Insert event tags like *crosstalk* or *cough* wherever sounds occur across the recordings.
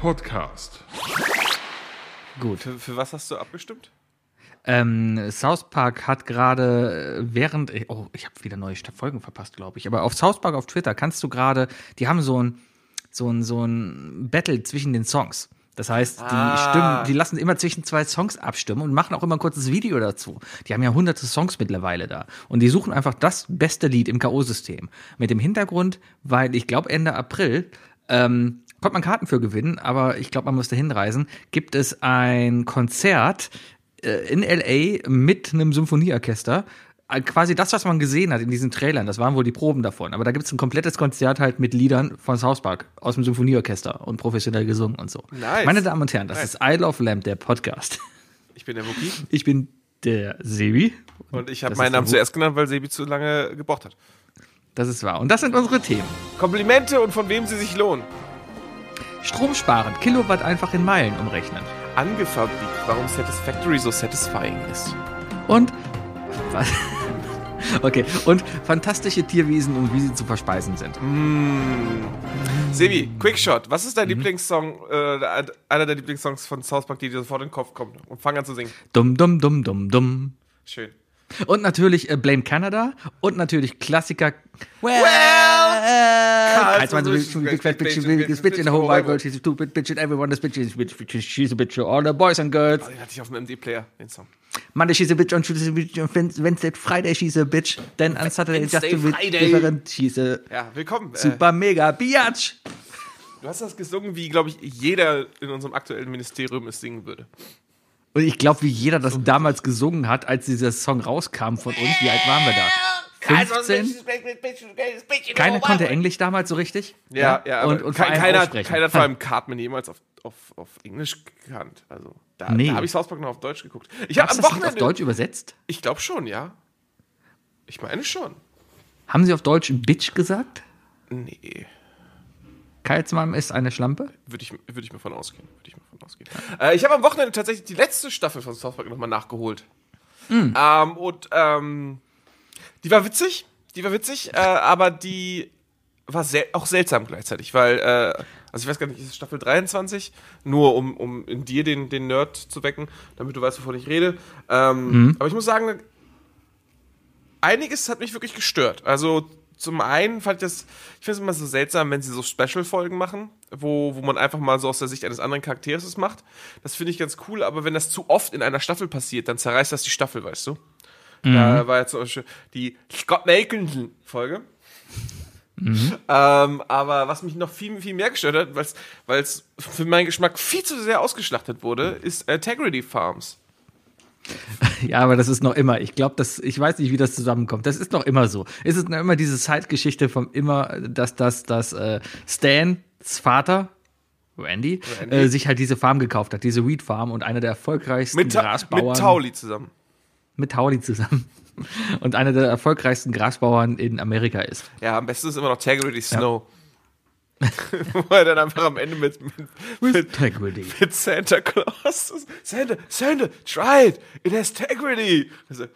Podcast. Gut. Für, für was hast du abgestimmt? Ähm, South Park hat gerade äh, während, oh, ich habe wieder neue Folgen verpasst, glaube ich. Aber auf South Park auf Twitter kannst du gerade, die haben so ein so ein so ein Battle zwischen den Songs. Das heißt, die Ah. stimmen, die lassen immer zwischen zwei Songs abstimmen und machen auch immer ein kurzes Video dazu. Die haben ja hunderte Songs mittlerweile da. Und die suchen einfach das beste Lied im K.O.-System. Mit dem Hintergrund, weil ich glaube Ende April ähm, konnte man Karten für gewinnen, aber ich glaube, man musste hinreisen, gibt es ein Konzert äh, in LA mit einem Symphonieorchester. Äh, Quasi das, was man gesehen hat in diesen Trailern, das waren wohl die Proben davon. Aber da gibt es ein komplettes Konzert halt mit Liedern von South Park aus dem Symphonieorchester und professionell gesungen und so. Nice. Meine Damen und Herren, das Nice. ist Isle of Lamp, der Podcast. *laughs* Ich bin der Wookie Ich bin der Sebi. und ich habe meinen Namen zuerst genannt, weil Sebi zu lange gebraucht hat. Das ist wahr. Und das sind unsere Themen. Komplimente und von wem sie sich lohnen. Strom sparen, Kilowatt einfach in Meilen umrechnen. Angefabrik, warum Satisfactory so satisfying ist. Und was? *laughs* Okay, und fantastische Tierwesen und wie sie zu verspeisen sind. Sebi, Quickshot, was ist dein Mhm. Lieblingssong, äh, einer der Lieblingssongs von South Park, die dir sofort in den Kopf kommt? Und fang an zu singen. Dumm, dumm, dumm, dumm, dumm. Schön. Und natürlich äh, Blame Canada und natürlich Klassiker. Well, Carl's well a big fat bitch, biggest bitch in the whole wide world. She's a stupid bitch and everyone is bitch. She's a bitch, bitch, she's a bitch to all the boys and girls. Den hatte ich auf dem MD-Player, den Song. Monday she's a bitch on Tuesday she's a bitch on Wednesday- Friday she's a bitch. Then on Saturday just a Wednesday, bit Friday. different. She's a Ja, willkommen. Äh, super mega biatch. du hast das gesungen, wie, glaube ich, jeder in unserem aktuellen Ministerium es singen würde. Und ich glaube, wie jeder das damals gesungen hat, als dieser Song rauskam von uns. Wie alt waren wir da? 15? Keiner konnte Englisch damals so richtig. Ja, ja, aber und, und kein, keiner, aussprechen. keiner hat vor allem Cartman jemals auf, auf, auf Englisch gekannt. Also, da, Nee. da habe ich South Park noch auf Deutsch geguckt. Ich habe am das nicht auf Wochenende. Deutsch übersetzt? Ich glaube schon, ja. Ich meine schon. Haben sie auf Deutsch Bitch gesagt? Nee. Kalzmann ist eine Schlampe? Würde ich, würde ich mir von ausgehen. Würde ich. Äh, ich habe am Wochenende tatsächlich die letzte Staffel von South Park nochmal nachgeholt. Hm. Ähm, und ähm, die war witzig. Die war witzig, äh, aber die war sel auch seltsam gleichzeitig, weil, äh, also ich weiß gar nicht, ist es Staffel 23? Nur um, um in dir den, den Nerd zu wecken, damit du weißt, wovon ich rede. Ähm, Mhm. Aber ich muss sagen, einiges hat mich wirklich gestört. Also zum einen fand ich das, ich finde es immer so seltsam, wenn sie so Special-Folgen machen, wo, wo man einfach mal so aus der Sicht eines anderen Charakters es macht. Das finde ich ganz cool, aber wenn das zu oft in einer Staffel passiert, dann zerreißt das die Staffel, weißt du? Da war jetzt zum Beispiel die Scott Malkinson-Folge. Ähm, aber was mich noch viel, viel mehr gestört hat, weil es für meinen Geschmack viel zu sehr ausgeschlachtet wurde, ist Integrity Farms. *laughs* Ja, aber das ist noch immer. Ich glaube, das, ich weiß nicht, wie das zusammenkommt. Das ist noch immer so. Es ist noch immer diese Zeitgeschichte vom immer, dass das, dass äh, Stans Vater Randy, Randy. Äh, sich halt diese Farm gekauft hat, diese Weed Farm und einer der erfolgreichsten Mit, Ta Grasbauern mit Tauli zusammen. mit Tauli zusammen *laughs* und einer der erfolgreichsten Grasbauern in Amerika ist. Ja, am besten ist immer noch Integrity Snow. *laughs* Wo er dann einfach am Ende mit, mit, mit, Integrity. mit Santa Claus. Santa, Santa, try it. It has integrity. Also,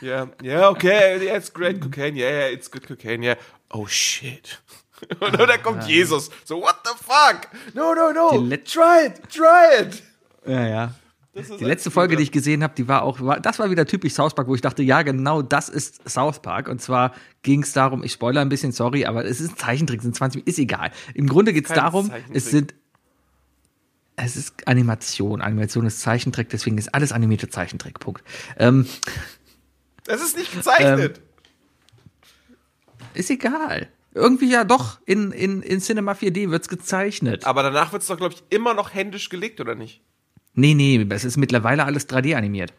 yeah, yeah, okay, yeah, it's great cocaine. Yeah, yeah, it's good cocaine. Yeah. Oh shit. *laughs* Und dann kommt Jesus. So, what the fuck? No, no, no. Try it, try it. Ja, ja. Die letzte Folge, die ich gesehen habe, die war auch, war, das war wieder typisch South Park, wo ich dachte, ja, genau das ist South Park. Und zwar ging es darum, ich spoilere ein bisschen, sorry, aber es ist ein Zeichentrick, sind 20, ist egal. Im Grunde geht es darum, es sind, es ist Animation. Animation ist Zeichentrick, deswegen ist alles animierte Zeichentrick. Punkt. Ähm, Das ist nicht gezeichnet. ist egal. Irgendwie ja doch, in, in, in Cinema 4D wird's gezeichnet. Aber danach wird es doch, glaube ich, immer noch händisch gelegt, oder nicht? Nee, nee, es ist mittlerweile alles 3D animiert.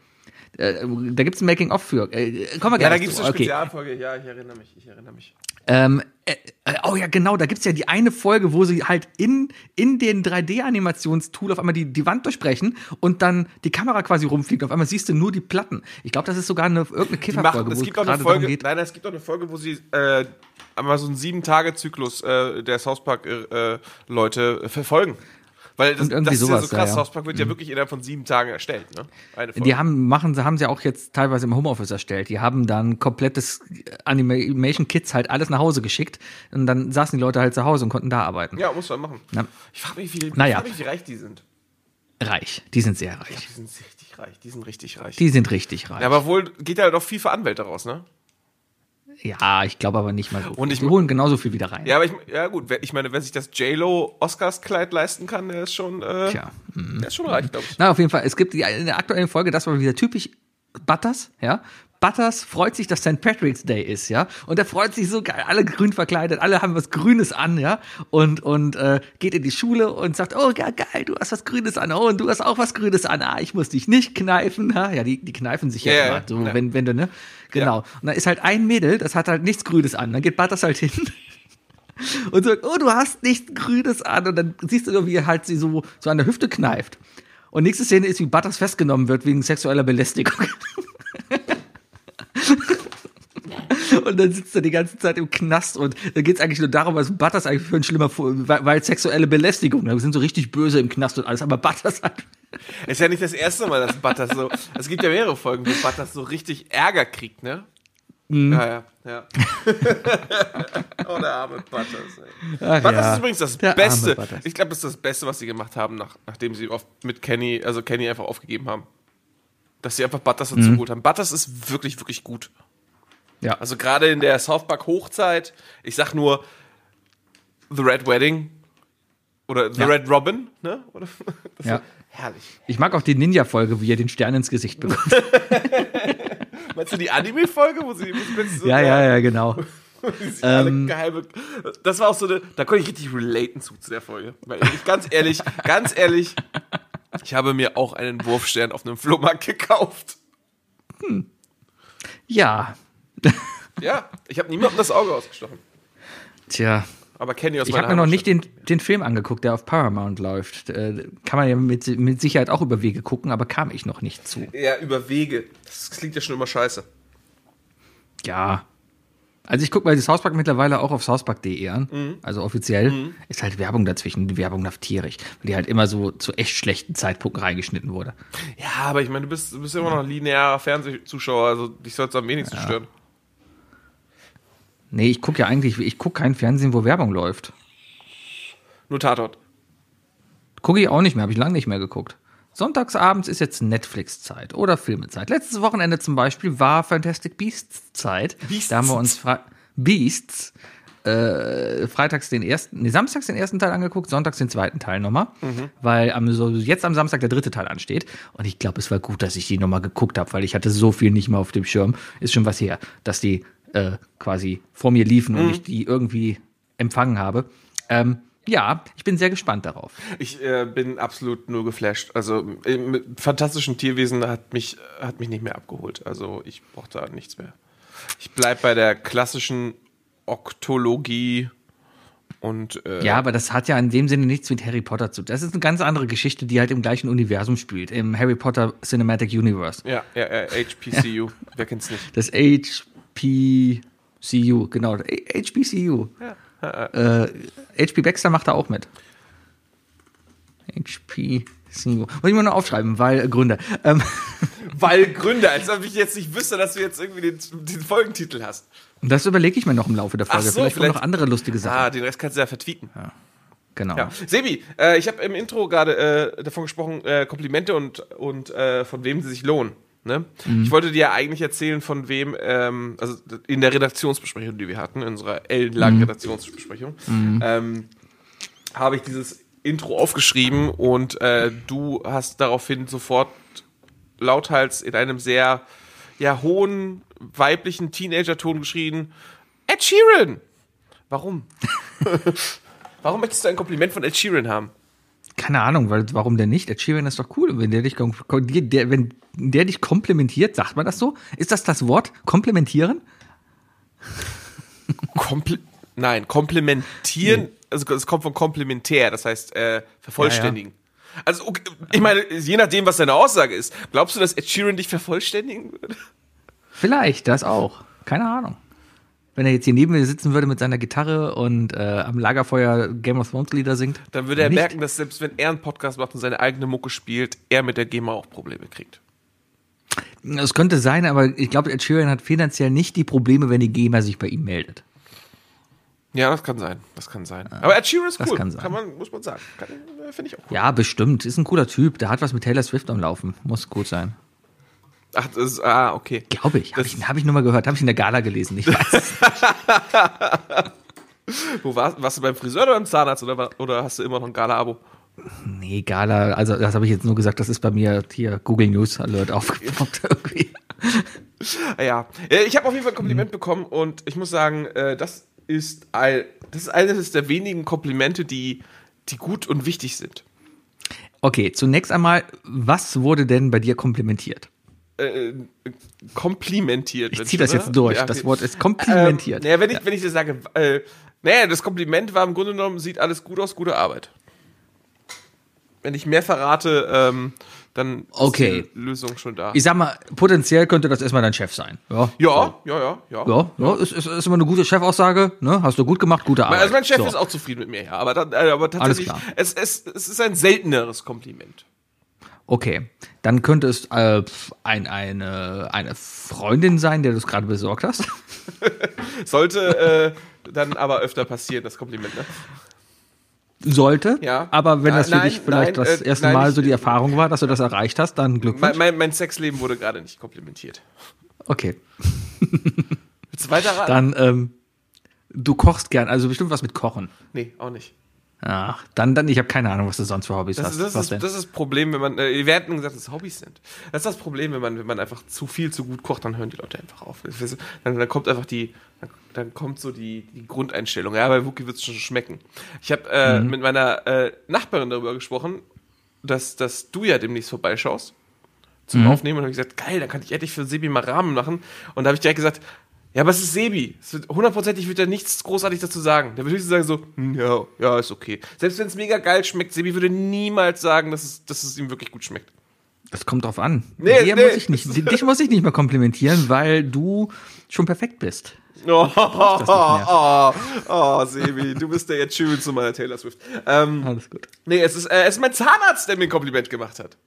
Äh, da gibt's ein Making-of für. Äh, kommen wir Ja, da gleich gibt es zu. eine Okay. Spezialfolge. Ja, ich erinnere mich, ich erinnere mich. Ähm, äh, äh, oh ja, genau, da gibt's ja die eine Folge, wo sie halt in, in den 3D-Animationstool auf einmal die, die Wand durchbrechen und dann die Kamera quasi rumfliegt. Auf einmal siehst du nur die Platten. Ich glaube, das ist sogar eine irgendeine Kifferfolge, es wo gibt es auch eine gerade darum Folge, geht. nein, es gibt auch eine Folge, wo sie äh, einmal so einen sieben Tage Zyklus äh, der South Park äh, Leute äh, verfolgen, Weil das, irgendwie das ist ja sowas, so krass. ja, ja. South Park wird ja wirklich innerhalb von sieben Tagen erstellt, ne? Die haben, machen, sie haben sie auch jetzt teilweise im Homeoffice erstellt. Die haben dann komplettes Animation Kits halt alles nach Hause geschickt und dann saßen die Leute halt zu Hause und konnten da arbeiten. ja, muss man machen. Na, Ich frage mich, wie, Naja. frag mich, wie reich die sind. reich. Die sind sehr reich. Die sind richtig reich. Die sind richtig reich. Die sind richtig reich. ja, aber wohl geht ja halt auch viel für Anwälte raus, ne? Ja, ich glaube aber nicht mal so. Und ich- die holen genauso viel wieder rein. Ja, aber ich, ja gut, ich meine, wer sich das J-Lo Oscars-Kleid leisten kann, der ist schon, äh, Tja. der ist schon reich, glaube ich. Na, auf jeden Fall. Es gibt die, in der aktuellen Folge, das war wieder typisch Butters, ja. Butters freut sich, dass St. Patrick's Day ist, ja. Und er freut sich so geil, alle grün verkleidet, alle haben was Grünes an, ja. Und, und äh, geht in die Schule und sagt, oh ja, geil, du hast was Grünes an, oh, und du hast auch was Grünes an, ah, ich muss dich nicht kneifen, ja. Ja, die, die kneifen sich ja, Ja, immer, ja, so, ja. wenn, wenn du, ne? Genau. Und da ist halt ein Mädel, das hat halt nichts Grünes an. Dann geht Butters halt hin *laughs* und sagt, oh, du hast nichts Grünes an. Und dann siehst du wie er halt sie so, so an der Hüfte kneift. Und nächste Szene ist, wie Butters festgenommen wird wegen sexueller Belästigung. *laughs* *laughs* Und dann sitzt er die ganze Zeit im Knast und da geht es eigentlich nur darum, was Butters eigentlich für ein schlimmer, weil, sexuelle Belästigung, da sind so richtig böse im Knast und alles, aber Butters halt, *laughs* Ist ja nicht das erste Mal, dass Butters so. Es gibt ja mehrere Folgen, wo Butters so richtig Ärger kriegt, ne? Mhm. Ja, ja, ja. *laughs* oh, der arme Butters, ey. Ach Butters ja, ist übrigens das der Beste. Ich glaube, das ist das Beste, was sie gemacht haben, nach, nachdem sie oft mit Kenny, also Kenny einfach aufgegeben haben. Dass sie einfach Butters Mhm. dazu geholt haben. Butters ist wirklich, wirklich gut. ja, Also gerade in der South Park Hochzeit, ich sag nur The Red Wedding oder The Ja. Red Robin, ne? Oder? *laughs* Ja. herrlich. ich mag auch die Ninja-Folge, wie er den Stern ins Gesicht bekommt. *laughs* Meinst du die Anime-Folge, wo sie, so ja, ja, ja, genau. *laughs* Ähm. geheime, das war auch so eine, da konnte ich richtig relaten zu, zu der Folge. Weil ich ganz ehrlich, ganz ehrlich, ich habe mir auch einen Wurfstern auf einem Flohmarkt gekauft. Ja, *laughs* Ja, ich habe niemandem das Auge ausgestochen. tja, Aber Kenny aus Ich habe mir noch nicht den, den Film angeguckt, der auf Paramount läuft. Äh, kann man ja mit, mit Sicherheit auch über Wege gucken, aber kam ich noch nicht zu. Ja, über Wege. Das klingt ja schon immer scheiße. Ja. Also ich gucke mir die South Park mittlerweile auch auf southpark.de an, Mhm. also offiziell. Ist halt Werbung dazwischen, die Werbung darf tierisch, weil die halt immer so zu echt schlechten Zeitpunkten reingeschnitten wurde. Ja, aber ich meine, du bist, du bist immer noch linearer Fernsehzuschauer, also dich soll es am wenigsten stören. Nee, ich gucke ja eigentlich, ich gucke kein Fernsehen, wo Werbung läuft. Nur Tatort. Gucke ich auch nicht mehr, habe ich lange nicht mehr geguckt. Sonntagsabends ist jetzt Netflix-Zeit oder Filmezeit. Letztes Wochenende zum Beispiel war Fantastic Beasts-Zeit. Beasts. Da haben wir uns Fre Beasts äh, freitags den ersten, nee, samstags den ersten Teil angeguckt, sonntags den zweiten Teil nochmal, weil am, so, jetzt am Samstag der dritte Teil ansteht. Und ich glaube, es war gut, dass ich die nochmal geguckt habe, weil ich hatte so viel nicht mehr auf dem Schirm. Ist schon was her, dass die äh, quasi vor mir liefen und ich die irgendwie empfangen habe. Ähm, ja, ich bin sehr gespannt darauf. Ich äh, bin absolut nur geflasht. Also äh, mit fantastischen Tierwesen hat mich, hat mich nicht mehr abgeholt. Also ich brauche da nichts mehr. Ich bleib bei der klassischen Oktologie und äh, Ja, aber das hat ja in dem Sinne nichts mit Harry Potter zu tun. Das ist eine ganz andere Geschichte, die halt im gleichen Universum spielt, im Harry Potter Cinematic Universe. ja, ja, ja HPCU. *laughs* Wer kennt's nicht? Das HPCU, genau, HPCU. Äh, HP Baxter macht da auch mit. HPCU. Muss ich mal nur aufschreiben, weil Gründer. Ähm, *laughs* Weil Gründer, als ob ich jetzt nicht wüsste, dass du jetzt irgendwie den, den Folgentitel hast. das überlege ich mir noch im Laufe der Folge. So, vielleicht vielleicht- noch andere lustige Sachen. Ah, den Rest kannst du ja vertweeten. genau. Ja. Sebi, äh, ich habe im Intro gerade äh, davon gesprochen, äh, Komplimente und, und äh, von wem sie sich lohnen. Ne? Ich wollte dir ja eigentlich erzählen, von wem, ähm, also in der Redaktionsbesprechung, die wir hatten, in unserer ellenlangen Redaktionsbesprechung, ähm, habe ich dieses Intro aufgeschrieben und äh, du hast daraufhin sofort lauthals in einem sehr ja, hohen weiblichen Teenager-Ton geschrien, Ed Sheeran! Warum? *laughs* Warum möchtest du ein Kompliment von Ed Sheeran haben? Keine Ahnung, weil warum denn nicht? Sheeran ist doch cool. Wenn der dich, der, wenn der dich komplimentiert, sagt man das so? Ist das das Wort? Komplimentieren? Kompl Nein, komplementieren, also es kommt von komplementär, das heißt äh, vervollständigen. Also, okay, ich meine, je nachdem, was deine Aussage ist, glaubst du, dass Ed Sheeran dich vervollständigen würde? Vielleicht, das auch. Keine Ahnung. Wenn er jetzt hier neben mir sitzen würde mit seiner Gitarre und äh, am Lagerfeuer Game of Thrones Lieder singt. Dann würde er Nicht. merken, dass selbst wenn er einen Podcast macht und seine eigene Mucke spielt, er mit der GEMA auch Probleme kriegt. Es könnte sein, aber ich glaube, Ed Sheeran hat finanziell nicht die Probleme, wenn die GEMA sich bei ihm meldet. Ja, das kann sein. Das kann sein. Aber Ed Sheeran ist das cool. kann sein. man, muss man sagen. Kann- äh, Finde ich auch cool. Ja, bestimmt. Ist ein cooler Typ. Der hat was mit Taylor Swift am Laufen. Muss gut sein. Ach, das ist, ah, okay. Glaube ich. Habe ich, hab ich nur mal gehört. Habe ich in der Gala gelesen. Ich weiß es. *laughs* Wo warst, warst du beim Friseur oder beim Zahnarzt oder, oder hast du immer noch ein Gala-Abo? Nee, Gala. Also, das habe ich jetzt nur gesagt. Das ist bei mir hier Google News Alert *laughs* aufgepoppt irgendwie. Ah, Ja, Äh, ich habe auf jeden Fall ein Mhm. Kompliment bekommen und ich muss sagen, äh, das ist ein, das ist eines der wenigen Komplimente, die, die gut und wichtig sind. Okay, zunächst einmal, was wurde denn bei dir komplimentiert? Äh, komplimentiert. Ich zieh das jetzt durch. Das Wort ist komplimentiert. Ähm, naja, wenn ich, wenn ich dir sage, äh, naja, das Kompliment war im Grunde genommen, sieht alles gut aus, gute Arbeit. Wenn ich mehr verrate, ähm, dann Okay. ist die Lösung schon da. Ich sag mal, potenziell könnte das erstmal dein Chef sein. Ja, ja, ja, ja, ja. Ja, ja, ist, ist, ist immer eine gute Chefaussage. Ne? Hast du gut gemacht, gute Arbeit. Also mein Chef So. ist auch zufrieden mit mir, ja. Aber, äh, aber tatsächlich, es, es, es ist ein selteneres Kompliment. Okay, dann könnte es äh, ein, eine, eine Freundin sein, der du es gerade besorgt hast. *laughs* Sollte äh, dann aber öfter passieren, das Kompliment. Ne? Sollte. Ja. Aber wenn Äh, das für nein, dich vielleicht nein, das äh, erste nein, Mal so die Erfahrung war, dass du das erreicht hast, dann Mein, Glückwunsch. mein, mein Sexleben wurde gerade nicht komplimentiert. Okay. Du weiter raten? Dann, ähm, du kochst gern, also bestimmt was mit Kochen. Nee, auch nicht. Ach, dann, dann, ich habe keine Ahnung, was du sonst für Hobbys Das, hast. ist, das, was ist, denn? das ist das Problem, wenn man, äh, wir hatten gesagt, dass es Hobbys sind. Das ist das Problem, wenn man, wenn man einfach zu viel, zu gut kocht, dann hören die Leute einfach auf. Dann, dann kommt einfach die, dann, kommt so die, die Grundeinstellung. Ja, bei Wookie wird es schon schmecken. Ich habe äh, mit meiner äh, Nachbarin darüber gesprochen, dass, dass du ja demnächst vorbeischaust zum Aufnehmen und habe gesagt, geil, dann kann ich endlich für Sebi mal Rahmen machen. Und da habe ich direkt gesagt, ja, aber es ist Sebi. Es wird- Hundertprozentig wird er nichts großartig dazu sagen. Der würde höchstens sagen so, hm, ja, ja, ist okay. Selbst wenn es mega geil schmeckt, Sebi würde niemals sagen, dass es, dass es ihm wirklich gut schmeckt. Das kommt drauf an. Nee, nee. muss ich nicht, dich muss ich nicht mehr komplimentieren, weil du schon perfekt bist. Oh, mehr. oh, *laughs* oh, Sebi, du bist der jetzt schön zu meiner Taylor Swift. Ähm, Alles gut. nee, es ist, äh, es ist mein Zahnarzt, der mir ein Kompliment gemacht hat.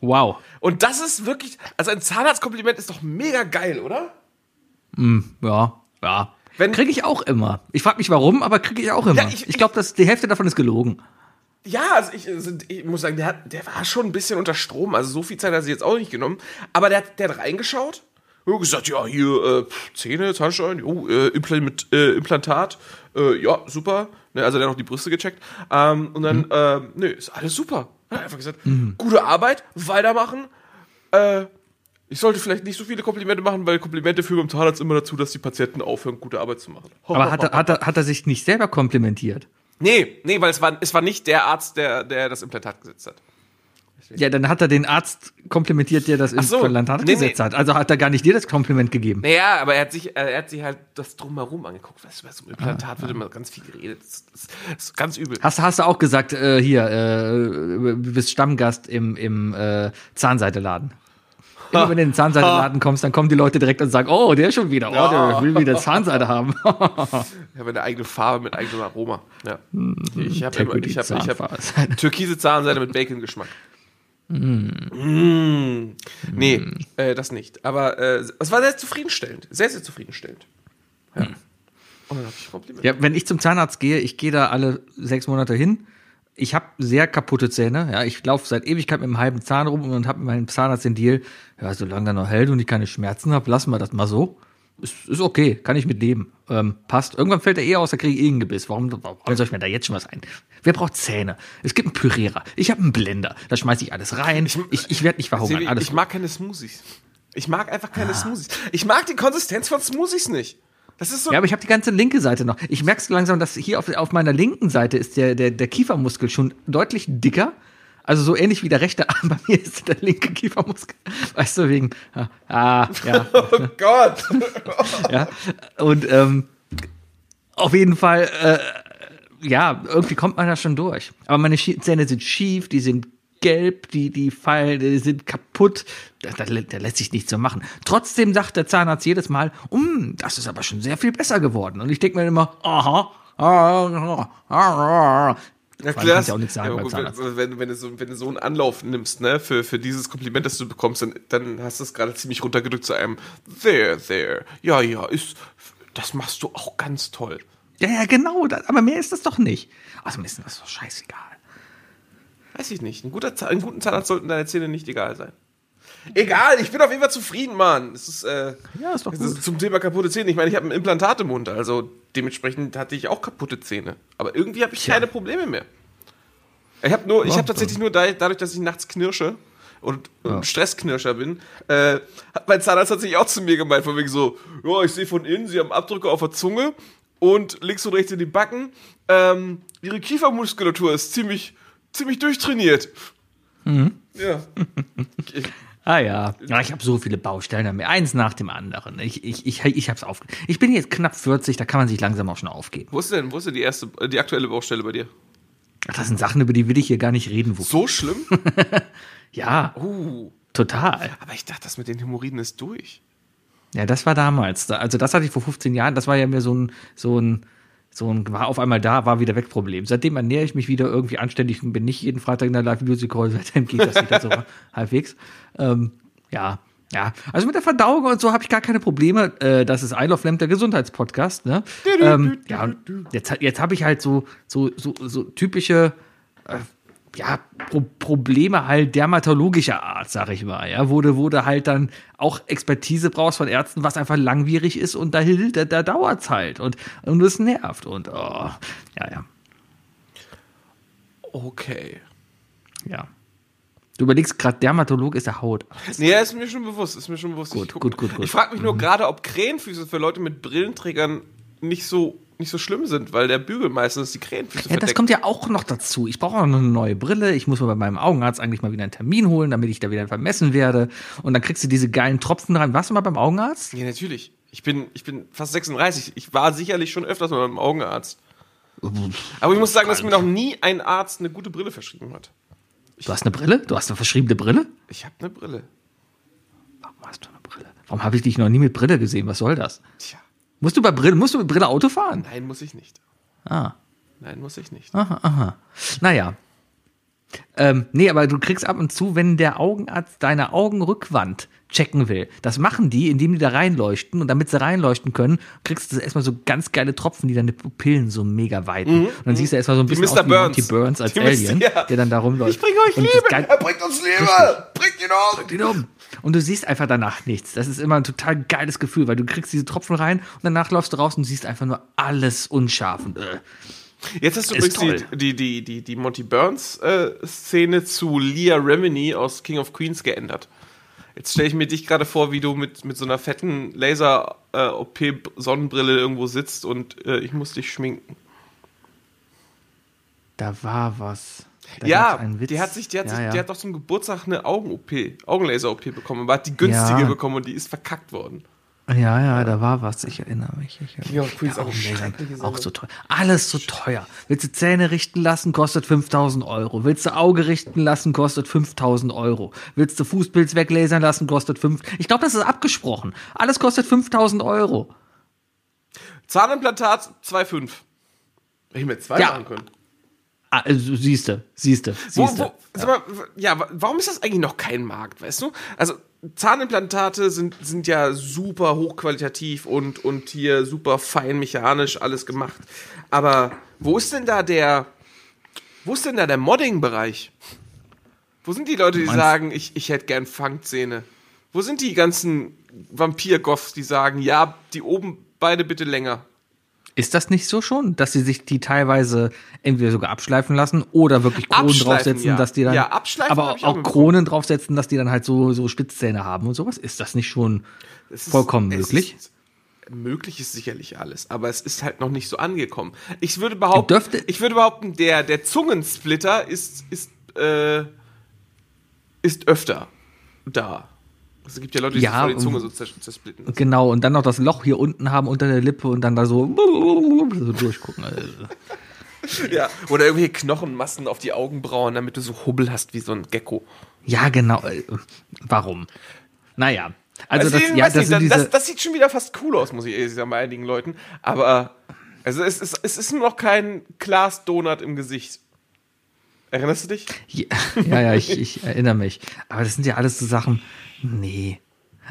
Wow. Und das ist wirklich, also ein Zahnarztkompliment ist doch mega geil, oder? Ja, ja. Wenn- kriege ich auch immer. Ich frage mich warum, aber kriege ich auch immer. Ja, ich ich- glaube, dass die Hälfte davon ist gelogen. Ja, also ich, also ich muss sagen, der, hat, der war schon ein bisschen unter Strom. Also so viel Zeit hat er sich jetzt auch nicht genommen. Aber der, hat- der hat reingeschaut und gesagt, ja, hier äh, Zähne, Zahnstein, jo, äh, Implant, äh, Implantat, äh, ja, super. Ne, also der hat noch die Brüste gecheckt. Ähm, und dann, äh, nö, ist alles super. Er hat einfach gesagt, gute Arbeit, weitermachen. Äh, ich sollte vielleicht nicht so viele Komplimente machen, weil Komplimente führen beim Zahnarzt immer dazu, dass die Patienten aufhören, gute Arbeit zu machen. Aber hat er, hat, er, hat er sich nicht selber komplimentiert? Nee, nee, weil es war, es war nicht der Arzt, der, der das Implantat gesetzt hat. Ja, dann hat er den Arzt komplimentiert, der das so. Implantat Nee, gesetzt nee. hat. Also hat er gar nicht dir das Kompliment gegeben. Naja, aber er hat sich, er hat sich halt das drumherum angeguckt. Weißt du, bei so einem Implantat wird immer ganz viel geredet. Das, das, das ist ganz übel. Hast, hast du auch gesagt, äh, hier, äh, du bist Stammgast im, im äh, Zahnseiteladen. Immer wenn du in den Zahnseiteladen kommst, dann kommen die Leute direkt und sagen, oh, der ist schon wieder, oh, der will wieder Zahnseide haben. *laughs* Ich habe eine eigene Farbe mit eigenem Aroma. Ja. Ich habe immer, ich habe, ich habe türkise Zahnseide mit Bacon-Geschmack. Mm. Nee, äh, das nicht. Aber äh, es war sehr zufriedenstellend. Sehr, sehr zufriedenstellend. Ja. Und dann habe ich Kompliment. Ja, wenn ich zum Zahnarzt gehe, ich gehe da alle sechs Monate hin. Ich habe sehr kaputte Zähne. Ja, ich laufe seit Ewigkeit mit einem halben Zahn rum und habe mit meinem Zahnarzt den Deal, ja, solange er noch hält und ich keine Schmerzen habe, lassen wir das mal so. Ist, ist okay, kann ich mit leben. Ähm, passt. Irgendwann fällt er eh aus, da kriege ich eh einen Gebiss. Warum, warum soll ich mir da jetzt schon was ein? Wer braucht Zähne? Es gibt einen Pürierer. Ich habe einen Blender. Da schmeiße ich alles rein. Ich, ich werde nicht verhungern. Alles ich mag keine Smoothies. Ich mag einfach keine Smoothies. Ich mag die Konsistenz von Smoothies nicht. Das ist so. Ja, aber ich habe die ganze linke Seite noch. Ich merke langsam, dass hier auf, auf meiner linken Seite ist der, der, der Kiefermuskel schon deutlich dicker. Also so ähnlich wie der rechte *laughs* Arm. Bei mir ist der linke Kiefermuskel. Weißt du, wegen. Ah, ah ja. *laughs* oh Gott. *laughs* ja. Und ähm, auf jeden Fall, äh, ja, irgendwie kommt man da schon durch. Aber meine Zähne sind schief, die sind gelb, die, die fallen, die sind kaputt. Da, da, da lässt sich nichts so machen. Trotzdem sagt der Zahnarzt jedes Mal, um, das ist aber schon sehr viel besser geworden. Und ich denke mir immer, aha, ah, ah, ah, Ja, klar. kannst du ja auch nichts sagen Ja, beim gut, Zahnarzt. wenn, wenn, wenn, du so, wenn du so einen Anlauf nimmst, ne, für, für dieses Kompliment, das du bekommst, dann, dann hast du es gerade ziemlich runtergedrückt zu einem There, there. Ja, ja, ist, das machst du auch ganz toll. Ja, ja, genau, das, aber mehr ist das doch nicht. Also mir ist das doch scheißegal. Weiß ich nicht. Ein guter Zahn, einen guten Zahnarzt sollten deine Zähne nicht egal sein. Egal, ich bin auf jeden Fall zufrieden, Mann. Es ist, äh, Ja, ist doch gut. ist zum Thema kaputte Zähne. Ich meine, ich habe ein Implantat im Mund, also dementsprechend hatte ich auch kaputte Zähne. Aber irgendwie habe ich Tja. keine Probleme mehr. Ich habe nur, ich Ja, habe tatsächlich nur da, dadurch, dass ich nachts knirsche und ein Stressknirscher bin, äh, hat mein Zahnarzt tatsächlich auch zu mir gemeint, von wegen so, ja, ich sehe von innen, Sie haben Abdrücke auf der Zunge und links und rechts in die Backen. Ähm, ihre Kiefermuskulatur ist ziemlich, ziemlich durchtrainiert. Ja. Ich, *laughs* Ah ja, ja ich habe so viele Baustellen an mir, eins nach dem anderen. Ich, ich, ich, ich hab's auf. Ich bin jetzt knapp 40, da kann man sich langsam auch schon aufgeben. wo ist denn, wo ist denn die erste, äh, die aktuelle Baustelle bei dir? Ach, Das sind Sachen, über die will ich hier gar nicht reden. Wo, So schlimm? *laughs* ja, Uh. total. Aber ich dachte, das mit den Hämorrhoiden ist durch. Ja, das war damals. Da- Also das hatte ich vor 15 Jahren. Das war ja mir so ein, so ein, so ein, war auf einmal da, war wieder weg Problem. Seitdem ernähre ich mich wieder irgendwie anständig und bin nicht jeden Freitag in der Live Music Hall. *laughs* Seitdem geht das wieder so *laughs* halbwegs. Ähm, ja. Ja, also mit der Verdauung und so habe ich gar keine Probleme. Äh, das ist I Love Lamp, der Gesundheitspodcast. Ne? ähm, ja, und jetzt, jetzt habe ich halt so, so, so, so typische äh, ja, Pro Probleme halt dermatologischer Art, sag ich mal, ja, wo du, wo du halt dann auch Expertise brauchst von Ärzten, was einfach langwierig ist und da, da, da dauert's halt und, und es nervt und, oh, ja, ja, Okay. ja. Du überlegst gerade, Dermatolog ist der Haut. Nee, ja, ist mir schon bewusst, ist mir schon bewusst. Gut, ich guck- gut, gut, gut. Ich frage mich nur gerade, ob Krähenfüße für Leute mit Brillenträgern nicht so, nicht so schlimm sind, weil der Bügel meistens die Krähenfüße Ja, das verdeckt. kommt ja auch noch dazu. Ich brauche auch noch eine neue Brille. Ich muss mir bei meinem Augenarzt eigentlich mal wieder einen Termin holen, damit ich da wieder vermessen werde. Und dann kriegst du diese geilen Tropfen rein. Warst du mal beim Augenarzt? Ja, natürlich. Ich bin, ich bin fast 36. Ich war sicherlich schon öfters mal beim Augenarzt. Aber ich muss sagen, dass mir noch nie ein Arzt eine gute Brille verschrieben hat. Du hast eine Brille? Du hast eine verschriebene Brille? Ich habe eine Brille. Warum hast du eine Brille? Warum habe ich dich noch nie mit Brille gesehen? Was soll das? Tja, Musst du bei Brille, musst du mit Brille Auto fahren? nein, muss ich nicht. Ah, Nein, muss ich nicht. aha, aha. Naja. Ähm, nee, aber du kriegst ab und zu, wenn der Augenarzt deine Augenrückwand checken will. Das machen die, indem die da reinleuchten und damit sie reinleuchten können, kriegst du erstmal so ganz geile Tropfen, die deine Pupillen so mega weiten. Und dann siehst du erstmal so ein bisschen Mr. aus wie Burns. Monty Burns als Die Mr. Alien, ja. der dann da rumläuft. Ich bringe euch Liebe. Er bringt uns Liebe. Richtig. Bringt ihn um. den um. Und du siehst einfach danach nichts. Das ist immer ein total geiles Gefühl, weil du kriegst diese Tropfen rein und danach läufst du raus und siehst einfach nur alles unscharf und äh. Jetzt hast du Ist übrigens toll. die, die, die, die, die Monty Burns-Szene zu Leah Remini aus King of Queens geändert. Jetzt stelle ich mir dich gerade vor, wie du mit, mit so einer fetten Laser-OP-Sonnenbrille irgendwo sitzt und äh, ich muss dich schminken. Da war was. Da ja, die hat sich, die hat ja, sich, ja. die hat doch zum Geburtstag eine Augen-OP, Augenlaser-OP bekommen, aber hat die günstige Ja. bekommen und die ist verkackt worden. Ja, ja, da war was. Ich erinnere mich. Ich erinnere Ja, mich. Ja, auch schreckliche auch Sache. so teuer. Alles so teuer. Willst du Zähne richten lassen, kostet 5000 Euro. Willst du Auge richten lassen, kostet 5000 Euro. Willst du Fußpilz weglasern lassen, kostet 5. Ich glaube, das ist abgesprochen. Alles kostet 5000 Euro. Zahnimplantat 2,5. Hätte ich mir zwei Ja. machen können. Ah, also, siehste, siehste, Wo, siehste. wo, sag mal, ja, wa- warum ist das eigentlich noch kein Markt, weißt du? Also Zahnimplantate sind, sind ja super hochqualitativ und, und hier super fein mechanisch alles gemacht. Aber wo ist denn da der, wo ist denn da der Modding-Bereich? Wo sind die Leute, die meinst- sagen, ich, ich hätte gern Fangzähne? Wo sind die ganzen Vampir-Goffs, die sagen, ja, die oben beide bitte länger? Ist das nicht so schon, dass sie sich die teilweise entweder sogar abschleifen lassen oder wirklich Kronen Abschleifen, draufsetzen, ja. dass die dann. Ja, abschleifen aber auch auch. Kronen draufsetzen, dass die dann halt so, so Spitzzähne haben und sowas. Ist das nicht schon ist- vollkommen möglich? Ist, möglich ist sicherlich alles, aber es ist halt noch nicht so angekommen. Ich würde behaupten, Dürfte- ich würde behaupten, der, der Zungensplitter ist, ist, äh, ist öfter da. Es gibt ja Leute, die Ja, sich vor die Zunge so zers zersplitten. Genau, und dann noch das Loch hier unten haben unter der Lippe und dann da so, so durchgucken. Also, Ja, oder irgendwelche Knochenmassen auf die Augenbrauen, damit du so Hubbel hast wie so ein Gecko. Ja, genau. äh, Warum? Naja. Also, Also, das, ja, das nicht, das, das, sieht schon wieder fast cool aus, muss ich ehrlich sagen, bei einigen Leuten. Aber also es ist, es ist nur noch kein Glas-Donut im Gesicht. Erinnerst du dich? Ja, ja, ja ich, ich erinnere mich. Aber das sind ja alles so Sachen. Nee.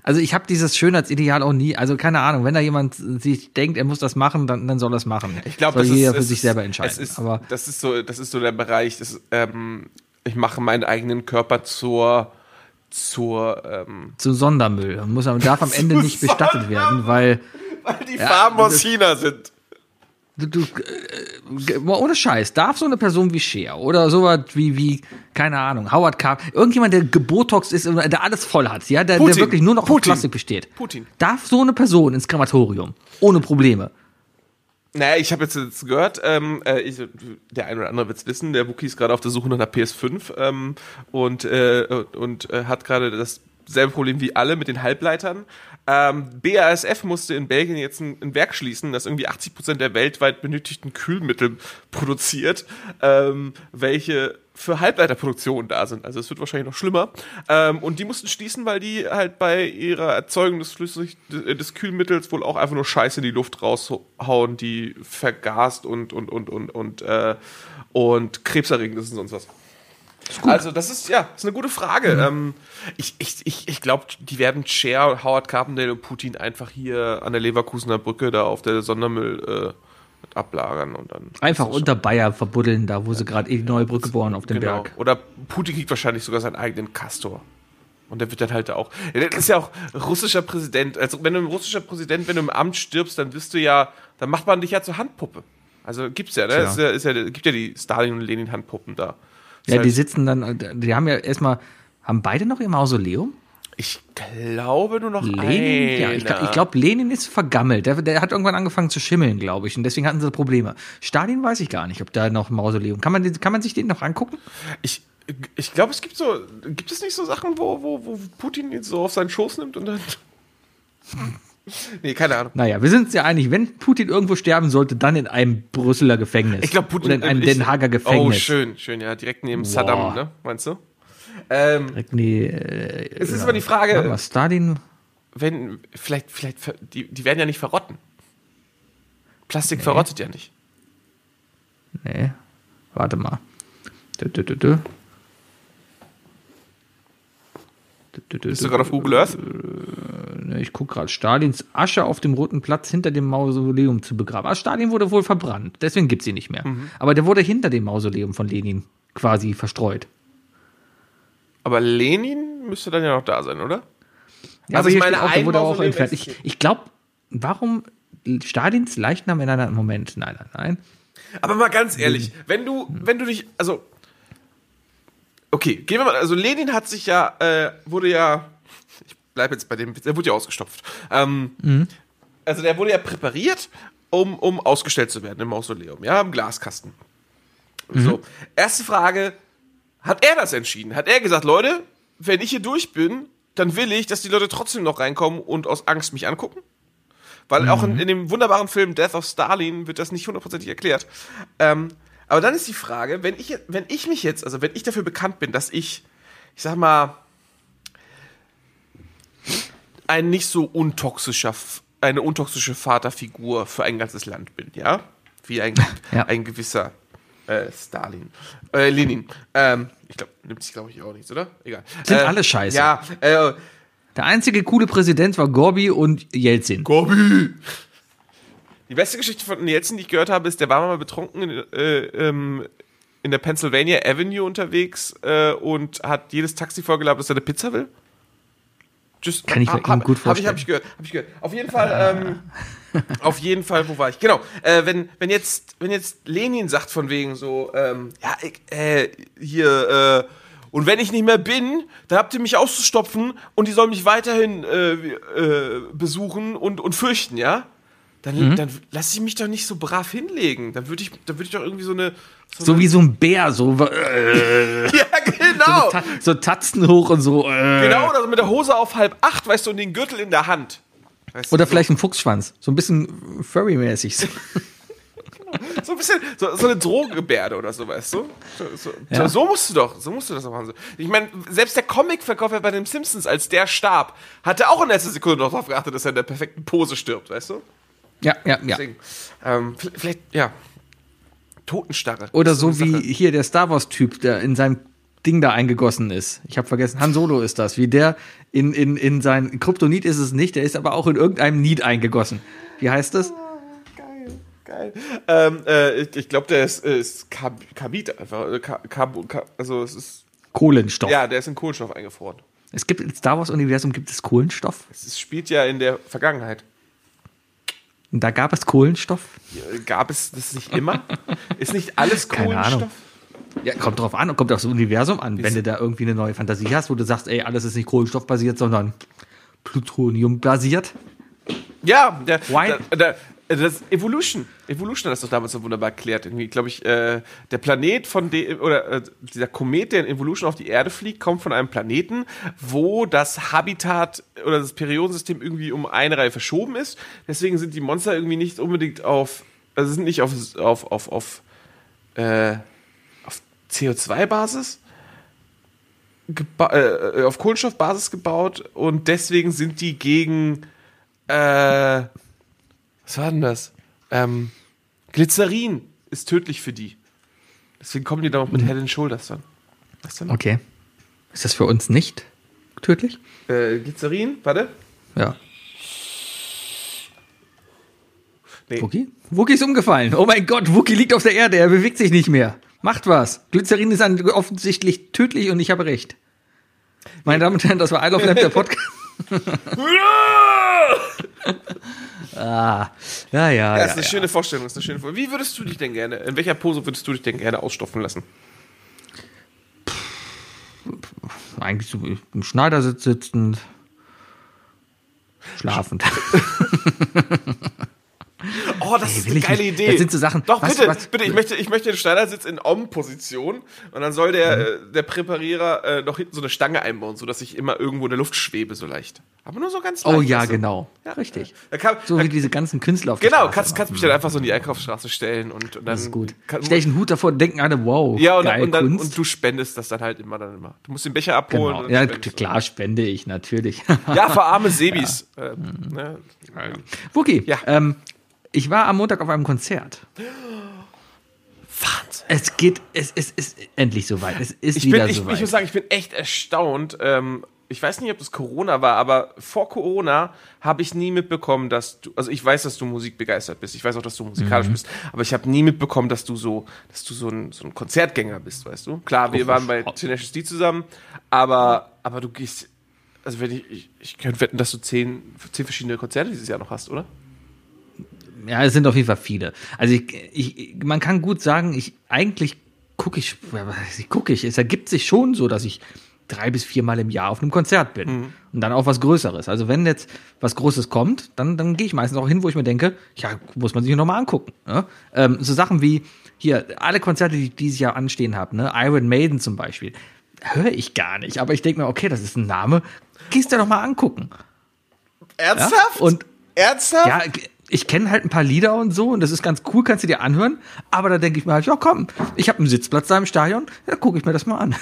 Also ich habe dieses Schönheitsideal auch nie. Also keine Ahnung, wenn da jemand sich denkt, er muss das machen, dann, dann soll er es machen. Ich glaube, das jeder ist, für es sich selber entscheiden. Ist, Aber das ist so, das ist so der Bereich. Das, ähm, ich mache meinen eigenen Körper zur, zur, ähm, zu Sondermüll und muss, darf am *laughs* Ende nicht bestattet werden, weil weil die Ja, Farben aus das- China sind. Du, du äh, mal ohne Scheiß, darf so eine Person wie Cher oder sowas wie, wie, keine Ahnung, Howard Carp, irgendjemand, der gebotoxt ist und der alles voll hat, ja, der, der Putin. wirklich nur noch auf Putin. Plastik besteht. Putin. Darf so eine Person ins Krematorium? Ohne Probleme. Naja, ich habe jetzt, jetzt gehört, ähm, äh, ich, der eine oder andere wird's wissen, der Wookie ist gerade auf der Suche nach einer PS5 ähm, und, äh, und äh, hat gerade dasselbe Problem wie alle mit den Halbleitern. Ähm, BASF musste in Belgien jetzt ein, ein Werk schließen, das irgendwie 80% der weltweit benötigten Kühlmittel produziert, ähm, welche für Halbleiterproduktion da sind. Also es wird wahrscheinlich noch schlimmer. Ähm, und die mussten schließen, weil die halt bei ihrer Erzeugung des, Flüssig des Kühlmittels wohl auch einfach nur Scheiße in die Luft raushauen, die vergast und und und und und äh, und krebserregend ist und sonst was. Also das ist ja ist eine gute Frage. Ähm, ich ich, ich, ich glaube, die werden Cher, Howard Carpendale und Putin einfach hier an der Leverkusener Brücke da auf der Sondermüll äh, ablagern und dann Einfach unter Bayer verbuddeln, da wo sie gerade eh die neue Brücke bauen auf dem Genau. Berg. Oder Putin kriegt wahrscheinlich sogar seinen eigenen Castor. Und der wird dann halt auch. Ja, Das ist ja auch russischer Präsident. Also, wenn du ein russischer Präsident, wenn du im Amt stirbst, dann bist du ja, dann macht man dich ja zur Handpuppe. Also gibt's ja, ne? Ist ja, ist ja, gibt ja die Stalin und Lenin Handpuppen da. Ja, die sitzen dann, die haben ja erstmal, haben beide noch ihr Mausoleum? ich glaube nur noch Lenin? Ja, ich, einer. ich glaube, Lenin ist vergammelt. Der, der hat irgendwann angefangen zu schimmeln, glaube ich. Und deswegen hatten sie Probleme. Stalin weiß ich gar nicht, ob da noch ein Mausoleum. Kann man, kann man sich den noch angucken? Ich, ich glaube, es gibt so, gibt es nicht so Sachen, wo, wo, wo Putin ihn so auf seinen Schoß nimmt und dann. *laughs* *laughs* nee, keine Ahnung. Naja, wir sind uns ja einig, wenn Putin irgendwo sterben sollte, dann in einem Brüsseler Gefängnis. Ich glaube, Putin. Oder in einem ich- Den Hager Oh, Gefängnis. schön, schön, ja. Direkt neben Boah. Saddam, ne? Meinst du? Ähm, Direkt, Nee, äh, es ist ja. aber die Frage, mal, Stalin, wenn, vielleicht, vielleicht, die, die werden ja nicht verrotten. Plastik verrottet ja nicht. nee, warte mal. Dö. Dö, dö, dö, Bist du gerade auf Google Earth? Ne, Ich gucke gerade, Stalins Asche auf dem Roten Platz hinter dem Mausoleum zu begraben. Ah, Stalin wurde wohl verbrannt, deswegen gibt's ihn nicht mehr. Mhm. Aber der wurde hinter dem Mausoleum von Lenin quasi verstreut. Aber Lenin müsste dann ja noch da sein, oder? Ja, Also aber ich meine, auch, der wurde auch entfernt. Ich, ich glaube, warum Stalins Leichnam in einer Moment? Nein, nein, nein. Aber mal ganz ehrlich, wenn du, wenn du dich, also, okay, gehen wir mal, also Lenin hat sich ja, äh, wurde ja, bleib jetzt bei dem, der wurde ja ausgestopft. Ähm, Also der wurde ja präpariert, um, um ausgestellt zu werden im Mausoleum, ja, im Glaskasten. So, erste Frage, hat er das entschieden? Hat er gesagt, Leute, wenn ich hier durch bin, dann will ich, dass die Leute trotzdem noch reinkommen und aus Angst mich angucken? Weil auch in, in dem wunderbaren Film Death of Stalin wird das nicht hundertprozentig erklärt. Ähm, aber dann ist die Frage, wenn ich, wenn ich mich jetzt, also wenn ich dafür bekannt bin, dass ich, ich sag mal, ein nicht so untoxischer, eine untoxische Vaterfigur für ein ganzes Land bin, ja? Wie ein, *laughs* Ja. ein gewisser äh, Stalin. Äh, Lenin. Ähm, ich glaube, nimmt sich, glaube ich, auch nichts, oder? Egal. Sind äh, alle scheiße. Ja, äh, Der einzige coole Präsident war Gorbi und Jelzin. Gobi. Die beste Geschichte von Jelzin, die ich gehört habe, ist, der war mal betrunken in, äh, ähm, in der Pennsylvania Avenue unterwegs äh, und hat jedes Taxi vorgelabert, dass er eine Pizza will. Just, Kann ich mir eben gut Habe ich, vorstellen. hab ich gehört. Hab ich gehört. Auf jeden Fall, ähm, *laughs* auf jeden Fall, wo war ich? Genau. Äh, wenn, wenn, jetzt, wenn jetzt Lenin sagt von wegen so, ähm, ja, äh, hier, äh, und wenn ich nicht mehr bin, dann habt ihr mich auszustopfen und die sollen mich weiterhin äh, äh, besuchen und, und fürchten, ja? Dann, Mhm. dann lasse ich mich doch nicht so brav hinlegen. Dann würde ich, dann würde ich doch irgendwie so eine. So, So wie so ein Bär, so, äh, *laughs* ja, genau. ta so Tatzen hoch und so. Äh. Genau, oder so mit der Hose auf halb acht, weißt du, und den Gürtel in der Hand. Weißt du, Oder so. vielleicht ein Fuchsschwanz. So ein bisschen Furry-mäßig. *laughs* So ein bisschen, so, so eine Drogengebärde oder so, weißt du? So, so, Ja. so musst du doch, so musst du das doch machen. Ich meine, selbst der Comicverkäufer bei den Simpsons, als der starb, hatte auch in letzter Sekunde noch darauf geachtet, dass er in der perfekten Pose stirbt, weißt du? Ja, ja, ja. Deswegen, ähm, vielleicht, ja. Totenstarre. Oder so wie Sache. hier der Star Wars-Typ, der in seinem Ding da eingegossen ist. Ich habe vergessen, Han Solo ist das. Wie der in, in, in sein Kryptonit ist es nicht, der ist aber auch in irgendeinem Nit eingegossen. Wie heißt das? Geil, geil. Ähm, äh, ich ich glaube, der ist, äh, ist Kab Kabit einfach. äh, Ka Carbon- Ka also es ist. Kohlenstoff. Ja, der ist in Kohlenstoff eingefroren. Es gibt im Star Wars-Universum gibt es Kohlenstoff. Es spielt ja in der Vergangenheit. Und da gab es Kohlenstoff. Gab es das nicht immer? ist nicht alles Keine Kohlenstoff? Ahnung. Ja, kommt drauf an und kommt aufs Universum an. Wenn du da irgendwie eine neue Fantasie hast, wo du sagst, ey, alles ist nicht kohlenstoffbasiert, sondern Plutonium-basiert. Ja, der, der, der, das Evolution. Evolution hat das doch damals so wunderbar erklärt. Irgendwie, glaube ich, äh, der Planet von dem, oder äh, dieser Komet, der in Evolution auf die Erde fliegt, kommt von einem Planeten, wo das Habitat oder das Periodensystem irgendwie um eine Reihe verschoben ist. Deswegen sind die Monster irgendwie nicht unbedingt auf, also sind nicht auf, auf, auf, auf, äh, auf CO2-Basis, geba- äh, auf Kohlenstoffbasis gebaut und deswegen sind die gegen äh, was war denn das? Ähm, Glycerin ist tödlich für die. Deswegen kommen die da auch mit Head and Shoulders dann. Was denn? Okay. Ist das für uns nicht tödlich? Äh, Glycerin, warte. Ja. Nee. Wookie? Wookie ist umgefallen. Oh mein Gott, Wookie liegt auf der Erde, er bewegt sich nicht mehr. Macht was. Glycerin ist an- offensichtlich tödlich und ich habe recht. Meine Damen und Herren, das war I Love Lamp, der *laughs* Podcast. Ah, ja, ja. Ja, ja, ist eine ja. schöne Vorstellung, ist eine schöne Vorstellung. Wie würdest du dich denn gerne, in welcher Pose würdest du dich denn gerne ausstopfen lassen? Eigentlich so im Schneidersitz sitzend. Schlafend. *laughs* Oh, das ist will eine geile. Idee. Das sind so Sachen- Doch, was- bitte, was- bitte, ich möchte, ich möchte den Schneidersitz in Om-Position und dann soll der, äh, der Präparierer äh, noch hinten so eine Stange einbauen, sodass ich immer irgendwo in der Luft schwebe, so leicht. Aber nur so ganz leicht. Oh ja, du? genau. Ja. Richtig. Da kann, So da, wie diese ganzen Künstler auf der genau, Straße kannst, kannst mich dann einfach so in die Einkaufsstraße stellen und, und dann. Das ist gut. Kann, Stell ich einen Hut davor und denken alle, wow, ja, und, geil, und, dann, Kunst. und du spendest das dann halt immer dann immer. Du musst den Becher abholen. genau. Ja, du. klar, spende ich, natürlich. Ja, für arme Sebis. *laughs* Äh, ne? Wookie, Ja. ähm, ich war am Montag auf einem Konzert. Wahnsinn. Es geht, es, es ist endlich soweit. Es ist Ich, wieder bin, ich, soweit. ich muss sagen, ich bin echt erstaunt. Ähm, ich weiß nicht, ob das Corona war, aber vor Corona habe ich nie mitbekommen, dass du, also ich weiß, dass du musikbegeistert bist. Ich weiß auch, dass du musikalisch Mhm. bist, aber ich habe nie mitbekommen, dass du so, dass du so ein, so ein Konzertgänger bist, weißt du? Klar, wir Oh, waren bei. Tenacious D zusammen, aber, aber du gehst, also wenn ich, ich, ich könnte wetten, dass du zehn, zehn verschiedene Konzerte dieses Jahr noch hast, oder? Ja, es sind auf jeden Fall viele. Also ich, ich, man kann gut sagen, ich eigentlich gucke ich, ja, gucke ich. Es ergibt sich schon so, dass ich drei bis viermal im Jahr auf einem Konzert bin. Mhm. Und dann auch was Größeres. Also wenn jetzt was Großes kommt, dann, dann gehe ich meistens auch hin, wo ich mir denke, ja, muss man sich nochmal angucken. Ne? Ähm, so Sachen wie hier, alle Konzerte, die ich dieses Jahr anstehen habe, ne? Iron Maiden zum Beispiel, höre ich gar nicht. Aber ich denke mir, okay, das ist ein Name, gehst dir doch mal angucken. Ernsthaft? Und Ernsthaft? ja, ich kenne halt ein paar Lieder und so und das ist ganz cool, kannst du dir anhören. Aber da denke ich mir halt, ja komm, ich habe einen Sitzplatz da im Stadion, ja gucke ich mir das mal an.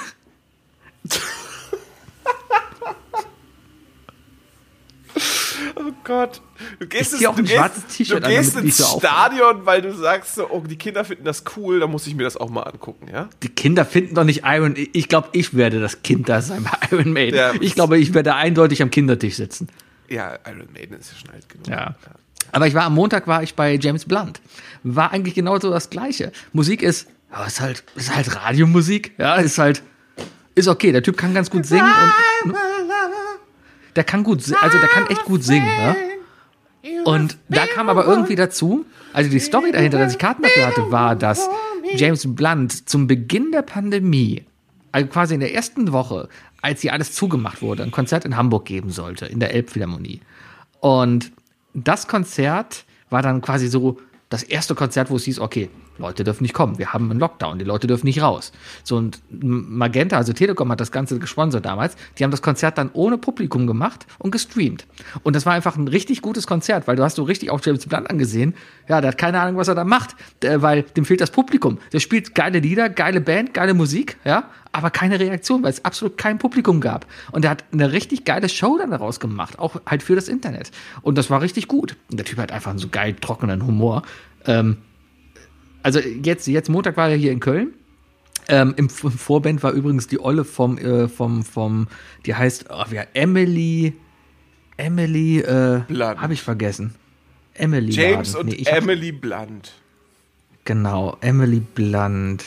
Oh Gott. Du gehst, auch du ein gehst, du an, gehst ins so. Stadion, weil du sagst so, oh, die Kinder finden das cool, dann muss ich mir das auch mal angucken, ja? Die Kinder finden doch nicht Iron. Ich glaube, ich werde das Kind da sein bei Iron Maiden. Ja, ich glaube, ich werde eindeutig am Kindertisch sitzen. Ja, Iron Maiden ist ja schon alt genug. Ja. Aber ich war am Montag war ich bei James Blunt. War eigentlich genauso das Gleiche. Musik ist, aber ist halt, ist halt Radiomusik. Ja, ist halt, ist okay. Der Typ kann ganz gut singen und der kann gut, also der kann echt gut singen. Ne? Und da kam aber irgendwie dazu, also die Story dahinter, dass ich Karten dafür hatte, war, dass James Blunt zum Beginn der Pandemie, also quasi in der ersten Woche, als hier alles zugemacht wurde, ein Konzert in Hamburg geben sollte, in der Elbphilharmonie. Und das Konzert war dann quasi so das erste Konzert, wo es hieß, okay, Leute dürfen nicht kommen. Wir haben einen Lockdown, die Leute dürfen nicht raus. So und Magenta, also Telekom hat das Ganze gesponsert damals. Die haben das Konzert dann ohne Publikum gemacht und gestreamt. Und das war einfach ein richtig gutes Konzert, weil du hast so richtig auch James Blunt angesehen. Ja, der hat keine Ahnung, was er da macht, weil dem fehlt das Publikum. Der spielt geile Lieder, geile Band, geile Musik, ja, aber keine Reaktion, weil es absolut kein Publikum gab. Und er hat eine richtig geile Show dann daraus gemacht, auch halt für das Internet. Und das war richtig gut. Und der Typ hat einfach einen so geil trockenen Humor. Ähm, also jetzt, jetzt Montag war er hier in Köln. Ähm, im, Im Vorband war übrigens die Olle vom, äh, vom, vom, die heißt, oh, ja, Emily, Emily, äh, habe ich vergessen. Emily. James Laden. und nee, Emily Blunt. Genau, Emily Blunt.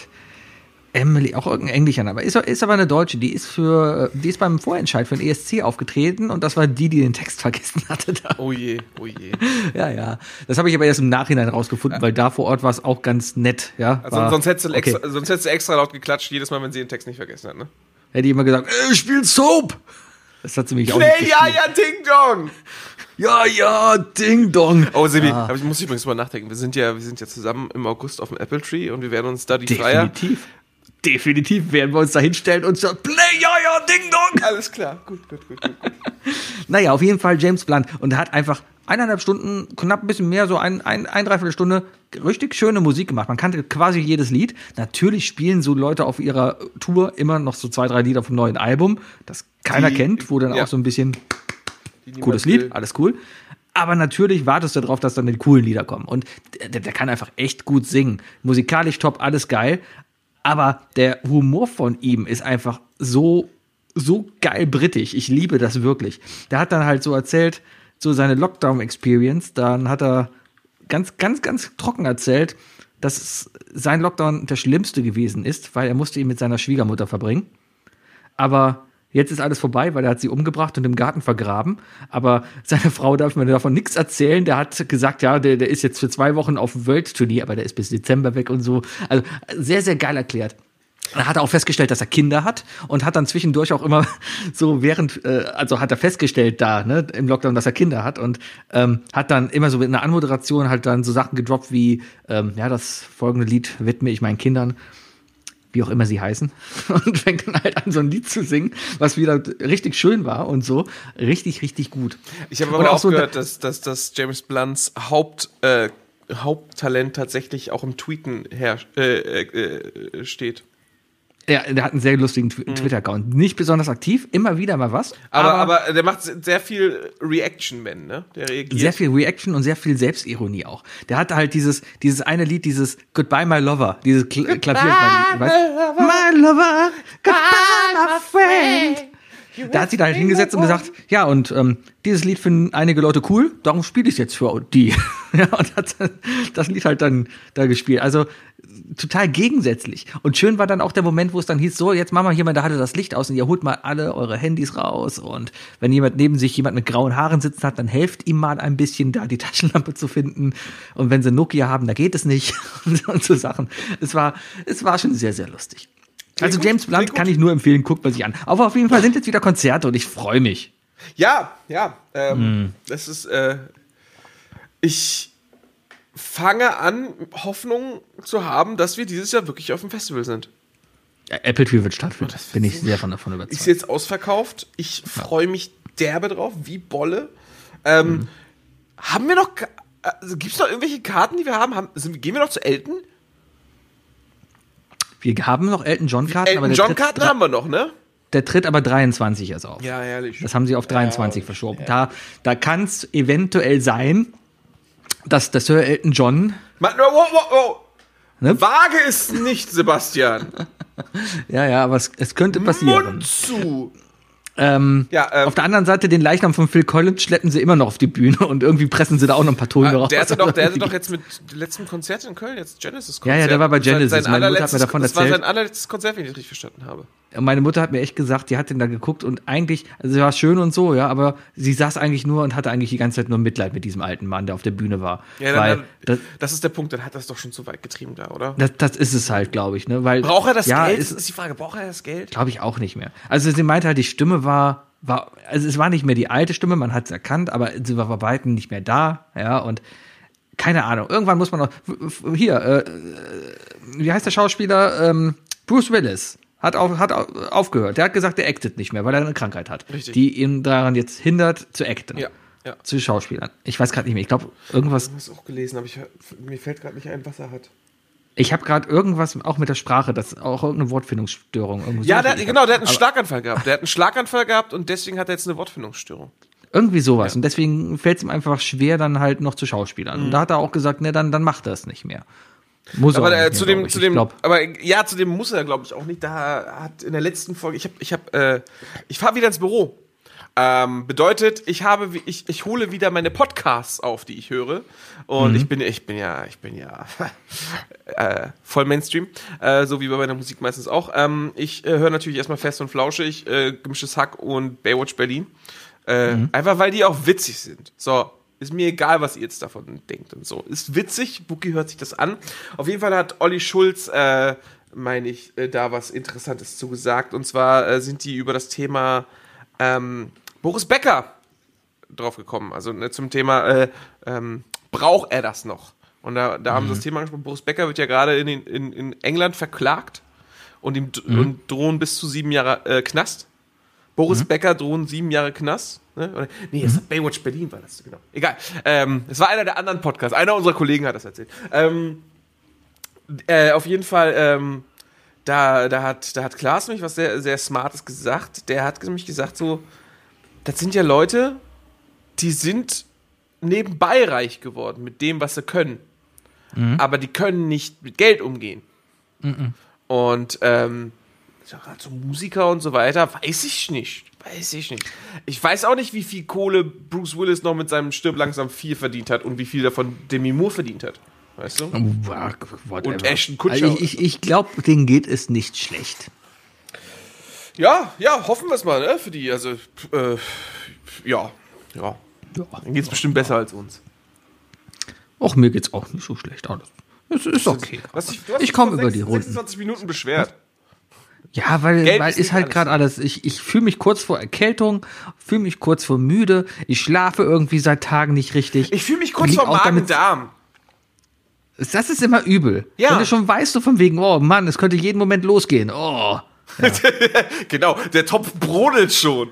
Emily, auch irgendein Englischer, aber ist, ist aber eine Deutsche, die ist für, die ist beim Vorentscheid für den ESC aufgetreten und das war die, die den Text *laughs* vergessen hatte. Da. Oh je, oh je. *laughs* Ja, ja. Das habe ich aber erst im Nachhinein rausgefunden, ja. weil da vor Ort war es auch ganz nett, ja. Also war, sonst hättest du okay. extra, sonst hättest du extra laut geklatscht, jedes Mal, wenn sie den Text nicht vergessen hat, ne? Hätte ich immer gesagt, ey, spiel Soap! Das hat sie mich Play, auch nicht ja, ja, Ding Dong! Ja, ja, Ding Dong. Oh, Sebi, ah. aber ich muss übrigens mal nachdenken. Wir sind ja, wir sind ja zusammen im August auf dem Apple Tree und wir werden uns da die Definitiv. Flyer definitiv werden wir uns da hinstellen und sagen, Play, ja, ja, Ding Dong. Alles klar, gut, gut, gut, gut. *laughs* naja, auf jeden Fall James Blunt. Und er hat einfach eineinhalb Stunden, knapp ein bisschen mehr, so ein, ein, ein dreiviertel Stunde, richtig schöne Musik gemacht. Man kannte quasi jedes Lied. Natürlich spielen so Leute auf ihrer Tour immer noch so zwei, drei Lieder vom neuen Album, das keiner Die, kennt, wo dann ja. auch so ein bisschen cooles Lied, alles cool. Aber natürlich wartest du darauf, dass dann die coolen Lieder kommen. Und der, der kann einfach echt gut singen. Musikalisch top, alles geil. Aber der Humor von ihm ist einfach so, so geil britisch. Ich liebe das wirklich. Der hat dann halt so erzählt, so seine Lockdown-Experience. Dann hat er ganz, ganz, ganz trocken erzählt, dass sein Lockdown der schlimmste gewesen ist, weil er musste ihn mit seiner Schwiegermutter verbringen. Aber Jetzt ist alles vorbei, weil er hat sie umgebracht und im Garten vergraben. Aber seine Frau darf mir davon nichts erzählen. Der hat gesagt, ja, der, der ist jetzt für zwei Wochen auf Weltturnier, aber der ist bis Dezember weg und so. Also sehr, sehr geil erklärt. Dann hat er auch festgestellt, dass er Kinder hat und hat dann zwischendurch auch immer *laughs* so während, äh, also hat er festgestellt da, ne, im Lockdown, dass er Kinder hat und ähm, hat dann immer so in der Anmoderation halt dann so Sachen gedroppt wie, ähm, ja, das folgende Lied widme ich meinen Kindern wie auch immer sie heißen, *laughs* und fängt dann halt an, so ein Lied zu singen, was wieder richtig schön war und so. Richtig, richtig gut. Ich habe aber auch, auch so gehört, dass, dass, dass James Blunts Haupt, äh, Haupttalent tatsächlich auch im Tweeten her, äh, äh, äh steht. Ja, der hat einen sehr lustigen mhm. Twitter-Account. Nicht besonders aktiv, immer wieder mal was. Aber, aber, aber der macht sehr viel Reaction-Man, ne? Der reagiert. Sehr viel Reaction und sehr viel Selbstironie auch. Der hatte halt dieses, dieses eine Lied, dieses Goodbye My Lover, dieses Kl Klavier. My, lover, my Lover, Goodbye My Friend. Da hat sie da halt hingesetzt und gesagt, ja, und ähm, dieses Lied finden einige Leute cool, darum spiele ich jetzt für die. *laughs* ja, und hat das Lied halt dann da gespielt. Also total gegensätzlich. Und schön war dann auch der Moment, wo es dann hieß, so, jetzt machen wir hier mal, da hatte das Licht aus und ihr holt mal alle eure Handys raus. Und wenn jemand neben sich jemand mit grauen Haaren sitzen hat, dann helft ihm mal ein bisschen, da die *laughs* Taschenlampe zu finden. Und wenn sie Nokia haben, da geht es nicht. *laughs* und so Sachen. Es war, es war schon sehr, sehr lustig. Also James Blunt kann ich nur empfehlen, guckt mal sich an. Aber auf jeden Fall sind jetzt wieder Konzerte und ich freue mich. Ja, ja. Ähm, mm. Das ist, äh, ich fange an, Hoffnung zu haben, dass wir dieses Jahr wirklich auf dem Festival sind. Ja, Apple Tree wird stattfinden. Oh, bin ich sehr von davon überzeugt. Ist jetzt ausverkauft. Ich ja. freue mich derbe drauf, wie Bolle. Ähm, mhm. Haben wir noch, also gibt es noch irgendwelche Karten, die wir haben? haben sind, gehen wir noch zu Elton? Wir haben noch Elton John Karten. Elton John Karten haben wir noch, ne? Der tritt aber 23 erst auf. Ja, ehrlich. Das haben sie auf 23 ja, verschoben. Ja. Da, da kann es eventuell sein, dass der Sir Elton John. Man, wow, wow, wow. Ne? Wage ist nicht, Sebastian. *laughs* ja, ja, aber es, es könnte passieren. Mund zu. Ähm, ja, ähm, auf der anderen Seite, den Leichnam von Phil Collins schleppen sie immer noch auf die Bühne und irgendwie pressen sie da auch noch ein paar Tone ah, raus. Der hatte doch, der hatte doch jetzt mit *laughs* dem letzten Konzert in Köln, jetzt Genesis-Konzert. Ja, ja, der war bei Genesis. Sein, sein Meine Mutter hat mir davon erzählt. Das war sein allerletztes Konzert, wenn ich das richtig verstanden habe. Meine Mutter hat mir echt gesagt, die hat den da geguckt und eigentlich, also war schön und so, ja, aber sie saß eigentlich nur und hatte eigentlich die ganze Zeit nur Mitleid mit diesem alten Mann, der auf der Bühne war. Ja, dann, weil, das, das, ist der Punkt, dann hat das doch schon zu weit getrieben da, oder? Das, das ist es halt, glaube ich, ne, weil. Braucht er das ja, Geld? Ist, ist die Frage, braucht er das Geld? Glaube ich auch nicht mehr. Also sie meinte halt, die Stimme war, war, also es war nicht mehr die alte Stimme, man hat es erkannt, aber sie war bei weitem nicht mehr da, ja, und keine Ahnung, irgendwann muss man noch, hier, äh, wie heißt der Schauspieler? Ähm, Bruce Willis hat, auf, hat aufgehört. Der hat gesagt, er actet nicht mehr, weil er eine Krankheit hat, Richtig. die ihn daran jetzt hindert zu acten. Ja, ja. Zu Schauspielern. Ich weiß gerade nicht mehr. Ich glaube, irgendwas. Ich habe es auch gelesen, aber ich, mir fällt gerade nicht ein, was er hat. Ich habe gerade irgendwas auch mit der Sprache, das auch irgendeine Wortfindungsstörung. irgendwie Ja, der, genau, der hat einen Schlaganfall gehabt. Der hat einen Schlaganfall gehabt und deswegen hat er jetzt eine Wortfindungsstörung. Irgendwie sowas. Und deswegen fällt es ihm einfach schwer, dann halt noch zu Schauspielern. Und da hat er auch gesagt, ne, dann, dann macht er es nicht mehr. Muss Aber er äh, zu dem, zu dem, aber ja, zu dem muss er, glaube ich, auch nicht. Da hat in der letzten Folge, ich habe, ich habe, äh, ich fahre wieder ins Büro. Ähm, bedeutet, ich habe, ich, ich hole wieder meine Podcasts auf, die ich höre. Und Mhm. ich bin, ich bin ja, ich bin ja *laughs* äh, voll Mainstream, äh, so wie bei meiner Musik meistens auch. Ähm, ich äh, höre natürlich erstmal fest und flauschig, äh, gemischtes Hack und Baywatch Berlin. Äh, Mhm. Einfach weil die auch witzig sind. So, ist mir egal, was ihr jetzt davon denkt und so. Ist witzig, Buki hört sich das an. Auf jeden Fall hat Olli Schulz, äh, meine ich, äh, da was Interessantes zu gesagt. Und zwar äh, sind die über das Thema ähm, Boris Becker drauf gekommen. Also ne, zum Thema, äh, ähm, braucht er das noch? Und da, da haben sie das Thema angesprochen. Boris Becker wird ja gerade in, in, in England verklagt und ihm d- und drohen bis zu sieben Jahre äh, Knast. Boris Becker drohen sieben Jahre Knast. Ne? Oder, nee, das hat Baywatch Berlin war das, genau. Egal. Ähm, es war einer der anderen Podcasts. Einer unserer Kollegen hat das erzählt. Ähm, äh, auf jeden Fall, ähm, da, da hat, da hat Klaas nämlich was sehr, sehr Smartes gesagt. Der hat nämlich gesagt so, das sind ja Leute, die sind nebenbei reich geworden mit dem, was sie können. Aber die können nicht mit Geld umgehen. Und ähm, gerade so Musiker und so weiter, weiß ich nicht. Weiß ich nicht. Ich weiß auch nicht, wie viel Kohle Bruce Willis noch mit seinem Stirb langsam 4 verdient hat und wie viel davon Demi Moore verdient hat. Weißt du? whatever. Und Ashton Kutcher. Also ich ich, ich glaube, denen geht es nicht schlecht. Ja, ja, hoffen wir es mal, ne? Für die. Also, äh, ja, ja. Dann geht's bestimmt besser als uns. Auch mir geht's auch nicht so schlecht. Alles. Es ist okay. Was ich, Ich komme über die Runden. 26 Minuten beschwert. Ja, weil, Geld weil ist ist, halt gerade alles. Ich, ich fühle mich kurz vor Erkältung, fühle mich kurz vor müde. Ich schlafe irgendwie seit Tagen nicht richtig. Ich fühle mich kurz vor Magen-Darm. Das ist immer übel. Ja. Wenn du schon weißt, so von wegen, oh Mann, es könnte jeden Moment losgehen. Oh. *laughs* Genau, der Topf brodelt schon.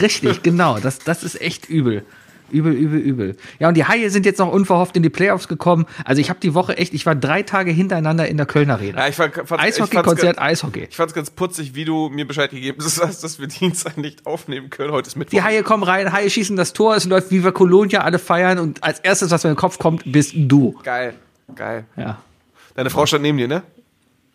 Richtig, genau. Das, das ist echt übel. Übel, übel, übel. Ja, und die Haie sind jetzt noch unverhofft in die Playoffs gekommen. Also ich habe die Woche echt, ich war drei Tage hintereinander in der Kölner Arena. Ja, ich fand, fand's- ich fand's Eishockey-Konzert, ganz- Eishockey. Ich fand's ganz putzig, wie du mir Bescheid gegeben hast, *laughs* dass wir Dienstag nicht aufnehmen können. Heute ist Mittwoch. Die Haie kommen rein, Haie schießen das Tor, es läuft Viva Colonia, alle feiern und als erstes, was mir in den Kopf kommt, bist du. Geil, geil. Ja. Deine Frau stand neben dir, ne?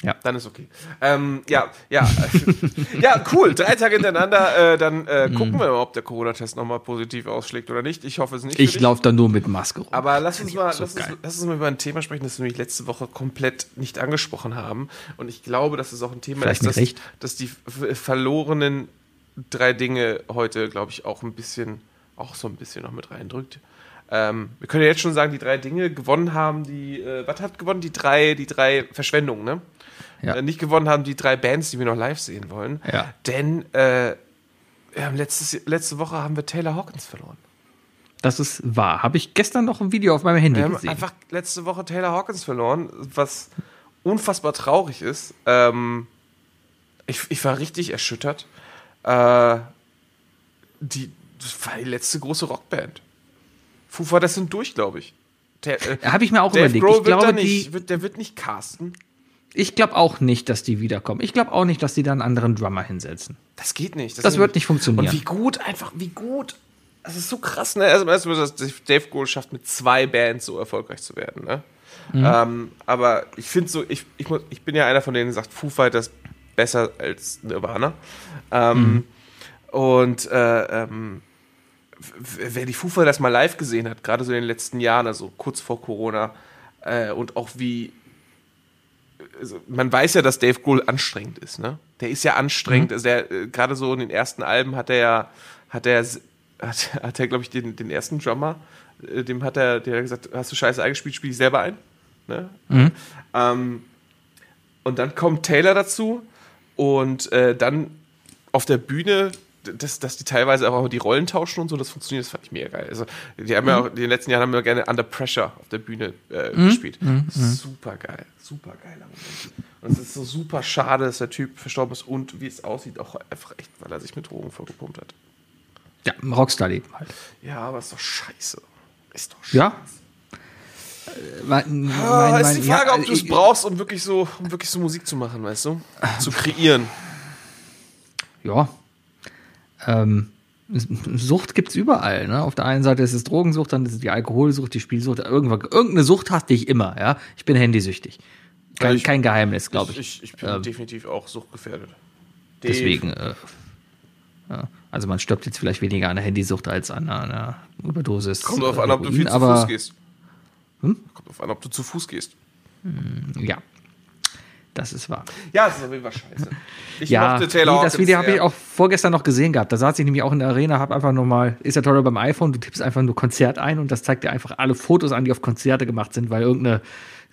Ja. Dann ist okay. Ähm, ja, ja. *laughs* ja, cool. Drei Tage hintereinander. Äh, dann äh, gucken wir mal, ob der Corona-Test nochmal positiv ausschlägt oder nicht. Ich hoffe es nicht. Ich laufe da nur mit Maske rum. Aber lass uns, mal, so lass, uns, lass uns mal über ein Thema sprechen, das wir nämlich letzte Woche komplett nicht angesprochen haben. Und ich glaube, dass es auch ein Thema Vielleicht ist, mit dass, Recht. dass die verlorenen drei Dinge heute, glaube ich, auch ein bisschen, auch so ein bisschen noch mit reindrückt. Ähm, wir können ja jetzt schon sagen, die drei Dinge gewonnen haben, die, äh, was hat gewonnen? Die drei, die drei Verschwendungen, ne? Ja. Äh, nicht gewonnen haben die drei Bands, die wir noch live sehen wollen. Ja. Denn äh, letztes, letzte Woche haben wir Taylor Hawkins verloren. Das ist wahr. Habe ich gestern noch ein Video auf meinem Handy Wir haben gesehen. einfach letzte Woche Taylor Hawkins verloren, was unfassbar traurig ist. Ähm, ich, ich war richtig erschüttert. Äh, die, das war die letzte große Rockband. Foo Fighters sind durch, glaube ich. Äh, *laughs* Habe ich mir auch Dave überlegt. Grohl Ich glaube, nicht, die, wird, der wird nicht casten. Ich glaube auch nicht, dass die wiederkommen. Ich glaube auch nicht, dass die da einen anderen Drummer hinsetzen. Das geht nicht. Das wird nicht funktionieren. Und wie gut, einfach, wie gut. Das ist so krass, ne? Also, erstmal, dass Dave Grohl schafft, mit zwei Bands so erfolgreich zu werden, ne? Mhm. Ähm, aber ich finde so, ich, ich, muss- ich bin ja einer von denen, der sagt, Foo Fighters besser als Nirvana. Ähm, Mhm. Und äh, ähm, wer die Foo Fighters mal live gesehen hat, gerade so in den letzten Jahren, also kurz vor Corona, äh, und auch wie also man weiß ja, dass Dave Grohl anstrengend ist, ne? Der ist ja anstrengend. Also der, äh, gerade so in den ersten Alben hat er ja, hat er, hat, hat er, glaube ich, den, den ersten Drummer, äh, dem hat er, der hat gesagt, hast du scheiße eingespielt, spiel ich selber ein. Ne? Ähm, und dann kommt Taylor dazu und äh, dann auf der Bühne dass, dass die teilweise auch die Rollen tauschen und so, das funktioniert, das fand ich mega geil. Also, die haben ja auch in den letzten Jahren haben wir gerne Under Pressure auf der Bühne äh, gespielt. Super geil, super geiler Moment. Und es ist so super schade, dass der Typ verstorben ist und wie es aussieht, auch einfach echt, weil er sich mit Drogen vollgepumpt hat. Ja, Rockstar-Leben halt. Ja, aber ist doch scheiße. Ist doch scheiße. Ja. Mein, Ah, mein- ist mein- die Frage, ja, ob du es ich- brauchst, um wirklich so, um wirklich so Musik zu machen, weißt du? Zu kreieren. Ja. Ähm, Sucht gibt's überall. Ne? Auf der einen Seite ist es Drogensucht, dann ist es die Alkoholsucht, die Spielsucht. Irgendwann, irgendeine Sucht hatte ich immer. Ja, ich bin handysüchtig. Kein, Ja, ich- kein Geheimnis, glaube ich. Ich, ich bin Ähm, definitiv auch suchtgefährdet. Deswegen. Äh, ja. Also man stirbt jetzt vielleicht weniger an der Handysucht als an einer Überdosis. Kommt drauf an, ob du viel zu Fuß gehst. Hm? Kommt drauf an, ob du zu Fuß gehst. Ja, das ist wahr. Ja, das ist auf jeden Fall scheiße. Ich Ja, mochte Taylor nee, das Video habe ich auch vorgestern noch gesehen gehabt. Da saß ich nämlich auch in der Arena, habe einfach nochmal, ist ja toll beim iPhone, du tippst einfach nur Konzert ein und das zeigt dir einfach alle Fotos an, die auf Konzerte gemacht sind, weil irgendeine,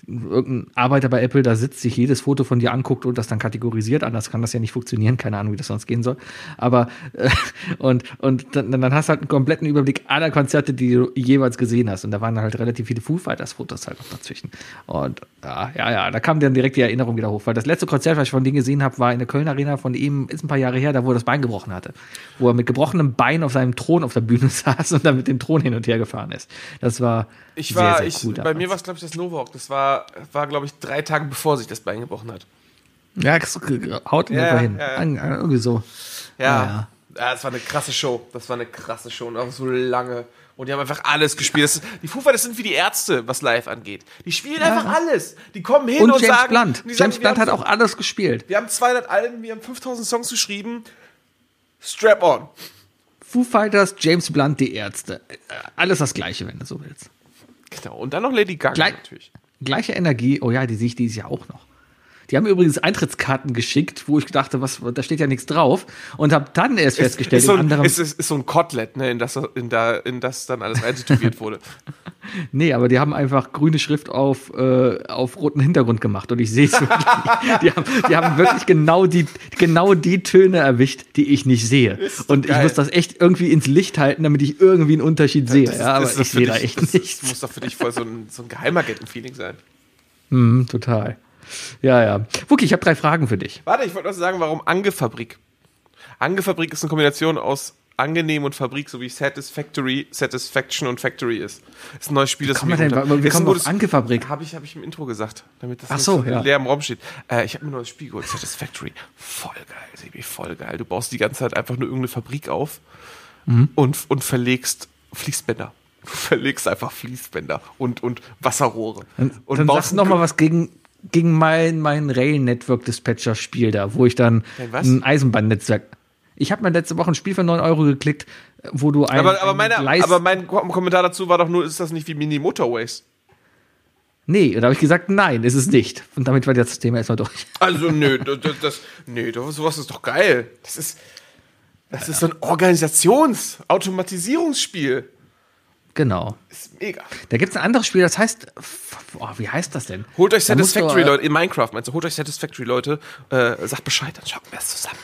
irgendein Arbeiter bei Apple da sitzt, sich jedes Foto von dir anguckt und das dann kategorisiert. Anders kann das ja nicht funktionieren. Keine Ahnung, wie das sonst gehen soll. Aber, äh, und, und dann, dann hast du halt einen kompletten Überblick aller Konzerte, die du jeweils gesehen hast. Und da waren halt relativ viele Foo Fighters Fotos halt noch dazwischen. Und ja, ja, ja, da kam dann direkt die Erinnerung wieder hoch. Weil das letzte Konzert, was ich von denen gesehen habe, war in der Köln Arena von ihm, ist ein paar Jahre her, da wo er das Bein gebrochen hatte. Wo er mit gebrochenem Bein auf seinem Thron auf der Bühne *laughs* saß und dann mit dem Thron hin und her gefahren ist. Das war Ich sehr, war, sehr ich, cool bei damals. mir war es, glaube ich, das Novawalk. Das war, war glaube ich, drei Tage bevor sich das Bein gebrochen hat. Ja, haut ihn Ja, einfach hin. ja, ja. Irgendwie so. Ja. Ja, ja. das war eine krasse Show. Das war eine krasse Show und auch so lange. Und die haben einfach alles gespielt. Das, die Foo Fighters sind wie die Ärzte, was live angeht. Die spielen einfach alles. Die kommen hin und, Und James sagen, Blunt. James sagen, Blunt hat auch alles gespielt. Wir haben 200 Alben, wir haben 5000 Songs geschrieben. Strap on. Foo Fighters, James Blunt, die Ärzte. Äh, Alles das Gleiche, wenn du so willst. Genau. Und dann noch Lady Gaga Gleich- natürlich. Gleiche Energie. Oh ja, die sehe ich dieses Jahr auch noch. Die haben mir übrigens Eintrittskarten geschickt, wo ich dachte, was, da steht ja nichts drauf. Und habe dann erst festgestellt, ist, so ein, anderen, ist, ist, ist so ein Kotelett, ne, in, das, in, da, in das dann alles eintätowiert wurde. *laughs* nee, aber die haben einfach grüne Schrift auf, äh, auf roten Hintergrund gemacht. Und ich sehe es wirklich. *laughs* Die haben, die haben wirklich genau die, genau die Töne erwischt, die ich nicht sehe. Und ich geil. muss das echt irgendwie ins Licht halten, damit ich irgendwie einen Unterschied sehe. Das ja, aber das ist ich sehe da echt das, nichts. Das muss doch für dich voll so ein, so ein Geheimagenten-Feeling sein. Mhm, total. Ja, ja. Wookie, ich habe drei Fragen für dich. Warte, ich wollte noch sagen, warum Angefabrik? Angefabrik ist eine Kombination aus angenehm und Fabrik, so wie Satisfactory, Satisfaction und Factory ist. Das ist ein neues Spiel, das wir denn- wie kommen wir auf Angefabrik? Habe ich, hab ich im Intro gesagt, damit das Ach nicht so, ja. leer im Raum steht. Äh, ich habe mir ein neues Spiel geholt, Satisfactory. Voll geil, Sebi, voll geil. Du baust die ganze Zeit einfach nur irgendeine Fabrik auf Mhm. und, und verlegst Fließbänder. *laughs* Du verlegst einfach Fließbänder und, und Wasserrohre. Dann, und dann baust sagst du noch mal was gegen, gegen mein, mein Rail-Network-Dispatcher-Spiel da, wo ich dann ein Eisenbahnnetzwerk. Ich habe mir letzte Woche ein Spiel für 9 Euro geklickt, wo du ein, aber, aber, ein meine, aber mein Ko- Kommentar dazu war doch nur, ist das nicht wie Mini Motorways? Nee, da habe ich gesagt, nein, ist es nicht. Und damit war das Thema erstmal durch. *laughs* Also, nö, das, das, nö, sowas ist doch geil. Das ist, das ist so ein Organisations-Automatisierungsspiel. Genau. Ist mega. Da gibt es ein anderes Spiel, das heißt, boah, wie heißt das denn? Holt euch Satisfactory, Leute, in Minecraft meinst du, holt euch Satisfactory, Leute, äh, sagt Bescheid, dann schauen wir es zusammen.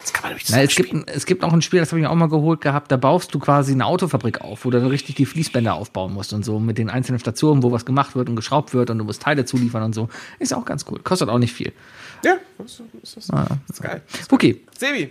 Das kann man nämlich Na, zusammen es, gibt, ein- es gibt auch ein Spiel, das habe ich mir auch mal geholt gehabt, da baust du quasi eine Autofabrik auf, wo du dann richtig die Fließbänder aufbauen musst und so mit den einzelnen Stationen, wo was gemacht wird und geschraubt wird und du musst Teile zuliefern und so. Ist auch ganz cool. Kostet auch nicht viel. Ja, das ist, das ist, Ah, ist geil. Okay. Sebi.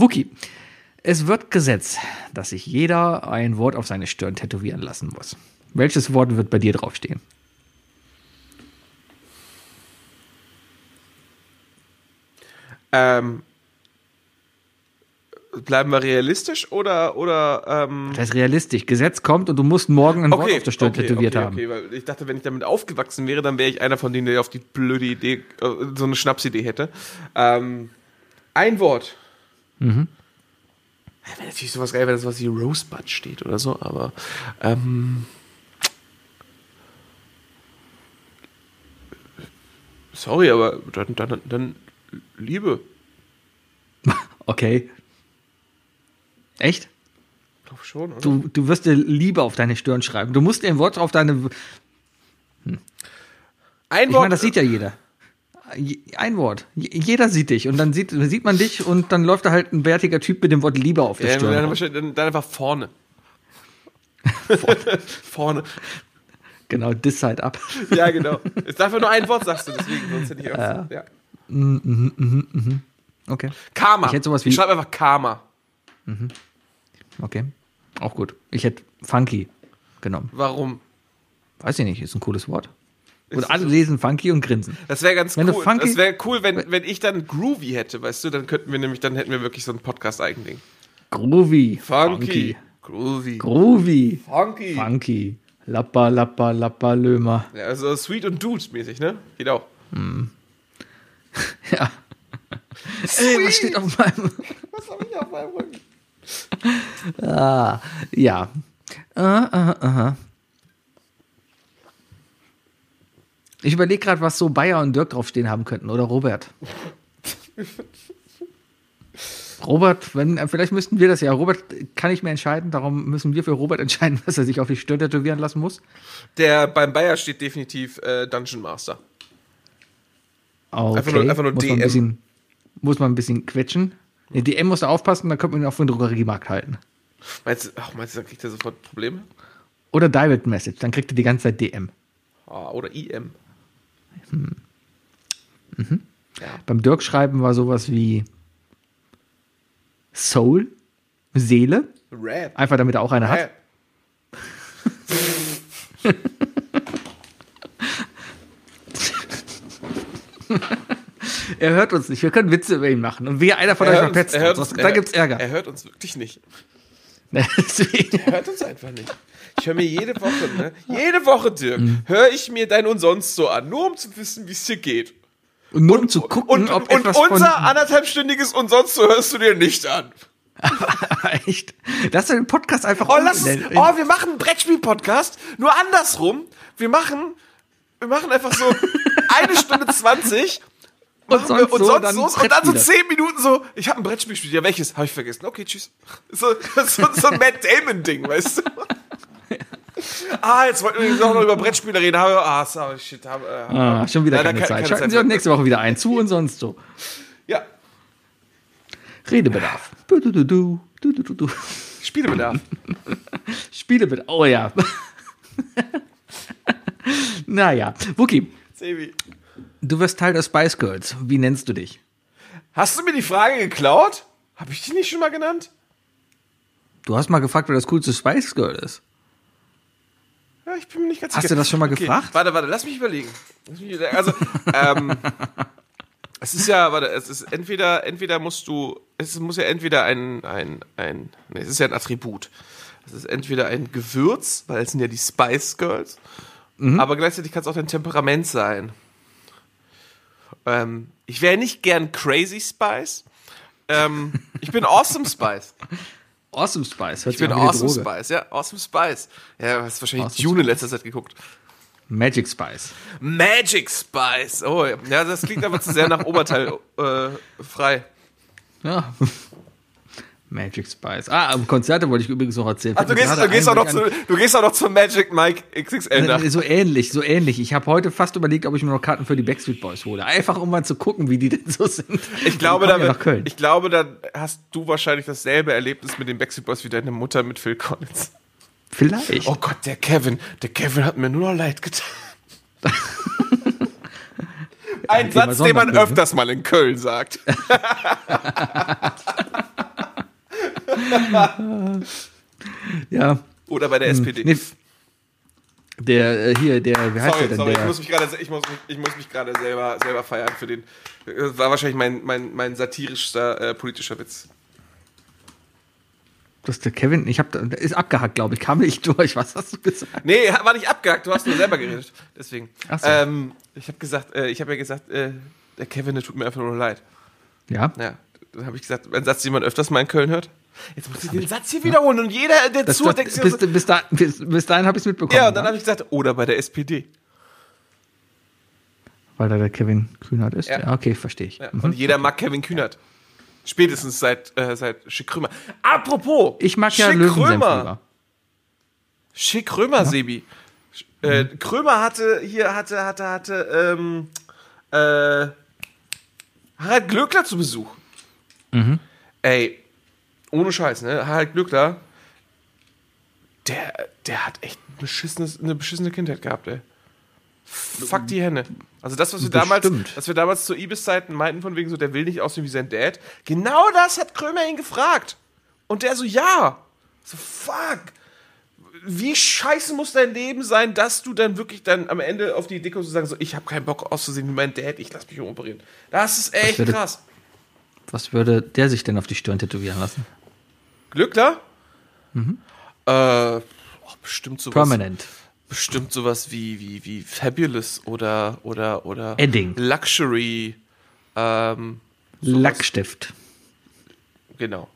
Wookie. Es wird Gesetz, dass sich jeder ein Wort auf seine Stirn tätowieren lassen muss. Welches Wort wird bei dir draufstehen? Ähm, bleiben wir realistisch oder, oder ähm, Das ist realistisch. Gesetz kommt und du musst morgen ein Wort auf der Stirn tätowiert okay, haben. Okay, weil ich dachte, wenn ich damit aufgewachsen wäre, dann wäre ich einer von denen, der auf die blöde Idee, äh, so eine Schnapsidee hätte. Ähm, ein Wort. Mhm. Wäre natürlich sowas geil, wenn das was wie Rosebud steht oder so, aber ähm, sorry, aber dann, dann, dann Liebe. *laughs* Okay. Echt? Ich glaube schon, oder? Du, du wirst dir Liebe auf deine Stirn schreiben. Du musst dir ein Wort auf deine. ein Ich meine, das sieht ja jeder. Ein Wort. Je- Jeder sieht dich und dann sieht, sieht man dich und dann läuft da halt ein bärtiger Typ mit dem Wort Liebe auf der Ja, Stirn. dann, dann, einfach vorne. *laughs* vorne. Genau, this side up. Ja, genau. Es darf ja nur ein Wort, sagst du, deswegen, sonst hätte ich auch. Ja. Okay. Karma. Ich hätte sowas wie- schreibe einfach Karma. Okay. Auch gut. Ich hätte funky genommen. Warum? Weiß ich nicht, ist ein cooles Wort. Und alle lesen funky und grinsen. Das wäre ganz Wenn cool. funky- das wäre cool, wenn, wenn ich dann Groovy hätte, weißt du, dann könnten wir nämlich, dann hätten wir wirklich so ein Podcast-Eigending. Groovy. Funky. Groovy. Groovy. Funky. Funky. Lappa, lappa, lappa, lömer. Ja, also Sweet und Dude mäßig, ne? Geht auch. *laughs* Ja. Ey, was steht auf meinem. *laughs* Was habe ich auf meinem Rücken? *laughs* Ah, ja. Äh, äh, aha. Ich überlege gerade, was so Bayer und Dirk draufstehen haben könnten. Oder Robert. Robert, wenn, vielleicht müssten wir das ja. Robert kann nicht mehr entscheiden, darum müssen wir für Robert entscheiden, *laughs* was er sich auf die Stirn tätowieren lassen muss. Der beim Bayer steht definitiv äh, Dungeon Master. Okay. Einfach nur- einfach nur muss Man ein DM. bisschen, muss man ein bisschen quetschen. Nee, DM muss da aufpassen, dann könnte man ihn auch für den Drogeriemarkt halten. Meinst du, ach, meinst du, dann kriegt er sofort Probleme? Oder Direct Message, dann kriegt er die ganze Zeit DM. Ah, oder IM. Beim Dirk schreiben war sowas wie Soul, Seele, Rap. einfach damit er auch eine hat. Rap. Er hört uns nicht, wir können Witze über ihn machen. Und wir einer von euch Er hört uns- verpetzt er hört uns. uns- Da er- gibt's Ärger. Er hört uns wirklich nicht. *laughs* Deswegen- Er hört uns einfach nicht. Ich höre mir jede Woche, ne? Jede Woche, Dirk, höre ich mir dein und sonst so an, nur um zu wissen, wie es dir geht. Und nur um zu gucken, und, ob und etwas unser von... anderthalbstündiges und sonst so hörst du dir nicht an. *laughs* Echt? Lass den Podcast einfach Oh, lass, umbenennen. oh wir machen einen Brettspiel-Podcast, nur andersrum. Wir machen, wir machen einfach so *laughs* eine Stunde zwanzig Und machen wir- sonst und so, sonst dann so, und dann so zehn Minuten so, ich habe ein Brettspiel gespielt. Ja, welches? Habe ich vergessen. Okay, tschüss. So, *laughs* so, so ein Matt Damon-Ding, weißt du? *laughs* ah, jetzt wollten wir doch noch über Brettspiele reden. Ah, sorry, shit. Habe, äh, Ah, schon wieder keine ke- Zeit. keine Schalten Sie auch nächste Woche wieder ein. Zu und sonst so. Ja, Redebedarf. Du, du, du, du, du, du, du. Spielebedarf. *laughs* Spielebedarf. Oh ja. *laughs* naja. Wookie, Sebi. du wirst Teil der Spice Girls. Wie nennst du dich? Hast du mir die Frage geklaut? Habe ich die nicht schon mal genannt? Du hast mal gefragt, wer das coolste Spice Girl ist. Ja, ich bin mir nicht ganz Hast sicher. du das schon mal gefragt? Warte, warte, lass mich überlegen. Lass mich überlegen. Also, ähm, *laughs* es ist ja, warte, es ist entweder, entweder musst du, es muss ja entweder ein, ein, ein, nee, es ist ja ein Attribut. Es ist entweder ein Gewürz, weil es sind ja die Spice Girls, Mhm. aber gleichzeitig kann es auch dein Temperament sein. Ähm, ich wäre nicht gern Crazy Spice. Ähm, ich bin Awesome Spice. *laughs* Awesome Spice. Hört Ich bin Awesome. Spice, ja, Awesome Spice. Ja, du hast wahrscheinlich Awesome Dune in letzter Zeit geguckt. Magic Spice. Magic Spice. Oh, ja, Ja, das klingt aber zu sehr nach Oberteil äh, frei. Ja. Magic Spice. Ah, am Konzerte wollte ich übrigens noch erzählen. Ach, du gehst, du, gehst auch noch zu, du gehst auch noch zu Magic Mike XXL nach. an- So ähnlich, so ähnlich. Ich habe heute fast überlegt, ob ich mir noch Karten für die Backstreet Boys hole. Einfach um mal zu gucken, wie die denn so sind. Ich glaube, Die da, kommen ja nach Köln. ich glaube, da hast du wahrscheinlich dasselbe Erlebnis mit den Backstreet Boys wie deine Mutter mit Phil Collins. Vielleicht. Oh Gott, der Kevin. Der Kevin hat mir nur noch leid getan. *laughs* Ein Satz, den man ne? öfters mal in Köln sagt. *laughs* Ja. Oder bei der SPD. Nee, der äh, hier, der, wie heißt Sorry, der denn? sorry, ich der, muss mich gerade, ich muss ich muss mich gerade selber, selber feiern für den. Das war wahrscheinlich mein, mein, mein satirischster äh, politischer Witz. Das ist der Kevin, ich habe ist abgehackt, glaube ich, kam nicht durch. Was hast du gesagt? Nee, war nicht abgehackt, du hast nur selber geredet. Deswegen. Ach so. Ähm, ich habe gesagt, äh, ich habe ja gesagt, äh, der Kevin, der tut mir einfach nur leid. Ja. Ja, dann habe ich gesagt, ein Satz, den man öfters mal in Köln hört. Jetzt muss ich den Satz hier wiederholen und jeder, der Das, zuhört, denkt sich bis, so, bis, da, bis, bis dahin habe ich es mitbekommen. Ja, und dann ne? habe ich gesagt, oder bei der SPD. Weil da der Kevin Kühnert ist. Ja. Ja, okay, verstehe ich. Ja, Mhm. Und jeder mag Kevin Kühnert. Spätestens seit, äh, seit Schick Krömer. Apropos. Ich mag ja Schick lieber. Schick Krömer, Sebi. Äh, Krömer hatte hier, hatte, hatte, hatte, ähm, äh, Harald Glöckler zu Besuch. Ey, ohne Scheiß, ne? Harald Glöckler, der, der hat echt ein beschissenes, eine beschissene Kindheit gehabt, ey. Fuck die Hände. Also das, was wir damals, Bestimmt. was wir damals zu Ibis-Zeiten meinten, von wegen so, der will nicht aussehen wie sein Dad. Genau das hat Krömer ihn gefragt. Und der so, ja. So, fuck. Wie scheiße muss dein Leben sein, dass du dann wirklich dann am Ende auf die Idee kommst und sagen so, ich habe keinen Bock auszusehen wie mein Dad, ich lass mich umoperieren. Das ist echt würde- krass. Was würde der sich denn auf die Stirn tätowieren lassen? Glückler? Äh, oh, bestimmt sowas. Permanent. Bestimmt sowas wie, wie, wie Fabulous oder, oder, oder Edding. Luxury. Ähm, sowas. Lackstift. Genau.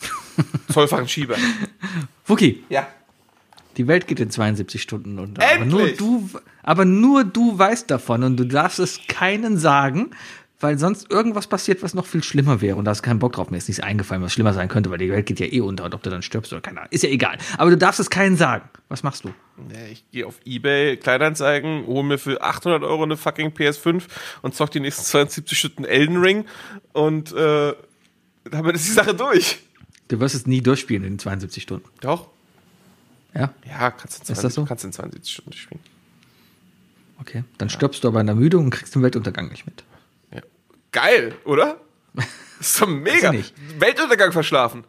*laughs* Zollfangschieber. Wookie, Ja. die Welt geht in 72 Stunden unter. Aber nur, Endlich! du, aber nur du weißt davon und du darfst es keinen sagen, weil sonst irgendwas passiert, was noch viel schlimmer wäre. Und da hast du keinen Bock drauf. Mir ist nichts eingefallen, was schlimmer sein könnte, weil die Welt geht ja eh unter und ob du dann stirbst oder keine Ahnung. Ist ja egal. Aber du darfst es keinen sagen. Was machst du? Ja, Ich gehe auf Ebay, Kleinanzeigen, hole mir für 800 Euro eine fucking PS5 und zock die nächsten 72 Stunden Elden Ring und äh, damit ist die Sache durch. Du wirst es nie durchspielen in den 72 Stunden. Doch. Ja? Ja, kannst du in 20, das so? kannst in 72 Stunden spielen. Okay. Dann stirbst du aber in der Ermüdung und kriegst den Weltuntergang nicht mit. Ja. Geil, oder? *laughs* ist doch mega. Weltuntergang verschlafen.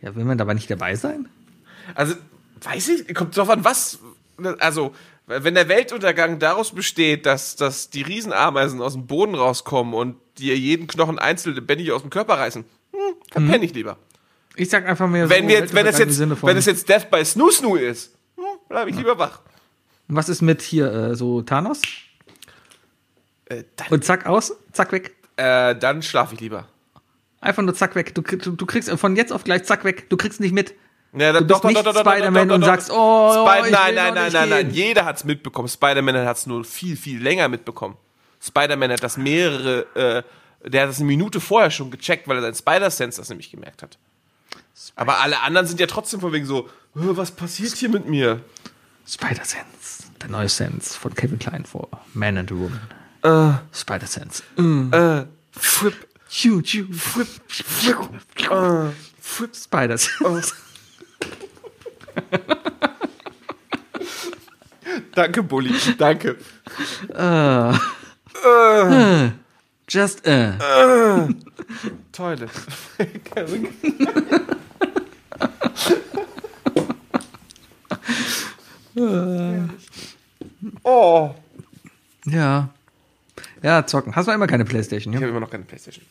Ja, will man dabei nicht dabei sein? Also, weiß ich, kommt drauf an, was. Also, wenn der Weltuntergang daraus besteht, dass, dass die Riesenameisen aus dem Boden rauskommen und dir jeden Knochen einzeln lebendig aus dem Körper reißen, hm, dann penne ich lieber. Ich sag einfach mehr Wenn, so wir jetzt, wenn, es jetzt, wenn es jetzt Death by Snoo Snoo ist, hm, bleibe ich lieber wach. Was ist mit hier äh, so Thanos? Äh, Und zack aus, zack weg. Äh, dann schlafe ich lieber. Einfach nur zack weg. Du, du, du kriegst von jetzt auf gleich zack weg. Du kriegst nicht mit. Ja, Du bist nicht Spider-Man und sagst, oh, Spy ich nein, nein, nein, nein, nein. Jeder hat's mitbekommen. Spider-Man hat's nur viel, viel länger mitbekommen. Spider-Man hat das mehrere, äh, der hat das eine Minute vorher schon gecheckt, weil er sein Spider-Sense das nämlich gemerkt hat. Aber alle anderen sind ja trotzdem von wegen so, "Hä, was passiert hier mit mir? Spider-Sense. Der neue Sense von Kevin Klein vor Man and a Woman. Äh, Spider-Sense. äh, Flip, Choo, choo. Flip, Flip, äh, Flip. Spider-Sense. *laughs* Danke, Bulli, danke. Just, äh. Toilet. *laughs* oh. Ja. Ja, zocken. Hast du immer keine Playstation, Ich ja? habe immer noch keine Playstation.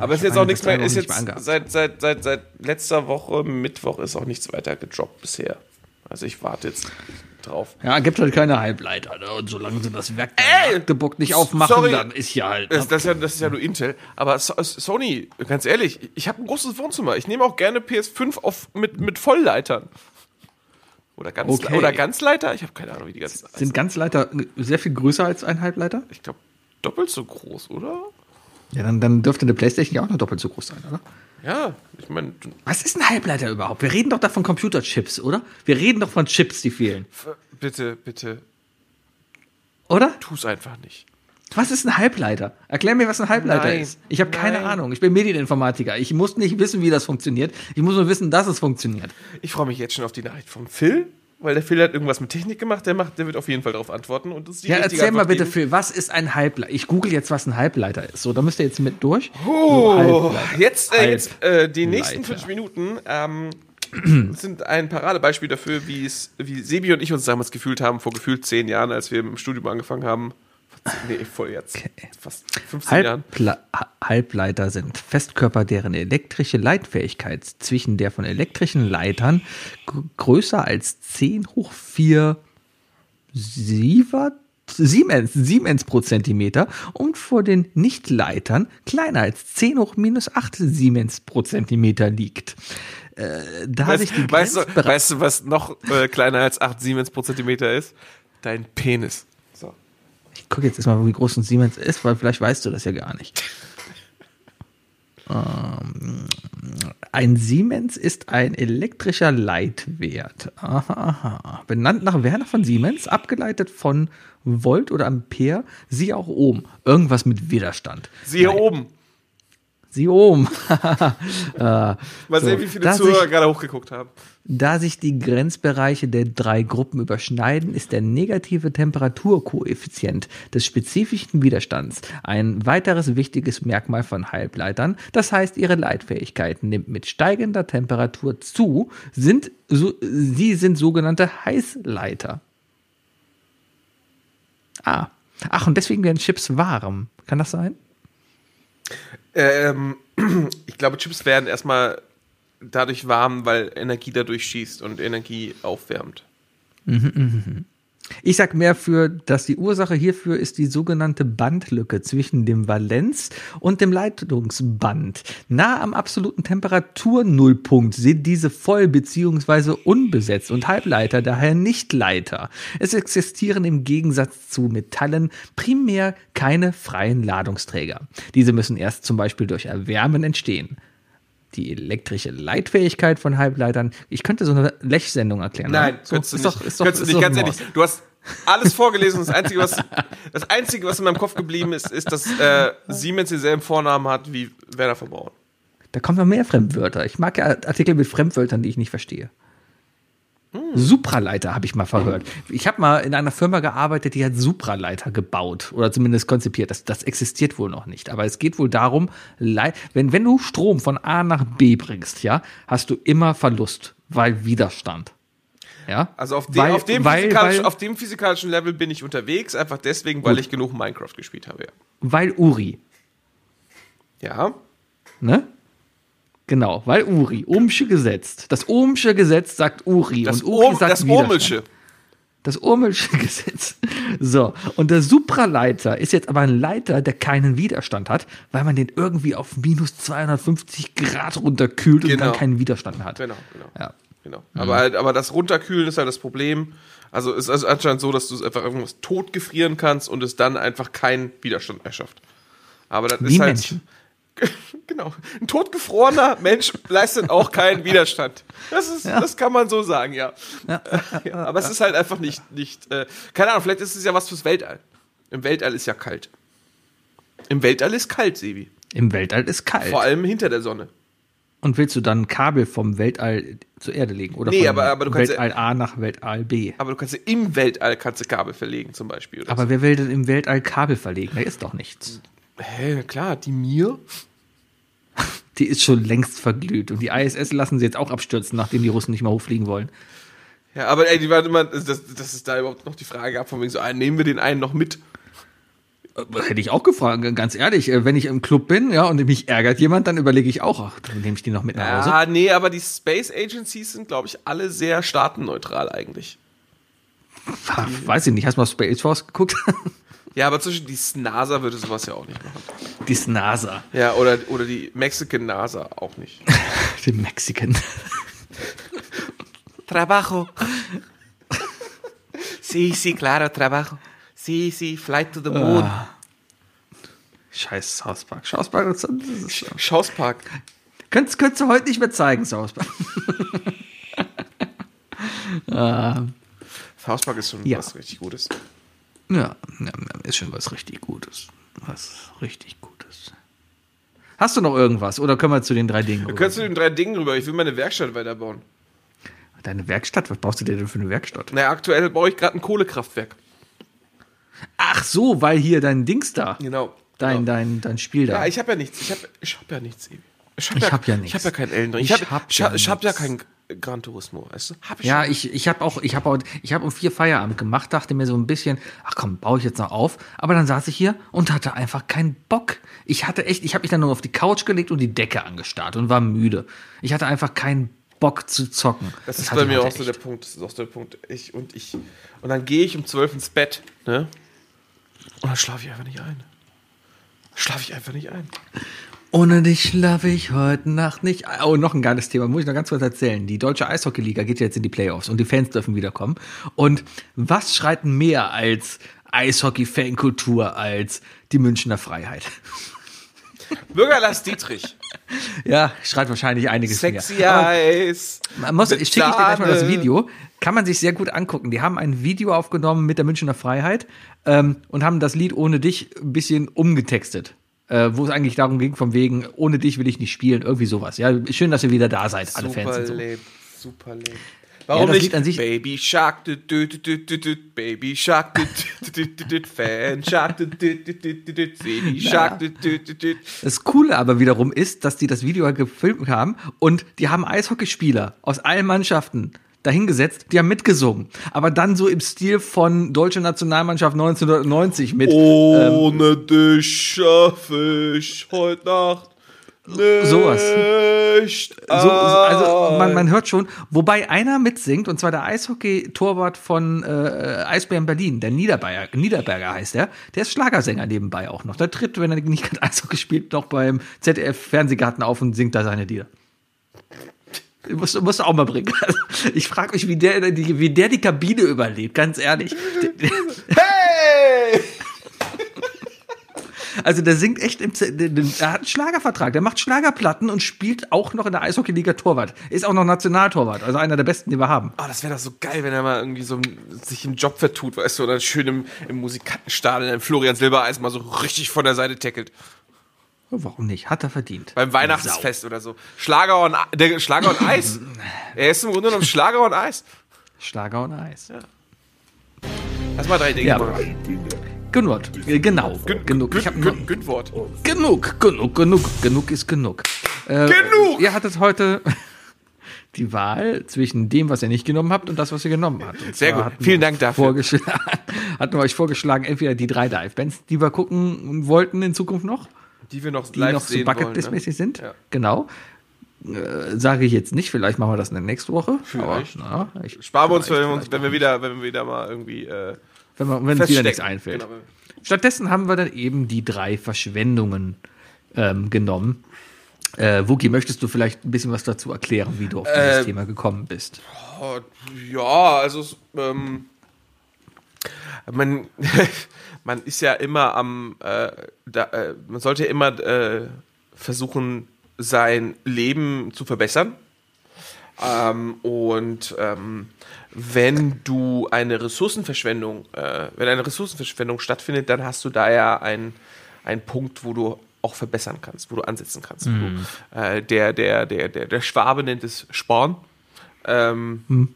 Aber ist ich jetzt auch nichts mehr, ist jetzt mehr seit, seit, seit, seit letzter Woche, Mittwoch, ist auch nichts weiter gedroppt bisher. Also ich warte jetzt drauf. Ja, gibt halt keine Halbleiter, ne? Und solange sie das Werk Magdeburg nicht aufmachen, Sorry. dann ist ja halt. Das, Ne? das, ist ja, das ist ja nur Intel. Aber So- Sony, ganz ehrlich, ich habe ein großes Wohnzimmer. Ich nehme auch gerne PS5 auf, mit, mit Vollleitern. Oder, ganz, Okay. oder Ganzleiter? Ich habe keine Ahnung, wie die ganzen. Sind Ganzleiter sehr viel größer als ein Halbleiter? ich glaube, doppelt so groß, oder? Ja, dann, dann dürfte eine Playstation ja auch noch doppelt so groß sein, oder? Ja, ich meine, Was ist ein Halbleiter überhaupt? Wir reden doch da von Computerchips, oder? Wir reden doch von Chips, die fehlen. bitte, bitte, Oder? tu's einfach nicht. Was ist ein Halbleiter? Erklär mir, was ein Halbleiter Nein. ist. Ich habe keine. Ahnung. Ich bin Medieninformatiker. Ich muss nicht wissen, wie das funktioniert. Ich muss nur wissen, dass es funktioniert. Ich freue mich jetzt schon auf die Nachricht vom Phil, weil der Phil hat irgendwas mit Technik gemacht. Der, macht, der wird auf jeden Fall darauf antworten. Und das ist die Ja, erzähl mal Antwort bitte, geben. Phil, was ist ein Halbleiter? Ich google jetzt, was ein Halbleiter ist. So, da müsst ihr jetzt mit durch. Oh, So, jetzt, äh, jetzt äh, die nächsten fünf Minuten ähm, *clears throat* sind ein Paradebeispiel dafür, wie es, wie Sebi und ich uns damals gefühlt haben, vor gefühlt zehn Jahren, als wir im Studium angefangen haben. *laughs* Nee, voll jetzt. Fast 15 Jahren. Halbla Ha- Halbleiter sind Festkörper, deren elektrische Leitfähigkeit zwischen der von elektrischen Leitern größer als 10 hoch 4 Sievert, Siemens, Siemens pro Zentimeter und vor den Nichtleitern kleiner als 10 hoch minus 8 Siemens pro Zentimeter liegt. Äh, da sich die Weißt, weißt, du, weißt du, was noch äh, kleiner als 8 Siemens pro Zentimeter ist? Dein Penis. Gucke jetzt erstmal, wie groß ein Siemens ist, weil vielleicht weißt du das ja gar nicht. ähm, ein Siemens ist ein elektrischer Leitwert. Aha, aha. Benannt nach Werner von Siemens, abgeleitet von Volt oder Ampere. Siehe auch oben. Irgendwas mit Widerstand. Siehe oben. Siehe *laughs* oben. äh, Mal so, sehen, wie viele da Zuhörer sich- gerade hochgeguckt haben. Da sich die Grenzbereiche der drei Gruppen überschneiden, ist der negative Temperaturkoeffizient des spezifischen Widerstands ein weiteres wichtiges Merkmal von Halbleitern. Das heißt, ihre Leitfähigkeit nimmt mit steigender Temperatur zu, sind, so, sie sind sogenannte Heißleiter. Ah. Ach, und deswegen werden Chips warm. Kann das sein? Ähm, *clears throat* ich glaube, Chips werden erstmal dadurch warm, weil Energie dadurch schießt und Energie aufwärmt. Ich sag mehr für, dass die Ursache hierfür ist die sogenannte Bandlücke zwischen dem Valenz- und dem Leitungsband. Nah am absoluten Temperaturnullpunkt sind diese voll bzw. unbesetzt und Halbleiter daher nicht Leiter. Es existieren im Gegensatz zu Metallen primär keine freien Ladungsträger. Diese müssen erst zum Beispiel durch Erwärmen entstehen. Die elektrische Leitfähigkeit von Halbleitern, ich könnte so eine Lech-Sendung erklären. Nein? So, könntest du ist nicht. doch- ist doch- könntest du ist nicht, doch ganz ehrlich. Du hast alles vorgelesen. Das Einzige, was, das Einzige, was in meinem Kopf geblieben ist, ist, dass äh, Siemens denselben Vornamen hat wie Werner von Braun. Da kommen noch mehr Fremdwörter. Ich mag ja Artikel mit Fremdwörtern, die ich nicht verstehe. Supraleiter habe ich mal verhört. Ich habe mal in einer Firma gearbeitet, die hat Supraleiter gebaut oder zumindest konzipiert. Das, das existiert wohl noch nicht. Aber es geht wohl darum, wenn, wenn du Strom von A nach B bringst, ja, hast du immer Verlust, weil Widerstand. Ja? Also auf dem, weil, auf, dem weil, physikalischen, weil, auf dem physikalischen Level bin ich unterwegs, einfach deswegen, weil Gut. ich genug Minecraft gespielt habe. Ja. weil Uri. ja. Ne? Genau, weil Uri. Ohmsche Gesetz. Das Ohmsche Gesetz sagt Uri. Das, und Uri Urm, sagt das. Urmelsche. Das Urmelsche *laughs* Gesetz. So, und der Supraleiter ist jetzt aber ein Leiter, der keinen Widerstand hat, weil man den irgendwie auf minus 250 Grad runterkühlt und Genau. dann keinen Widerstand mehr hat. Genau, genau. Ja. genau. Aber, halt, aber das Runterkühlen ist halt das Problem. Also ist also anscheinend so, dass du es einfach irgendwas totgefrieren kannst und es dann einfach keinen Widerstand mehr schafft. Aber das Wie ist halt. Menschen. *laughs* Genau. Ein totgefrorener Mensch leistet auch keinen Widerstand. Das ist, das kann man so sagen, ja. *laughs* Ja, aber es ist halt einfach nicht, nicht, äh, keine Ahnung, vielleicht ist es ja was fürs Weltall. Im Weltall ist ja kalt. Im Weltall ist kalt, Sebi. Im Weltall ist kalt. Vor allem hinter der Sonne. Und willst du dann ein Kabel vom Weltall zur Erde legen? Oder Nee, aber- aber du kannst ja- Weltall A nach Weltall B? Aber du kannst ja im Weltall kannst du Kabel verlegen, zum Beispiel. Aber wer will denn im Weltall Kabel verlegen? Da ist doch nichts. so. Hä, na klar, die Mir. Die ist schon längst verglüht. Und die ISS lassen sie jetzt auch abstürzen, nachdem die Russen nicht mehr hochfliegen wollen. Ja, aber ey, die waren immer, das, das ist da überhaupt noch die Frage gab, von wegen so, ah, nehmen wir den einen noch mit? Äh, Hätte ich auch gefragt, ganz ehrlich. äh, Wenn ich im Club bin, ja, und mich ärgert jemand, dann überlege ich auch, ach, dann nehme ich die noch mit nach Hause. Ja, nee, aber die Space Agencies sind, glaube ich, alle sehr staatenneutral eigentlich. Weiß ich nicht, hast du mal Space Force geguckt? *laughs* Ja, aber zwischen die NASA würde sowas ja auch nicht machen. die NASA. Ja, oder, oder die Mexican NASA auch nicht. *laughs* Die Mexican. *laughs* Trabajo. sí, sí, claro, trabajo. Sí, sí, flight to the moon. Scheiß South Park. South Park, ist, Schauspark. könntest, könntest du heute nicht mehr zeigen, South Park. *laughs* Schauspark ist schon Ja. was richtig Gutes. Ja, ist schon was richtig Gutes. Was richtig Gutes. Hast du noch irgendwas? Oder können wir zu den drei Dingen rüber? kannst du den drei Dingen rüber. Ich will meine Werkstatt weiterbauen. Deine Werkstatt? Was brauchst du dir denn für eine Werkstatt? Naja, aktuell baue ich gerade ein Kohlekraftwerk. Ach so, weil hier dein Dings da. Genau. Dein, genau. dein, dein Spiel da. Ja, ich habe ja nichts. Ich habe ich hab ja nichts. Ebi. Ich Ich hab ja nichts. Ich habe ja keinen Elden Ring. Ich habe hab ja ich hab ja keinen Gran Turismo, weißt du? Hab ich Ja, schon. ich, ich habe auch, ich habe auch, ich habe um vier Feierabend gemacht, dachte mir so ein bisschen, ach komm, baue ich jetzt noch auf. Aber dann saß ich hier und hatte einfach keinen Bock. Ich hatte echt, ich habe mich dann nur auf die Couch gelegt und die Decke angestarrt und war müde. Ich hatte einfach keinen Bock zu zocken. Das ist hatte bei mir auch so der. Punkt. Das ist auch so der Punkt. Ich und ich. Und dann gehe ich um 12 ins Bett, ne? Und dann schlafe ich einfach nicht ein. Schlafe ich einfach nicht ein. Ohne dich schlafe ich heute Nacht nicht. Oh, noch ein geiles Thema, muss ich noch ganz kurz erzählen. Die deutsche Eishockeyliga geht jetzt in die Playoffs und die Fans dürfen wiederkommen. Und was schreit mehr als Eishockey-Fankultur als die Münchner Freiheit? Bürger Lars Dietrich. *laughs* Ja, schreit wahrscheinlich einiges Sexy mehr. Eis. Man muss, ich schicke ich dir gleich mal das. Video. Kann man sich sehr gut angucken. Die haben ein Video aufgenommen mit der Münchner Freiheit ähm, und haben das Lied Ohne dich ein bisschen umgetextet. Äh, wo es eigentlich darum ging, von wegen, ohne dich will ich nicht spielen, irgendwie sowas. Ja, schön, dass ihr wieder da seid, alle Fans Super und so. lame. Super lame. Warum das nicht? An sich- Baby Shark, du, du, du, du, du, Baby Shark, du, du, du, du, du, Fan Shark, du, du, du, du, du, du, Baby Shark, du, du, du, du. Das Coole aber wiederum ist, dass die das Video gefilmt haben und die haben Eishockeyspieler aus allen Mannschaften dahingesetzt, die haben mitgesungen. Aber dann so im Stil von Deutsche Nationalmannschaft 1990 mit Ohne dich schaffe ich heute Nacht Sowas. nicht. So, also man, man hört schon, wobei einer mitsingt, und zwar der Eishockey-Torwart von äh, Eisbären Berlin, der Niederberger, Niederberger heißt der, der ist Schlagersänger nebenbei auch noch. Der tritt, wenn er nicht gerade Eishockey spielt, noch beim ZDF-Fernsehgarten auf und singt da seine Lieder. Musst, musst du auch mal bringen. Also, ich frage mich, wie der, die, wie der die Kabine überlebt, ganz ehrlich. Hey! Also der singt echt im Z der- er hat einen Schlagervertrag, der macht Schlagerplatten und spielt auch noch in der Eishockey-Liga Torwart. Ist auch noch Nationaltorwart, also einer der besten, die wir haben. Oh, das wäre doch so geil, wenn er mal irgendwie so sich im Job vertut, weißt du, oder schön im, im Musikantenstadel in Florian Silbereis mal so richtig von der Seite tackelt. Warum nicht? Hat er verdient. Beim Weihnachtsfest oder so. Schlager und, der Schlager und Eis. *clears throat* Er ist im Grunde genommen Schlager und Eis. Schlager und Eis. Lass mal drei Dinge Ja. machen. Genug. Äh, Genau. Gün- genug. Ich Gün- hab Gün- Günwort. genug, genug, genug. Genug ist genug. Äh, Genug! Ihr hattet heute *laughs* die Wahl zwischen dem, was ihr nicht genommen habt und das, was ihr genommen habt. Und Sehr gut. Vielen Dank dafür. *laughs* Hatten wir euch vorgeschlagen, entweder die drei Dive-Bands, die wir gucken wollten in Zukunft noch, Die wir noch die live noch so sehen wollen. Bucketlist-mäßig Ne? sind. Ja. Genau. Äh, Sage ich jetzt nicht, vielleicht machen wir das in der nächsten Woche. Vielleicht. Aber, na, ich, Sparen wir uns, wenn wir, uns, wenn wir wieder, wenn wir wieder mal irgendwie äh, wenn, wenn uns wieder nichts einfällt. Genau. Stattdessen haben wir dann eben die drei Verschwendungen ähm, genommen. Äh, Wookie, möchtest du vielleicht ein bisschen was dazu erklären, wie du auf dieses Äh, Thema gekommen bist? Ja, also ähm, man, *laughs* man ist ja immer am, äh, da, äh, man sollte ja immer äh, versuchen, sein Leben zu verbessern. Ähm, und ähm, wenn du eine Ressourcenverschwendung, äh, wenn eine Ressourcenverschwendung stattfindet, dann hast du da ja einen, einen Punkt, wo du auch verbessern kannst, wo du ansetzen kannst. Wo du, äh, der, der, der, der, der Schwabe nennt es Sporn. Ähm,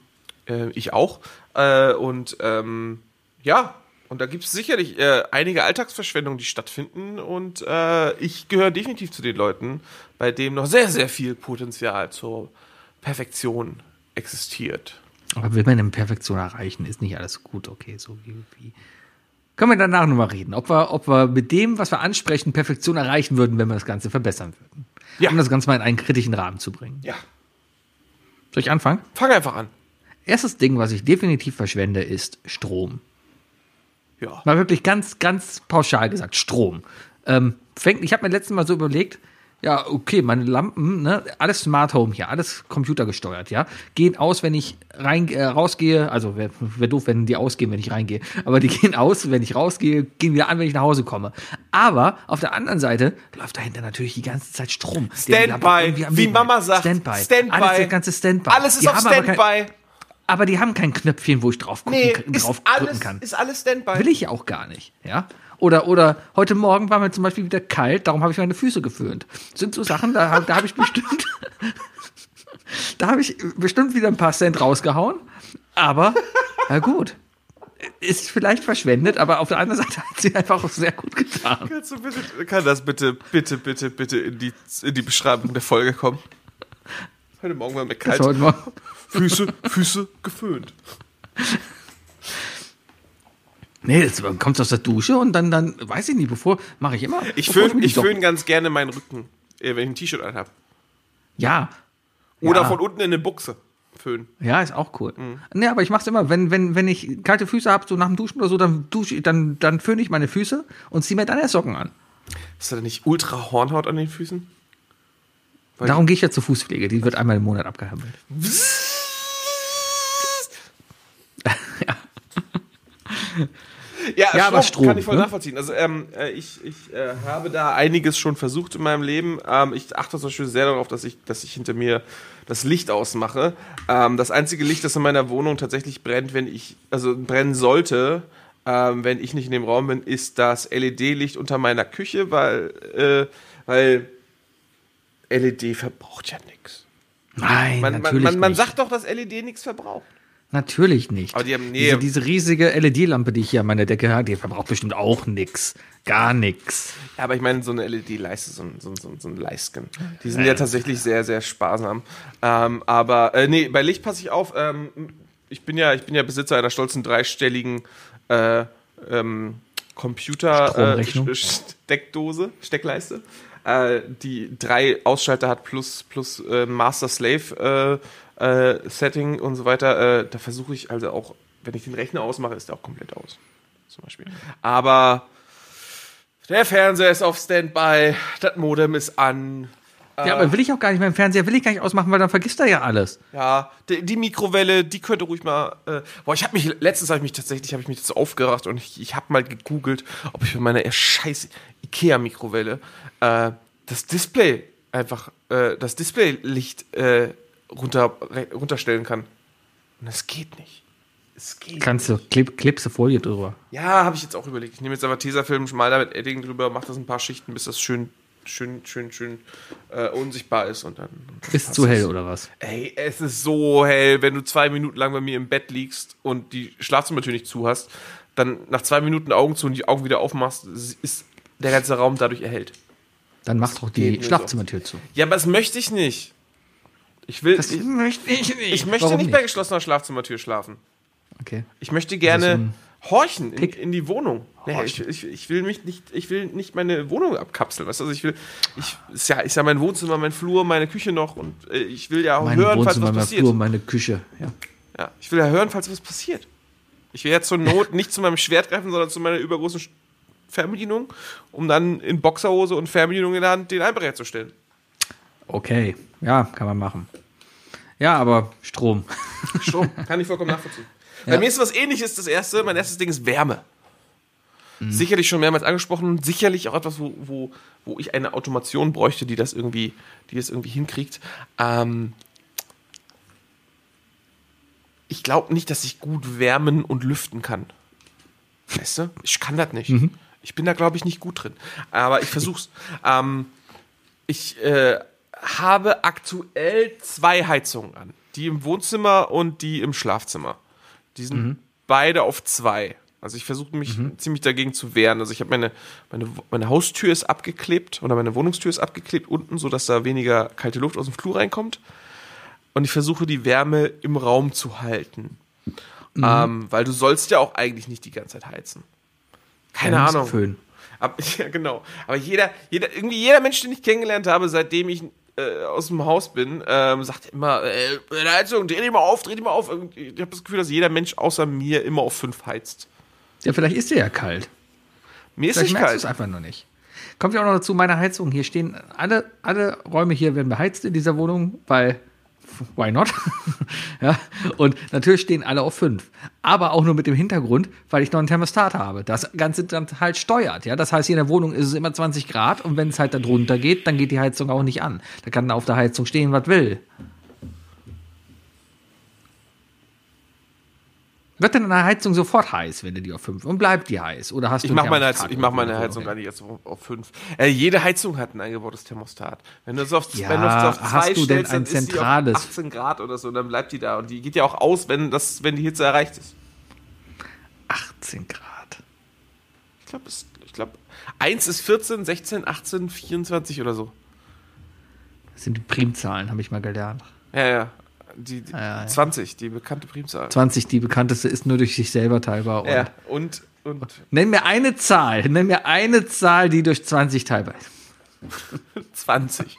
äh, ich auch. Und ähm, ja, und da gibt es sicherlich äh, einige Alltagsverschwendungen, die stattfinden. Und äh, ich gehöre definitiv zu den Leuten, bei denen noch sehr, sehr viel Potenzial zur Perfektion existiert. Aber will man eine Perfektion erreichen, ist nicht alles gut, okay, so wie, wie. Können wir danach nochmal reden, ob wir, ob wir mit dem, was wir ansprechen, Perfektion erreichen würden, wenn wir das Ganze verbessern würden. Ja. Um das Ganze mal in einen kritischen Rahmen zu bringen. Ja, Soll ich anfangen? fang einfach an. Erstes Ding, was ich definitiv verschwende, ist Strom. Ja. Mal wirklich ganz, ganz pauschal gesagt, Strom. Ähm, fängt, ich habe mir letztes Mal so überlegt, ja, okay, meine Lampen, ne, alles Smart Home hier, alles computergesteuert, ja, gehen aus, wenn ich rein, äh, rausgehe, also wäre wär doof, wenn die ausgehen, wenn ich reingehe, aber die *laughs* gehen aus, wenn ich rausgehe, gehen wieder an, wenn ich nach Hause komme. Aber auf der anderen Seite läuft dahinter natürlich die ganze Zeit Strom. Standby, wie Mama sagt. Standby. Standby. Alles das ganze Standby. Alles ist Die auf Standby. Aber die haben kein Knöpfchen, wo ich drauf gucken, Nee, kann- ist drauf alles, kann. ist alles Standby. Will ich ja auch gar nicht, ja. Oder, oder heute Morgen war mir zum Beispiel wieder kalt, darum habe ich meine Füße geföhnt. Das sind so Sachen, da, hab- da habe ich bestimmt, *laughs* da habe ich bestimmt wieder ein paar Cent rausgehauen. Aber, na gut. Ist vielleicht verschwendet, aber auf der anderen Seite hat sie einfach auch sehr gut getan. Kannst du bitte, kann das bitte, bitte, bitte, bitte in die, in die Beschreibung der Folge kommen? Heute Morgen war mir kalt. war heute Morgen. *laughs* Füße, Füße geföhnt. Nee, das kommt aus der Dusche und dann, dann, weiß ich nicht, bevor, mache ich immer. Ich föhne ich föhn ganz gerne meinen Rücken, äh, wenn ich ein T-Shirt anhab. Ja. Oder Ja. von unten in eine Buchse föhnen. Ja, ist auch cool. Mhm. Nee, aber ich mach's immer, wenn, wenn, wenn ich kalte Füße habe, so nach dem Duschen oder so, dann dusche dann, dann föhne ich meine Füße und ziehe mir dann erst Socken an. Ist da nicht ultra Hornhaut an den Füßen? Darum gehe ich ja zur Fußpflege, die wird einmal im Monat abgehandelt. *laughs* Ja, Ja, aber Strom, Strom, kann ich voll ne? nachvollziehen. Also ähm, äh, ich, ich äh, habe da einiges schon versucht in meinem Leben. Ähm, ich achte zum Beispiel sehr darauf, dass ich, dass ich hinter mir das Licht ausmache. Ähm, das einzige Licht, das in meiner Wohnung tatsächlich brennt, wenn ich, also brennen sollte, ähm, wenn ich nicht in dem Raum bin, ist das LED-Licht unter meiner Küche, weil, äh, weil LED verbraucht ja nichts. Nein, Man, man, natürlich man, man nicht. sagt doch, dass LED nichts verbraucht. Natürlich nicht. Aber die haben- nee. diese, diese riesige LED-Lampe, die ich hier an meiner Decke habe, die verbraucht bestimmt auch nix. Gar nix. Ja, aber ich meine, so eine LED-Leiste, so ein, so, ein- so, ein- so ein Leisten. Die sind ja tatsächlich sehr, sehr sparsam. Ähm, aber, äh, nee, bei Licht passe ich auf. Ähm, ich, bin ja, ich bin ja Besitzer einer stolzen dreistelligen äh, ähm, Computer Stromrechnung. äh, Steckleiste, äh, die drei Ausschalter hat plus, plus äh, Master-Slave äh, äh, Setting und so weiter. Äh, da versuche ich also auch, wenn ich den Rechner ausmache, ist der auch komplett aus. Zum Beispiel. Aber der Fernseher ist auf Standby, das Modem ist an. Äh, Ja, aber will ich auch gar nicht. Mein Fernseher will ich gar nicht ausmachen, weil dann vergisst er ja alles. Ja, die, die Mikrowelle, die könnte ruhig mal. Äh, boah, ich habe mich letztens habe ich mich tatsächlich habe ich mich jetzt aufgeracht und ich, ich habe mal gegoogelt, ob ich für meine äh, scheiß Ikea Mikrowelle äh, das Display einfach äh, das Displaylicht äh, runter runterstellen kann. Und es geht nicht. Es geht. Kannst du, kleb, klebst Folie drüber. Ja, habe ich jetzt auch überlegt. Ich nehme jetzt aber Tesafilm, schmal da mit Edding drüber, mache das ein paar Schichten, bis das schön, schön, schön, schön äh, unsichtbar ist und dann. dann Ist zu hell das. oder was? Ey, es ist so hell, wenn du zwei Minuten lang bei mir im Bett liegst und die Schlafzimmertür nicht zu hast, dann nach zwei Minuten Augen zu und die Augen wieder aufmachst, ist der ganze Raum dadurch erhellt. Dann mach doch die Schlafzimmertür zu. Ja, aber das möchte ich nicht. Ich will. Das ich, möchte ich nicht. ich möchte Warum nicht bei geschlossener Schlafzimmertür schlafen. Okay. Ich möchte gerne so horchen in, in die Wohnung. Nee, ich, ich, ich will mich nicht, ich will nicht meine Wohnung abkapseln. Weißt du? Also ich will, ich ist ja, ist ja mein Wohnzimmer, mein Flur, meine Küche noch und äh, ich will ja auch Mein hören, falls was mein passiert. Flur, meine Küche. Ja. Ja, ich will ja hören, falls was passiert. Ich will ja zur Not nicht zu meinem Schwert greifen, sondern zu meiner übergroßen Fernbedienung, um dann in Boxerhose und Fernbedienung in der Hand den Einbrecher herzustellen. Okay. Ja, kann man machen. Ja, aber Strom. Strom, *laughs* kann ich vollkommen nachvollziehen. Bei mir ist was ähnliches, das erste, mein erstes Ding ist Wärme. Sicherlich schon mehrmals angesprochen, sicherlich auch etwas, wo, wo, wo ich eine Automation bräuchte, die das irgendwie, die das irgendwie hinkriegt. Ähm, ich glaube nicht, dass ich gut wärmen und lüften kann. Weißt du? Ich kann das nicht. Ich bin da, glaube ich, nicht gut drin. Aber ich versuch's. ähm, ich äh, habe aktuell zwei Heizungen an. Die im Wohnzimmer und die im Schlafzimmer. Die sind beide auf zwei. Also ich versuche mich ziemlich dagegen zu wehren. Also ich habe meine, meine, meine Haustür ist abgeklebt oder meine Wohnungstür ist abgeklebt unten, sodass da weniger kalte Luft aus dem Flur reinkommt. Und ich versuche die Wärme im Raum zu halten. Ähm, weil du sollst ja auch eigentlich nicht die ganze Zeit heizen. Keine Ahnung. Föhn. Aber, *laughs* ja, genau. Aber jeder, jeder, irgendwie jeder Mensch, den ich kennengelernt habe, seitdem ich äh, aus dem Haus bin, ähm, sagt immer, äh, Heizung, dreh die mal auf, dreh die mal auf. Ich habe das Gefühl, dass jeder Mensch außer mir immer auf fünf heizt. Ja, vielleicht ist der ja kalt. Mir ist Vielleicht nicht merkst du es kalt. einfach nur nicht. Kommt ja auch noch dazu, meine Heizung. Hier stehen alle, alle Räume hier werden beheizt in dieser Wohnung, weil why not? *laughs* ja, und natürlich stehen alle auf fünf. Aber auch nur mit dem Hintergrund, weil ich noch ein Thermostat habe. Das Ganze dann halt steuert. Ja, das heißt, hier in der Wohnung ist es immer 20 Grad und wenn es halt da drunter geht, dann geht die Heizung auch nicht an. Da kann auf der Heizung stehen, was will. Wird denn eine Heizung sofort heiß, wenn du die auf fünf und bleibt die heiß? Oder hast du Ich mache meine Heizung, ich mach meine? Heizung gar nicht jetzt auf, auf fünf. Äh, jede Heizung hat ein eingebautes Thermostat. Wenn du es auf, Ja, wenn du es auf zwei hast du denn stellst, dann ein zentrales? 18 Grad oder so, dann bleibt die da. Und die geht ja auch aus, wenn, das, wenn die Hitze erreicht ist. 18 Grad. Ich glaube, ich glaub, 1 ist 14, 16, 18, 24 oder so. Das sind die Primzahlen, habe ich mal gelernt. Ja, ja. Die, die Ja, ja. 20, die bekannte Primzahl. 20, die bekannteste, ist nur durch sich selber teilbar. Und Ja, und, und Nenn mir eine Zahl, nenn mir eine Zahl, die durch 20 teilbar ist. *laughs* 20.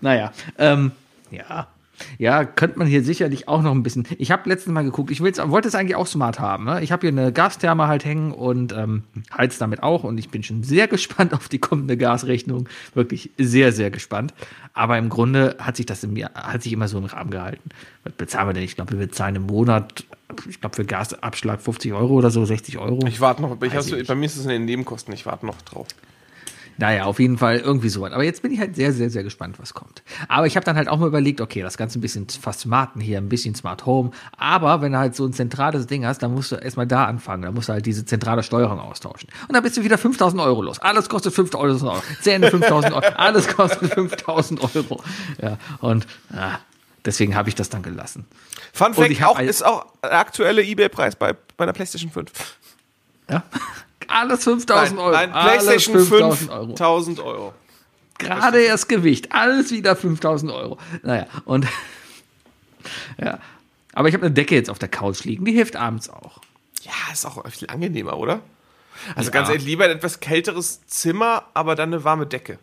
Naja, ähm, ja. Ja, könnte man hier sicherlich auch noch ein bisschen. Ich habe letztens mal geguckt, ich wollte es eigentlich auch smart haben. Ne? Ich habe hier eine Gastherme halt hängen und ähm, heiz damit auch. Und ich bin schon sehr *laughs* gespannt auf die kommende Gasrechnung. Wirklich sehr, sehr gespannt. Aber im Grunde hat sich das im hat sich immer so im Rahmen gehalten. Was bezahlen wir denn? Ich glaube, wir bezahlen im Monat, ich glaube, für Gasabschlag 50 Euro oder so, 60 Euro. Ich warte noch, ich hab's, ich bei mir ist es in den Nebenkosten, ich warte noch drauf. Naja, auf jeden Fall irgendwie so was. Aber jetzt bin ich halt sehr, sehr, sehr gespannt, was kommt. Aber ich habe dann halt auch mal überlegt, okay, das Ganze ein bisschen fast smarten hier, ein bisschen Smart Home. Aber wenn du halt so ein zentrales Ding hast, dann musst du erstmal da anfangen. Da musst du halt diese zentrale Steuerung austauschen. Und dann bist du wieder 5000 Euro los. Alles kostet 5000 Euro. Zähne 5000 Euro. Alles kostet 5000 Euro. Ja, und ja, deswegen habe ich das dann gelassen. Fun Fact, auch, ist auch der aktuelle Ebay-Preis bei, bei der PlayStation 5. Ja. Alles 5000 Euro. nein PlayStation 5000 Euro. 5000 Euro. Gerade erst Gewicht, alles wieder 5000 Euro. Naja, und *laughs* ja. Aber ich habe eine Decke jetzt auf der Couch liegen, die hilft abends auch. Ja, ist auch viel angenehmer, oder? Also Ja. ganz ehrlich, lieber ein etwas kälteres Zimmer, aber dann eine warme Decke.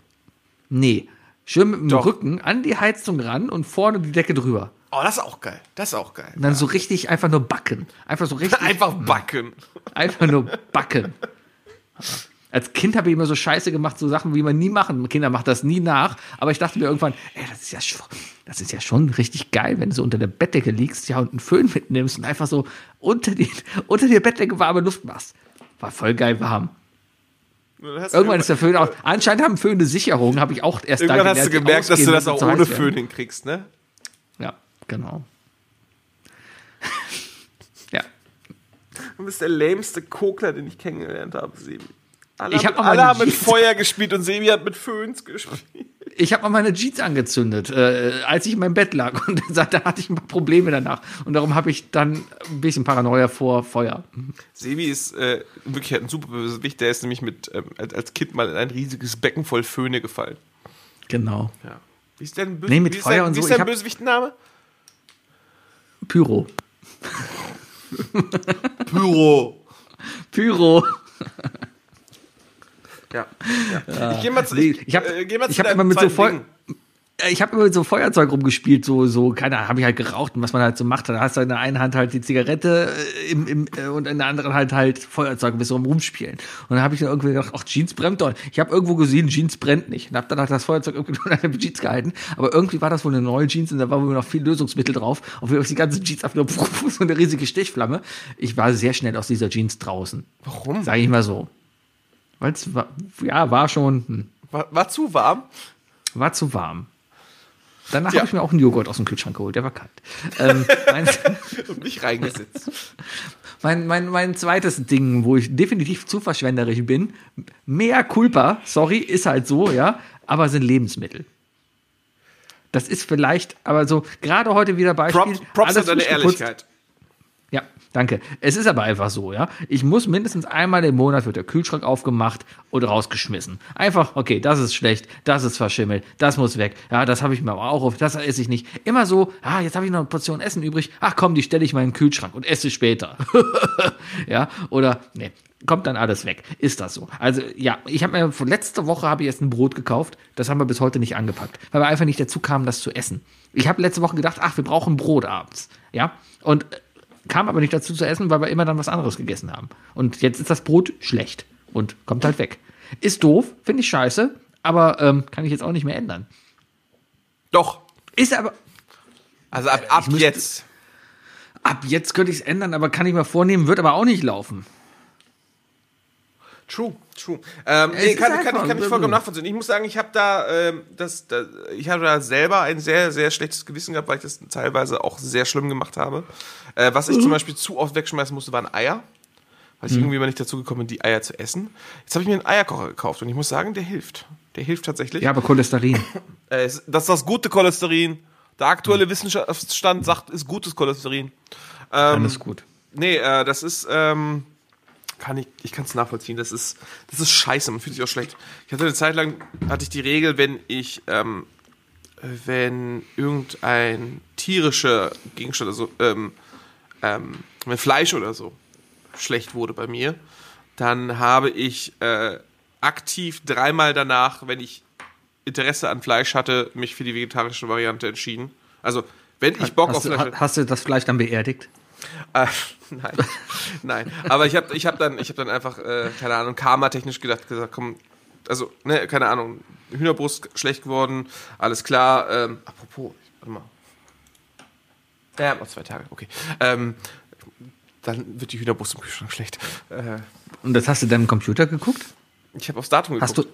Nee, schön mit dem Doch. Rücken an die Heizung ran und vorne die Decke drüber. Oh, das ist auch geil. Das ist auch geil. Und dann so richtig einfach nur backen. Einfach so *laughs* richtig. Einfach backen. Einfach nur backen. Als Kind habe ich immer so Scheiße gemacht, so Sachen, wie man nie machen. Kinder machen das nie nach. Aber ich dachte mir irgendwann, ey, das ist ja schon, das ist ja schon richtig geil, wenn du so unter der Bettdecke liegst, ja, und einen Föhn mitnimmst und einfach so unter die, *laughs* unter die Bettdecke warme Luft machst. War voll geil warm. Irgendwann ist der Föhn auch. Anscheinend haben Föhne Sicherung, habe ich auch erst Irgendwann da hast du gelernt, gemerkt, dass du das auch ohne. Föhn hinkriegst, ne? Ja, genau. ja. Du bist der lämste Kokler, den ich kennengelernt habe, Sebi. Alle, Ich haben, hab mal alle haben mit Feuer gespielt und Sebi hat mit Föhns gespielt. Ich habe mal meine Jeans angezündet, äh, als ich in meinem Bett lag. Und da hatte ich ein paar Probleme danach. Und darum habe ich dann ein bisschen Paranoia vor Feuer. Sebi ist äh, wirklich ein super Bösewicht. Der ist nämlich mit, ähm, als- Kind mal in ein riesiges Becken voll Föhne gefallen. Genau. Ja. Wie ist denn Böse Nee, mit wie Feuer dein, und wie so, ist dein Bösewichtenname? Pyro. *laughs* Pyro. Pyro. Ja. ja. Ich geh mal zu, Nee, ich, ich habe äh, geh mal zu ich hab immer mit so. Ding. Äh, Ich habe immer mit so Feuerzeug rumgespielt, so, so, keine Ahnung, habe ich halt geraucht und was man halt so macht. Da hast du in der einen Hand halt die Zigarette äh, im, im, äh, und in der anderen Hand halt Feuerzeug ein bisschen rumspielen. Und dann habe ich dann irgendwie gedacht, ach, Jeans brennt doch. Ich habe irgendwo gesehen, Jeans brennt nicht. Und habe dann halt das Feuerzeug irgendwie *laughs* nur an der Jeans gehalten. Aber irgendwie war das wohl eine neue Jeans und da war wohl noch viel Lösungsmittel drauf. Und wir die ganze Jeans einfach *laughs* nur so eine riesige Stichflamme. Ich war sehr schnell aus dieser Jeans draußen. Warum? Sage ich mal so. Weil es war, ja, war schon, hm. War, war zu warm? War zu warm. Danach Ja. habe ich mir auch einen Joghurt aus dem Kühlschrank geholt, der war kalt. ähm, *laughs* mein, Und mich reingesetzt. mein, mein, mein zweites Ding, wo ich definitiv zu verschwenderisch bin, mehr Culpa, sorry, ist halt so, ja, aber sind Lebensmittel. Das ist vielleicht, aber so, gerade heute wieder Beispiel. Props, Props an deine frisch geputzt. Danke. Es ist aber einfach so, ja. Ich muss mindestens einmal im Monat wird der Kühlschrank aufgemacht und rausgeschmissen. Einfach, okay, das ist schlecht, das ist verschimmelt, das muss weg. Ja, das habe ich mir aber auch auf, das esse ich nicht. Immer so, ah, jetzt habe ich noch eine Portion Essen übrig. Ach komm, die stelle ich mal in den Kühlschrank und esse später. *laughs* ja, oder nee, kommt dann alles weg. Ist das so? Also ja, ich habe mir von letzte Woche habe ich erst ein Brot gekauft. Das haben wir bis heute nicht angepackt, weil wir einfach nicht dazu kamen, das zu essen. Ich habe letzte Woche gedacht, ach, wir brauchen Brot abends. Ja, und kam aber nicht dazu zu essen, weil wir immer dann was anderes gegessen haben. Und jetzt ist das Brot schlecht und kommt halt weg. Ist doof, finde ich scheiße, aber ähm, kann ich jetzt auch nicht mehr ändern. Doch. Ist aber, Also ab, ab müsste- jetzt. ab jetzt könnte ich es ändern, aber kann ich mir vornehmen, wird aber auch nicht laufen. True, true. Ähm, nee, kann, kann, ich, kann ich vollkommen nachvollziehen. Ich muss sagen, ich habe da, ähm, das, da, ich habe da selber ein sehr, sehr schlechtes Gewissen gehabt, weil ich das teilweise auch sehr schlimm gemacht habe. Äh, was Mhm. ich zum Beispiel zu oft wegschmeißen musste, waren Eier. Weil ich irgendwie mal nicht dazu gekommen bin, die Eier zu essen. Jetzt habe ich mir einen Eierkocher gekauft und ich muss sagen, der hilft. Der hilft tatsächlich. Ja, aber Cholesterin. *laughs* Äh, das ist das gute Cholesterin. Der aktuelle Mhm. Wissenschaftsstand sagt, ist gutes Cholesterin. Dann ist gut. Nee, äh, das ist, ähm, kann ich, ich kann es nachvollziehen. Das ist, das ist scheiße. Man fühlt sich auch schlecht. Ich hatte eine Zeit lang, hatte ich die Regel, wenn ich ähm, wenn irgendein tierischer Gegenstand, also ähm, ähm, wenn Fleisch oder so schlecht wurde bei mir, dann habe ich äh, aktiv dreimal danach, wenn ich Interesse an Fleisch hatte, mich für die vegetarische Variante entschieden. Also, wenn ich Bock auf Hast du, Fleisch ha- hast du das Fleisch dann beerdigt? Äh, *laughs* nein, nein. Aber ich habe ich hab dann, ich hab dann einfach, äh, keine Ahnung, karma-technisch gedacht, gesagt, komm, also, ne, keine Ahnung, Hühnerbrust schlecht geworden, alles klar. Ähm, apropos, warte mal. Ja, noch zwei Tage, okay. Ähm, dann wird die Hühnerbrust im Kühlschrank schlecht. Äh, Und das hast du dann im Computer geguckt? ich habe aufs Datum geguckt. Hast du.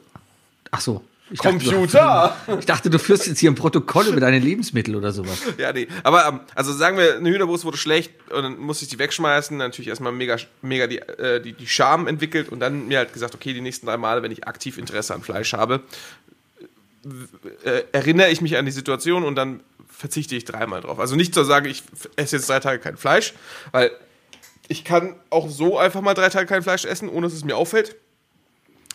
Ach so. Ich dachte, Computer! du, *laughs* ich dachte, du führst jetzt hier ein Protokoll über deine Lebensmittel oder sowas. *laughs* Ja, nee. Aber ähm, also sagen wir, eine Hühnerbrust wurde schlecht und dann musste ich die wegschmeißen. Natürlich erstmal mega, mega die, äh, die, die Scham entwickelt und dann mir halt gesagt, okay, die nächsten drei Male, wenn ich aktiv Interesse an Fleisch habe, äh, erinnere ich mich an die Situation und dann verzichte ich dreimal drauf. Also nicht zu sagen, ich esse jetzt drei Tage kein Fleisch, weil ich kann auch so einfach mal drei Tage kein Fleisch essen, ohne dass es mir auffällt.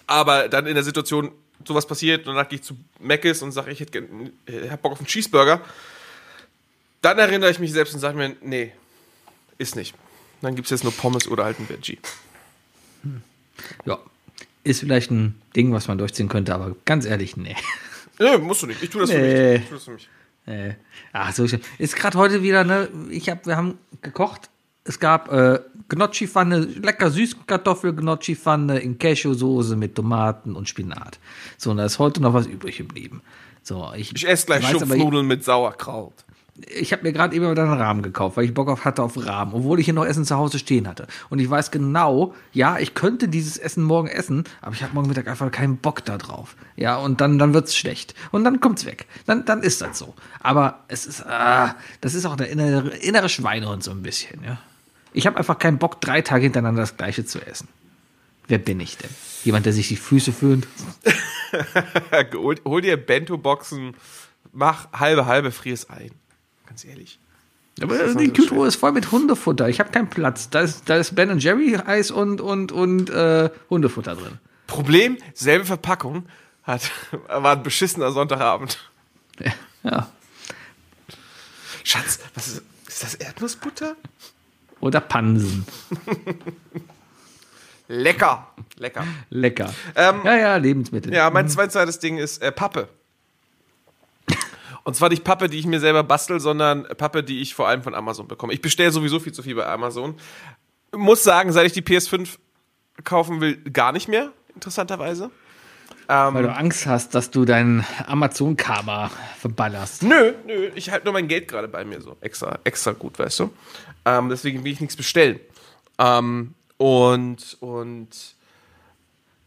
Aber dann in der Situation sowas passiert und dann gehe ich zu Mc's und sage, ich hätte hab Bock auf einen Cheeseburger, dann erinnere ich mich selbst und sage mir, nee, ist nicht. Dann gibt es jetzt nur Pommes oder halt ein Veggie. Ja. Ist vielleicht ein Ding, was man durchziehen könnte, aber ganz ehrlich, nee. Nee, musst du nicht. Ich tue das für Nee. mich. Ich tue das für mich. Äh, ach so, ich- ist gerade heute wieder, ne? Ich hab, wir haben gekocht. Es gab äh, Gnocchi-Pfanne, lecker Süßkartoffel-Gnocchi-Pfanne in Cashew-Soße mit Tomaten und Spinat. So, und da ist heute noch was übrig geblieben. So, ich, Ich esse gleich Schupfnudeln mit Sauerkraut. ich habe mir gerade eben wieder einen Rahmen gekauft, weil ich Bock auf hatte auf Rahmen, obwohl ich hier noch Essen zu Hause stehen hatte. Und ich weiß genau, ja, ich könnte dieses Essen morgen essen, aber ich habe morgen Mittag einfach keinen Bock da drauf. Ja, und dann, dann wird's schlecht. Und dann kommt's weg. Dann, dann ist das so. Aber es ist, ah, das ist auch der innere, innere Schweinehund so ein bisschen, ja. Ich habe einfach keinen Bock, drei Tage hintereinander das Gleiche zu essen. Wer bin ich denn? Jemand, der sich die Füße föhnt? *laughs* hol, hol dir Bento-Boxen, mach halbe, halbe, frier es ein. Ganz ehrlich. Aber Das die so Kühltruhe ist voll mit Hundefutter. Ich habe keinen Platz. Da ist, da ist Ben Jerry Eis und, und, und äh, Hundefutter drin. Problem, selbe Verpackung, hat, *laughs* war ein beschissener Sonntagabend. Ja. Schatz, was ist, ist das Erdnussbutter? Oder Pansen. *laughs* Lecker, lecker. Lecker. Ähm, ja, ja, Lebensmittel. Ja, mein zweites Ding ist äh, Pappe. Und zwar nicht Pappe, die ich mir selber bastel, sondern Pappe, die ich vor allem von Amazon bekomme. Ich bestelle sowieso viel zu viel bei Amazon. Muss sagen, seit ich die PS5 kaufen will, gar nicht mehr, interessanterweise. Weil du Angst hast, dass du dein Amazon-Karma verballerst. Nö, nö, ich halte nur mein Geld gerade bei mir so. Extra, extra gut, weißt du. Ähm, deswegen will ich nichts bestellen. Ähm, und, und.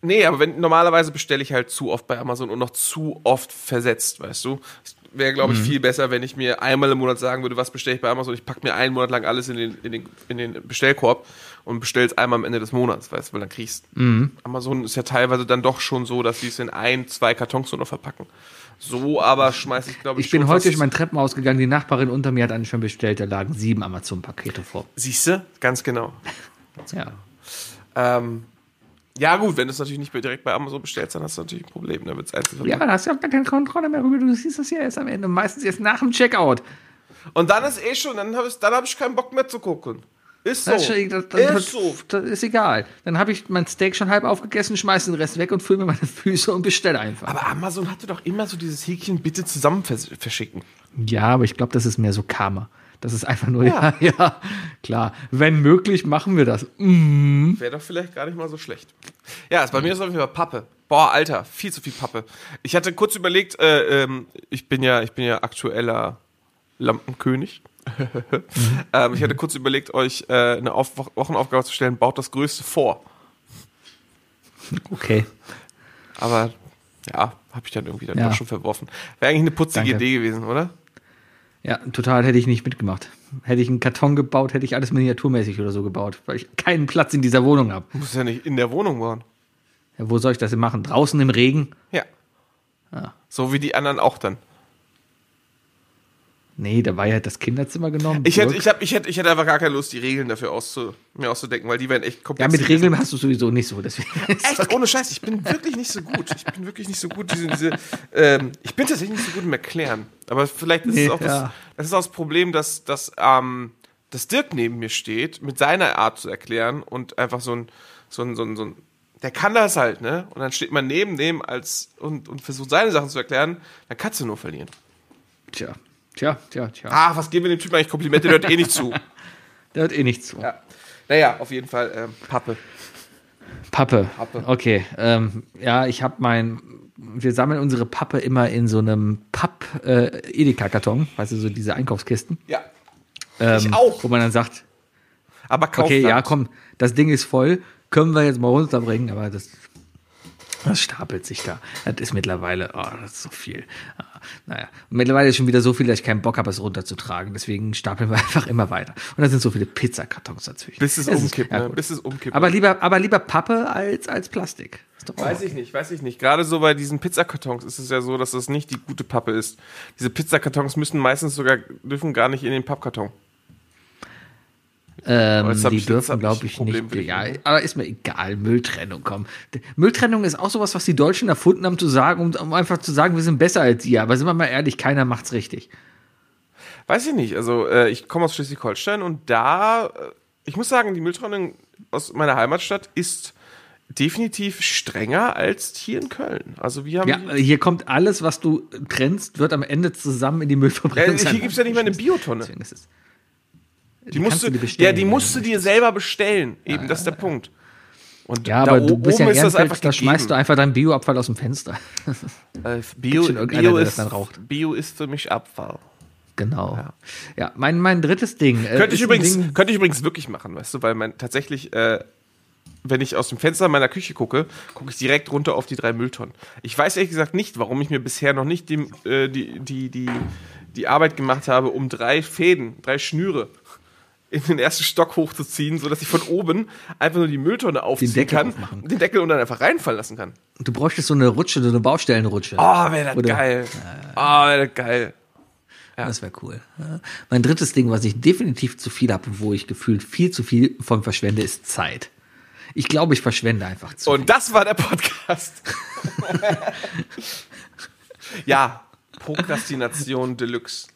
Nee, aber wenn, normalerweise bestelle ich halt zu oft bei Amazon und noch zu oft versetzt, weißt du. Es wäre, glaube ich, viel besser, wenn ich mir einmal im Monat sagen würde, was bestelle ich bei Amazon. Ich packe mir einen Monat lang alles in den, in den, in den Bestellkorb und bestelle es einmal am Ende des Monats, weißt du, weil dann kriegst Amazon ist ja teilweise dann doch schon so, dass sie es in ein, zwei Kartons nur noch verpacken. So aber schmeiße ich, glaube ich, Ich bin heute durch mein Treppenhaus gegangen. Die Nachbarin unter mir hat einen schon bestellt. Da lagen sieben Amazon-Pakete vor. Siehst du? Ganz genau. Ja. Ähm, ja, gut, wenn du es natürlich nicht direkt bei Amazon bestellst, dann hast du natürlich ein Problem. Dann wird es einzeln ja, dann hast du auch gar keine Kontrolle mehr rüber. Du siehst das ja erst am Ende. Meistens erst nach dem Checkout. Und dann ist eh schon, dann habe ich, dann hab ich keinen Bock mehr zu gucken. Ist so. Das, ist, das, das, ist so. das ist egal. Dann habe ich mein Steak schon halb aufgegessen, schmeiß den Rest weg und fülle mir meine Füße und bestelle einfach. Aber Amazon hatte doch immer so dieses Häkchen, bitte zusammen vers verschicken. Ja, aber ich glaube, das ist mehr so Karma. Das ist einfach nur, ja, *laughs* ja, klar. Wenn möglich, machen wir das. Mm. Wäre doch vielleicht gar nicht mal so schlecht. Ja, ist bei mir ist auf jeden Fall Pappe. Boah, Alter, viel zu viel Pappe. Ich hatte kurz überlegt, äh, ähm, ich bin ja, ich bin ja aktueller Lampenkönig. *laughs* ähm, ich hatte kurz überlegt, euch äh, eine Auf Wochenaufgabe zu stellen, baut das Größte vor. Okay. Aber ja, habe ich dann irgendwie dann Ja. doch schon verworfen. Wäre eigentlich eine putzige Danke. Idee gewesen, oder? Ja, total hätte ich nicht mitgemacht. Hätte ich einen Karton gebaut, hätte ich alles miniaturmäßig oder so gebaut, weil ich keinen Platz in dieser Wohnung habe. Muss ja nicht in der Wohnung bauen. Ja, wo soll ich das denn machen? Draußen im Regen? Ja. Ja. So wie die anderen auch dann. Nee, da war ja das Kinderzimmer genommen. Ich hätte, ich, hab, ich, hätte, ich hätte einfach gar keine Lust, die Regeln dafür auszu, mir auszudenken, weil die wären echt ja, komplex. mit Regeln hast du sowieso nicht so. Deswegen Echt, ohne Scheiß, ich bin wirklich nicht so gut. Ich bin wirklich nicht so gut. Diese, diese, ähm, ich bin tatsächlich nicht so gut im Erklären. Aber vielleicht ist es auch das, ja. das, ist auch das Problem, dass, dass, ähm, dass Dirk neben mir steht, mit seiner Art zu erklären und einfach so ein, so ein, so ein, so ein der kann das halt, ne? Und dann steht man neben dem als und, und versucht seine Sachen zu erklären, dann kannst du nur verlieren. Tja, tja, tja, tja. Ah, was geben wir dem Typen eigentlich Komplimente, der hört eh nicht zu. *laughs* Der hört eh nicht zu. Ja. Naja, auf jeden Fall ähm, Pappe. Pappe. Pappe. Okay. Ähm, ja, ich habe mein. Wir sammeln unsere Pappe immer in so einem Papp-Edeka-Karton, weißt du, so diese Einkaufskisten. Ja. Ähm, auch. Wo man dann sagt, Aber Kaufland. okay, ja, komm, das Ding ist voll, können wir jetzt mal runterbringen, aber das, das stapelt sich da. Das ist mittlerweile, oh, das ist so viel. Ah, Naja, mittlerweile ist schon wieder so viel, dass ich keinen Bock habe, es runterzutragen. Deswegen stapeln wir *laughs* einfach immer weiter. Und da sind so viele Pizzakartons dazwischen. Bis es ist- umkippt, ja, ne? Bis es umkippt. Aber lieber, aber lieber Pappe als, als Plastik. Ist Weiß ich nicht, weiß ich nicht. Gerade so bei diesen Pizzakartons ist es ja so, dass das nicht die gute Pappe ist. Diese Pizzakartons müssen meistens sogar, dürfen gar nicht in den Pappkarton. Ähm, die dürfen, glaube ich, Problem nicht. Ja, aber ist mir egal. Mülltrennung, komm. Mülltrennung ist auch sowas, was die Deutschen erfunden haben, zu sagen, um, um einfach zu sagen, wir sind besser als ihr. Aber sind wir mal ehrlich, keiner macht's richtig. Weiß ich nicht. Also, äh, ich komme aus Schleswig-Holstein und da, äh, ich muss sagen, die Mülltrennung aus meiner Heimatstadt ist definitiv strenger als hier in Köln. Also, wir haben. Ja, äh, hier kommt alles, was du trennst, wird am Ende zusammen in die äh, Müllverbrennung. hier gibt es ja nicht mal eine Biotonne. Deswegen ist es- Die musst du, dir ja, die ja. musst du dir selber bestellen. Eben, das ist der Punkt. Und Ja, da aber du bist ja ist das einfach da schmeißt du einfach deinen Bioabfall aus dem Fenster. *laughs* Äh, Bio, Bio, ist, dann raucht. Bio ist für mich Abfall. Genau. Ja, mein, mein drittes Ding. äh, Könnte ich, übrigens, Ding- könnte ich übrigens wirklich machen, weißt du, weil mein tatsächlich, äh, wenn ich aus dem Fenster meiner Küche gucke, gucke ich direkt runter auf die drei Mülltonnen. Ich weiß ehrlich gesagt nicht, warum ich mir bisher noch nicht die, äh, die, die, die, die Arbeit gemacht habe, um drei Fäden, drei Schnüre in den ersten Stock hochzuziehen, sodass ich von oben einfach nur die Mülltonne aufziehen Deckel kann, aufmachen. den Deckel und dann einfach reinfallen lassen kann. Du bräuchtest so eine Rutsche, so eine Baustellenrutsche. Oh, wäre das Oder- geil. Oh, wäre das geil. Das wäre cool. Ja. Mein drittes Ding, was ich definitiv zu viel habe, wo ich gefühlt viel zu viel von verschwende, ist Zeit. Ich glaube, ich verschwende einfach zu Und das war der Podcast. *laughs* *laughs* ja, Prokrastination Deluxe.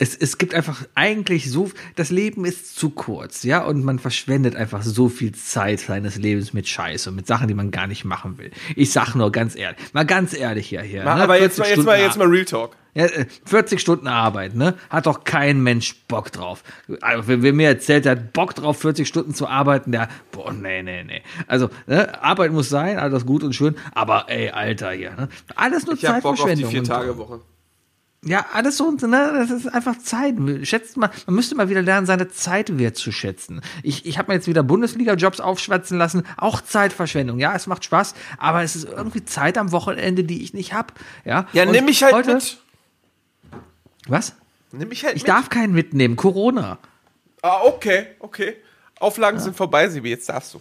Es, es gibt einfach eigentlich so, das Leben ist zu kurz, ja, und man verschwendet einfach so viel Zeit seines Lebens mit Scheiße, mit Sachen, die man gar nicht machen will. Ich sag nur ganz ehrlich, mal ganz ehrlich hier, hier. Mal, ne? aber jetzt 40 mal, jetzt mal, jetzt mal Real Talk. Ja, äh, 40 Stunden Arbeit, ne? Hat doch kein Mensch Bock drauf. Also, wer, wer mir erzählt, der hat Bock drauf, 40 Stunden zu arbeiten, der, boah, nee, nee, nee. Also, ne, Arbeit muss sein, alles gut und schön, aber ey, Alter hier, ne? Alles nur Ich hab Bock auf die Zeitverschwendung. Ja, alles so, ne, das ist einfach Zeit. Schätzt mal, man müsste mal wieder lernen, seine Zeit wertzuschätzen. Ich, ich habe mir jetzt wieder Bundesliga-Jobs aufschwatzen lassen, auch Zeitverschwendung. Ja, es macht Spaß, aber es ist irgendwie Zeit am Wochenende, die ich nicht hab. Ja, Ja, Und nimm mich halt heute, mit. Was? Nimm mich halt Ich mit. darf keinen mitnehmen, Corona. Ah, okay, okay. Auflagen sind vorbei, Sibi, jetzt darfst du.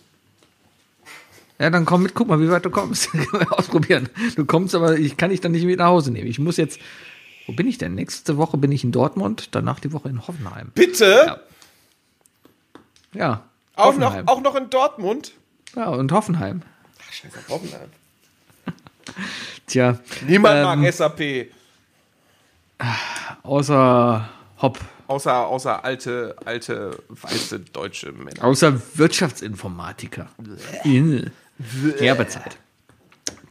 Ja, dann komm mit, guck mal, wie weit du kommst. *laughs* Ausprobieren. Du kommst, aber ich kann dich dann nicht mit nach Hause nehmen. Ich muss jetzt. Wo bin ich denn? Nächste Woche bin ich in Dortmund, danach die Woche in Hoffenheim. Bitte? Ja. Auch, noch, Hoffenheim. auch noch in Dortmund? Ja, und Hoffenheim. Ach, scheiße, Hoffenheim. *laughs* Tja. Niemand ähm, mag SAP. Außer Hopp. Außer, außer alte, alte, weiße deutsche Männer. Außer Wirtschaftsinformatiker. Äh. Gerbezeit.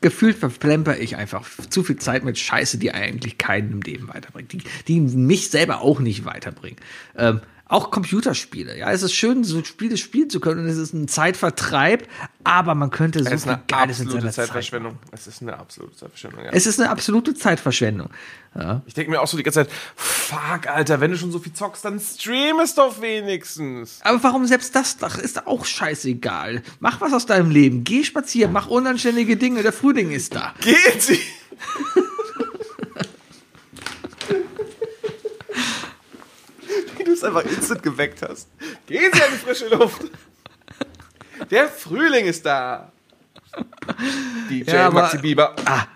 Gefühlt verplemper ich einfach zu viel Zeit mit Scheiße, die eigentlich keinen im Leben weiterbringt. Die, die mich selber auch nicht weiterbringen. Ähm, auch Computerspiele. Ja, es ist schön, so Spiele spielen zu können und es ist ein Zeitvertreib, aber man könnte so Es ist eine Geiles in absolute seiner Zeit. Zeitverschwendung. Es ist eine absolute Zeitverschwendung, ja. Es ist eine absolute Zeitverschwendung. Ja. Ich denke mir auch so die ganze Zeit, fuck, Alter, wenn du schon so viel zockst, dann stream es doch wenigstens. Aber warum selbst das doch ist auch scheißegal. Mach was aus deinem Leben. Geh spazieren, mach unanständige Dinge. Der Frühling ist da. Geht sie! *laughs* Wie du es einfach instant geweckt hast. Gehen Sie an die frische Luft. Der Frühling ist da. *laughs* DJ Ja, Maxi Bieber. Ah,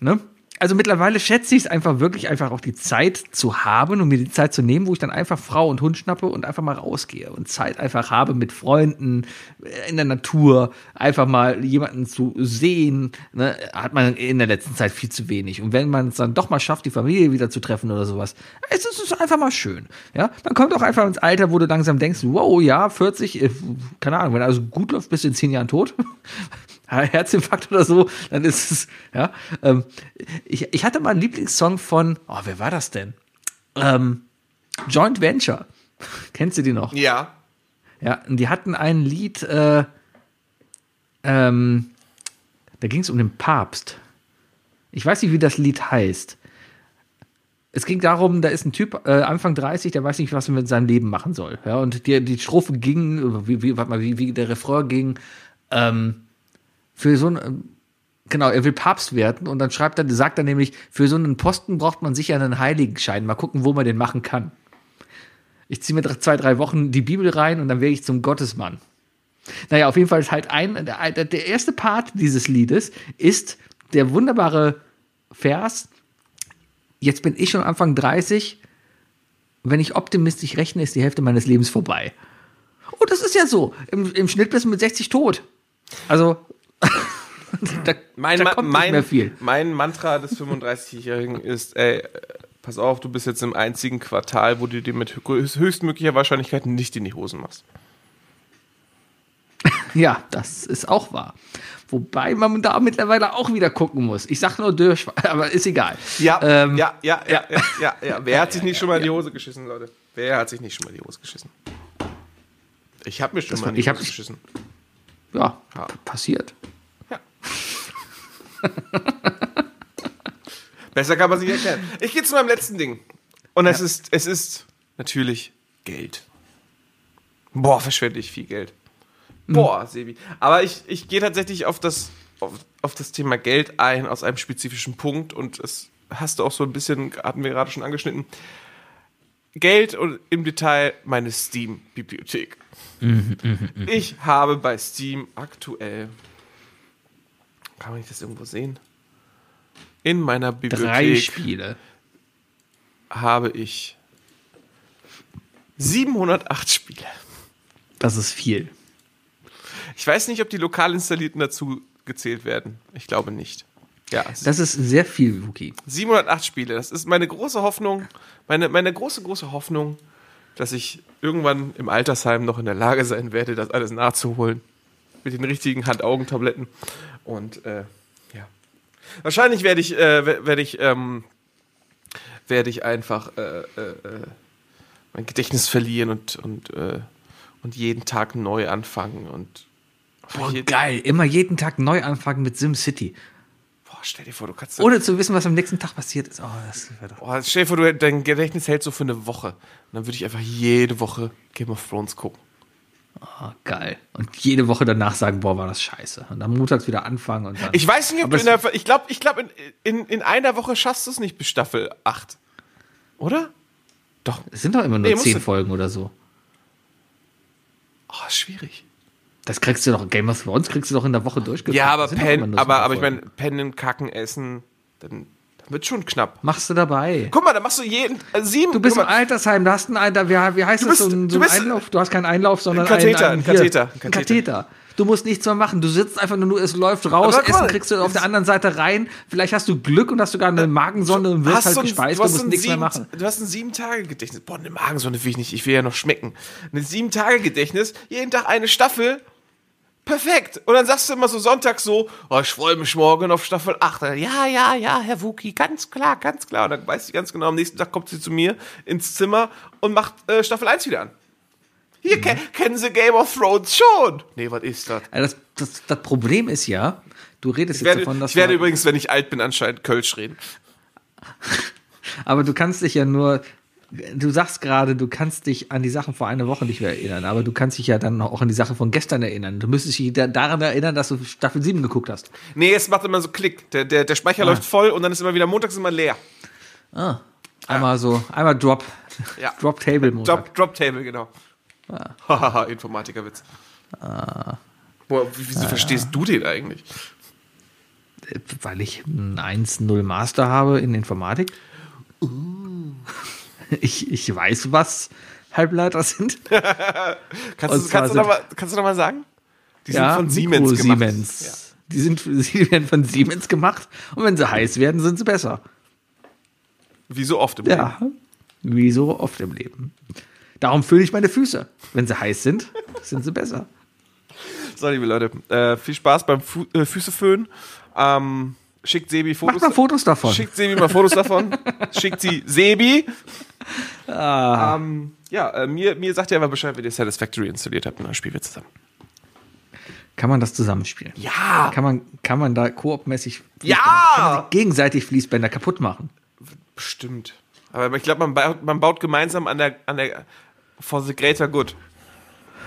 ne? Also mittlerweile schätze ich es einfach wirklich, einfach auch die Zeit zu haben und mir die Zeit zu nehmen, wo ich dann einfach Frau und Hund schnappe und einfach mal rausgehe und Zeit einfach habe mit Freunden äh, in der Natur, einfach mal jemanden zu sehen, ne, hat man in der letzten Zeit viel zu wenig. Und wenn man es dann doch mal schafft, die Familie wieder zu treffen oder sowas, es ist, es einfach mal schön. Ja, man kommt auch einfach ins Alter, wo du langsam denkst, wow, ja, 40, äh, keine Ahnung, wenn also gut läuft, bist du in zehn Jahren tot. *laughs* Herzinfarkt oder so, dann ist es, ja. Ähm, ich, ich hatte mal einen Lieblingssong von, oh, wer war das denn? Ähm, Joint Venture. *laughs* Kennst du die noch? Ja. Ja, und die hatten ein Lied, äh, ähm, da ging es um den Papst. Ich weiß nicht, wie das Lied heißt. Es ging darum, da ist ein Typ, äh, Anfang 30, der weiß nicht, was er mit seinem Leben machen soll. Ja, und die, die Strophe ging, wie, wie, warte mal, wie, wie der Refrain ging, ähm, für so ein, genau, er will Papst werden und dann schreibt er, sagt er nämlich, für so einen Posten braucht man sicher einen Heiligenschein. Mal gucken, wo man den machen kann. Ich ziehe mir zwei, drei Wochen die Bibel rein und dann werde ich zum Gottesmann. Naja, auf jeden Fall ist halt ein, der, erste Part dieses Liedes ist der wunderbare Vers, jetzt bin ich schon Anfang 30, wenn ich optimistisch rechne, ist die Hälfte meines Lebens vorbei. Und das ist ja so, im, im Schnitt bist du mit 60 tot. Also, da, Mein, da kommt mein, nicht mehr viel. mein Mantra des 35-Jährigen ist, ey, pass auf, du bist jetzt im einzigen Quartal, wo du dir mit höchst- höchstmöglicher Wahrscheinlichkeit nicht in die Hosen machst. *laughs* Ja, das ist auch wahr. Wobei man da mittlerweile auch wieder gucken muss. Ich sag nur durch, *laughs* aber ist egal. Ja, Ähm, ja, ja, ja, ja, ja, ja. *laughs* Wer hat sich nicht schon mal in die Hose geschissen, Leute? Wer hat sich nicht schon mal in die Hose geschissen? Ich habe mir schon Das mal in die Hose geschissen. Ja, Ja. passiert. *laughs* Besser kann man sich erklären. Ich gehe zu meinem letzten Ding. Und es ist, es ist natürlich Geld. Boah, verschwende ich viel Geld. Boah, Sebi. Aber ich, ich gehe tatsächlich auf das, auf, auf das Thema Geld ein aus einem spezifischen Punkt und es hast du auch so ein bisschen, hatten wir gerade schon angeschnitten. Geld und im Detail meine Steam-Bibliothek. ich habe bei Steam aktuell, kann man das irgendwo sehen? In meiner Bibliothek Drei Spiele. habe ich 708 Spiele. Das ist viel. Ich weiß nicht, ob die lokal installierten dazu gezählt werden. Ich glaube nicht. Ja, Das ist sehr viel, Wookie. 708 Spiele. Das ist meine große Hoffnung, meine, meine große, große Hoffnung, dass ich irgendwann im Altersheim noch in der Lage sein werde, das alles nachzuholen. Mit den richtigen Hand-Augen-Tabletten. Und äh, ja. Wahrscheinlich werde ich, äh, wer- werde ich, ähm, werde ich einfach äh, äh, äh, mein Gedächtnis verlieren und, und, äh, und jeden Tag neu anfangen. Und Boah, geil. Immer jeden Tag neu anfangen mit SimCity. Boah, stell dir vor, du kannst. Ohne zu wissen, was am nächsten Tag passiert ist. Oh, das wäre doch. Oh, stell dir vor, du, dein Gedächtnis hält so für eine Woche. Und dann würde ich einfach jede Woche Game of Thrones gucken. Oh, geil. Und jede Woche danach sagen, boah, war das scheiße. Und dann montags wieder anfangen und dann. Ich weiß nicht, ob du in der. Ich glaube, ich glaub, in, in, in einer Woche schaffst du es nicht bis Staffel 8. Oder? Doch. es sind doch immer nur Nee, zehn Folgen oder so. Oh, schwierig. Das kriegst du doch, Game of Thrones kriegst du doch in der Woche durchgeführt. Ja, aber Pen, aber, aber ich meine, Pennen, Kacken, Essen, dann wird schon knapp. Machst du dabei. Guck mal, da machst du jeden. Äh, sieben. Du bist im Altersheim, da hast du einen, da, wie, wie heißt Du das, bist- so ein, du so ein bist- Einlauf? Du hast keinen Einlauf, sondern Katheter, einen, ein einen, Katheter, ein ein Katheter. Katheter. Du musst nichts mehr machen. Du sitzt einfach nur, es läuft raus, Aber Essen mal, kriegst du auf der anderen Seite rein. Vielleicht hast du Glück und hast sogar eine Magensonde und wirst hast halt so ein- gespeist du hast musst ein nichts mehr sieben, machen. Du hast ein sieben Tage Gedächtnis. Boah, eine Magensonde will ich nicht. Ich will ja noch schmecken. Ein sieben Tage Gedächtnis. Jeden Tag eine Staffel. Perfekt. Und dann sagst du immer so sonntags so, oh, ich freue mich morgen auf Staffel 8. Dann, Ja, ja, ja, Herr Wuki, ganz klar, ganz klar. Und dann weiß sie ganz genau, am nächsten Tag kommt sie zu mir ins Zimmer und macht äh, Staffel 1 wieder an. Hier, ke kennen Sie Game of Thrones schon? Nee, was ist das? Also das, das, das Problem ist ja, du redest Ich jetzt werde, davon, dass ich werde übrigens, wenn ich alt bin, anscheinend Kölsch reden. *laughs* aber du kannst dich ja nur, du sagst gerade, du kannst dich an die Sachen vor einer Woche nicht mehr erinnern, aber du kannst dich ja dann auch an die Sache von gestern erinnern. Du müsstest dich da- daran erinnern, dass du Staffel 7 geguckt hast. Nee, es macht immer so Klick. Der, der, der Speicher läuft voll und dann ist immer wieder montags immer leer. Ah, einmal so, einmal Drop, Ja. *laughs* Drop Table Montag. Drop, Drop Table, genau. *laughs* Hahaha, Informatikerwitz. Boah, wie, wieso verstehst du den eigentlich? weil ich ein 1-0 Master habe in Informatik. Ich, ich weiß, was Halbleiter sind. *laughs* Kannst, du, kannst, du noch mal, kannst du noch mal sagen? Die sind von Siemens Mikro gemacht. Siemens. Die, sind, *laughs* die werden von Siemens gemacht und wenn sie heiß werden, sind sie besser. Wie so oft im Leben. Ja, wie so oft im Leben. Darum fühle ich meine Füße. Wenn sie heiß sind, sind sie besser. So, liebe Leute, äh, viel Spaß beim Fu äh, Füßeföhn. Ähm, schickt Sebi Mach Fotos. mal Fotos davon. Schickt Sebi mal Fotos davon. *laughs* schickt sie Sebi. Ah. Ähm, ja, äh, mir, mir sagt ihr aber Bescheid, wenn ihr Satisfactory installiert habt und dann spielen wir zusammen. Kann man das zusammenspielen? Ja! Kann man, kann man da koopmäßig Ja! gegenseitig Fließbänder kaputt machen? Bestimmt. Aber ich glaube, man baut, man baut gemeinsam an der, an der for the greater good.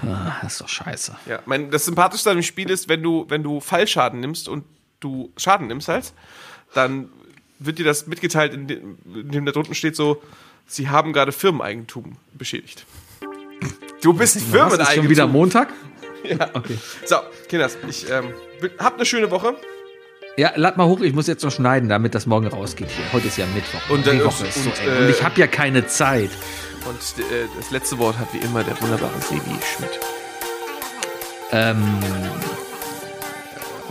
Ah, das ist doch scheiße. Ja, mein, das Sympathischste an dem Spiel ist, wenn du, wenn du Fallschaden nimmst und du Schaden nimmst halt, dann wird dir das mitgeteilt, in dem, in dem da drunten steht so, sie haben gerade Firmeneigentum beschädigt. Du bist Was, ist Firmeneigentum. schon wieder Montag? *laughs* Ja. Okay. So, Kinders, ich ähm, habt eine schöne Woche. Ja, lad mal hoch, ich muss jetzt noch schneiden, damit das morgen rausgeht hier. Heute ist ja Mittwoch. Und, die äh, Woche ist so und, eng. äh, Und ich habe ja keine Zeit. Und äh, das letzte Wort hat wie immer der wunderbare Sebi Schmidt. Ähm,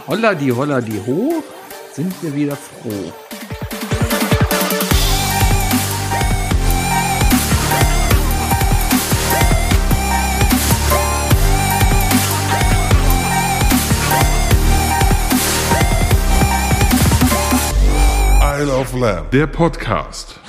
holla die holla die ho, sind wir wieder froh. Isle of Lamb. Der Podcast.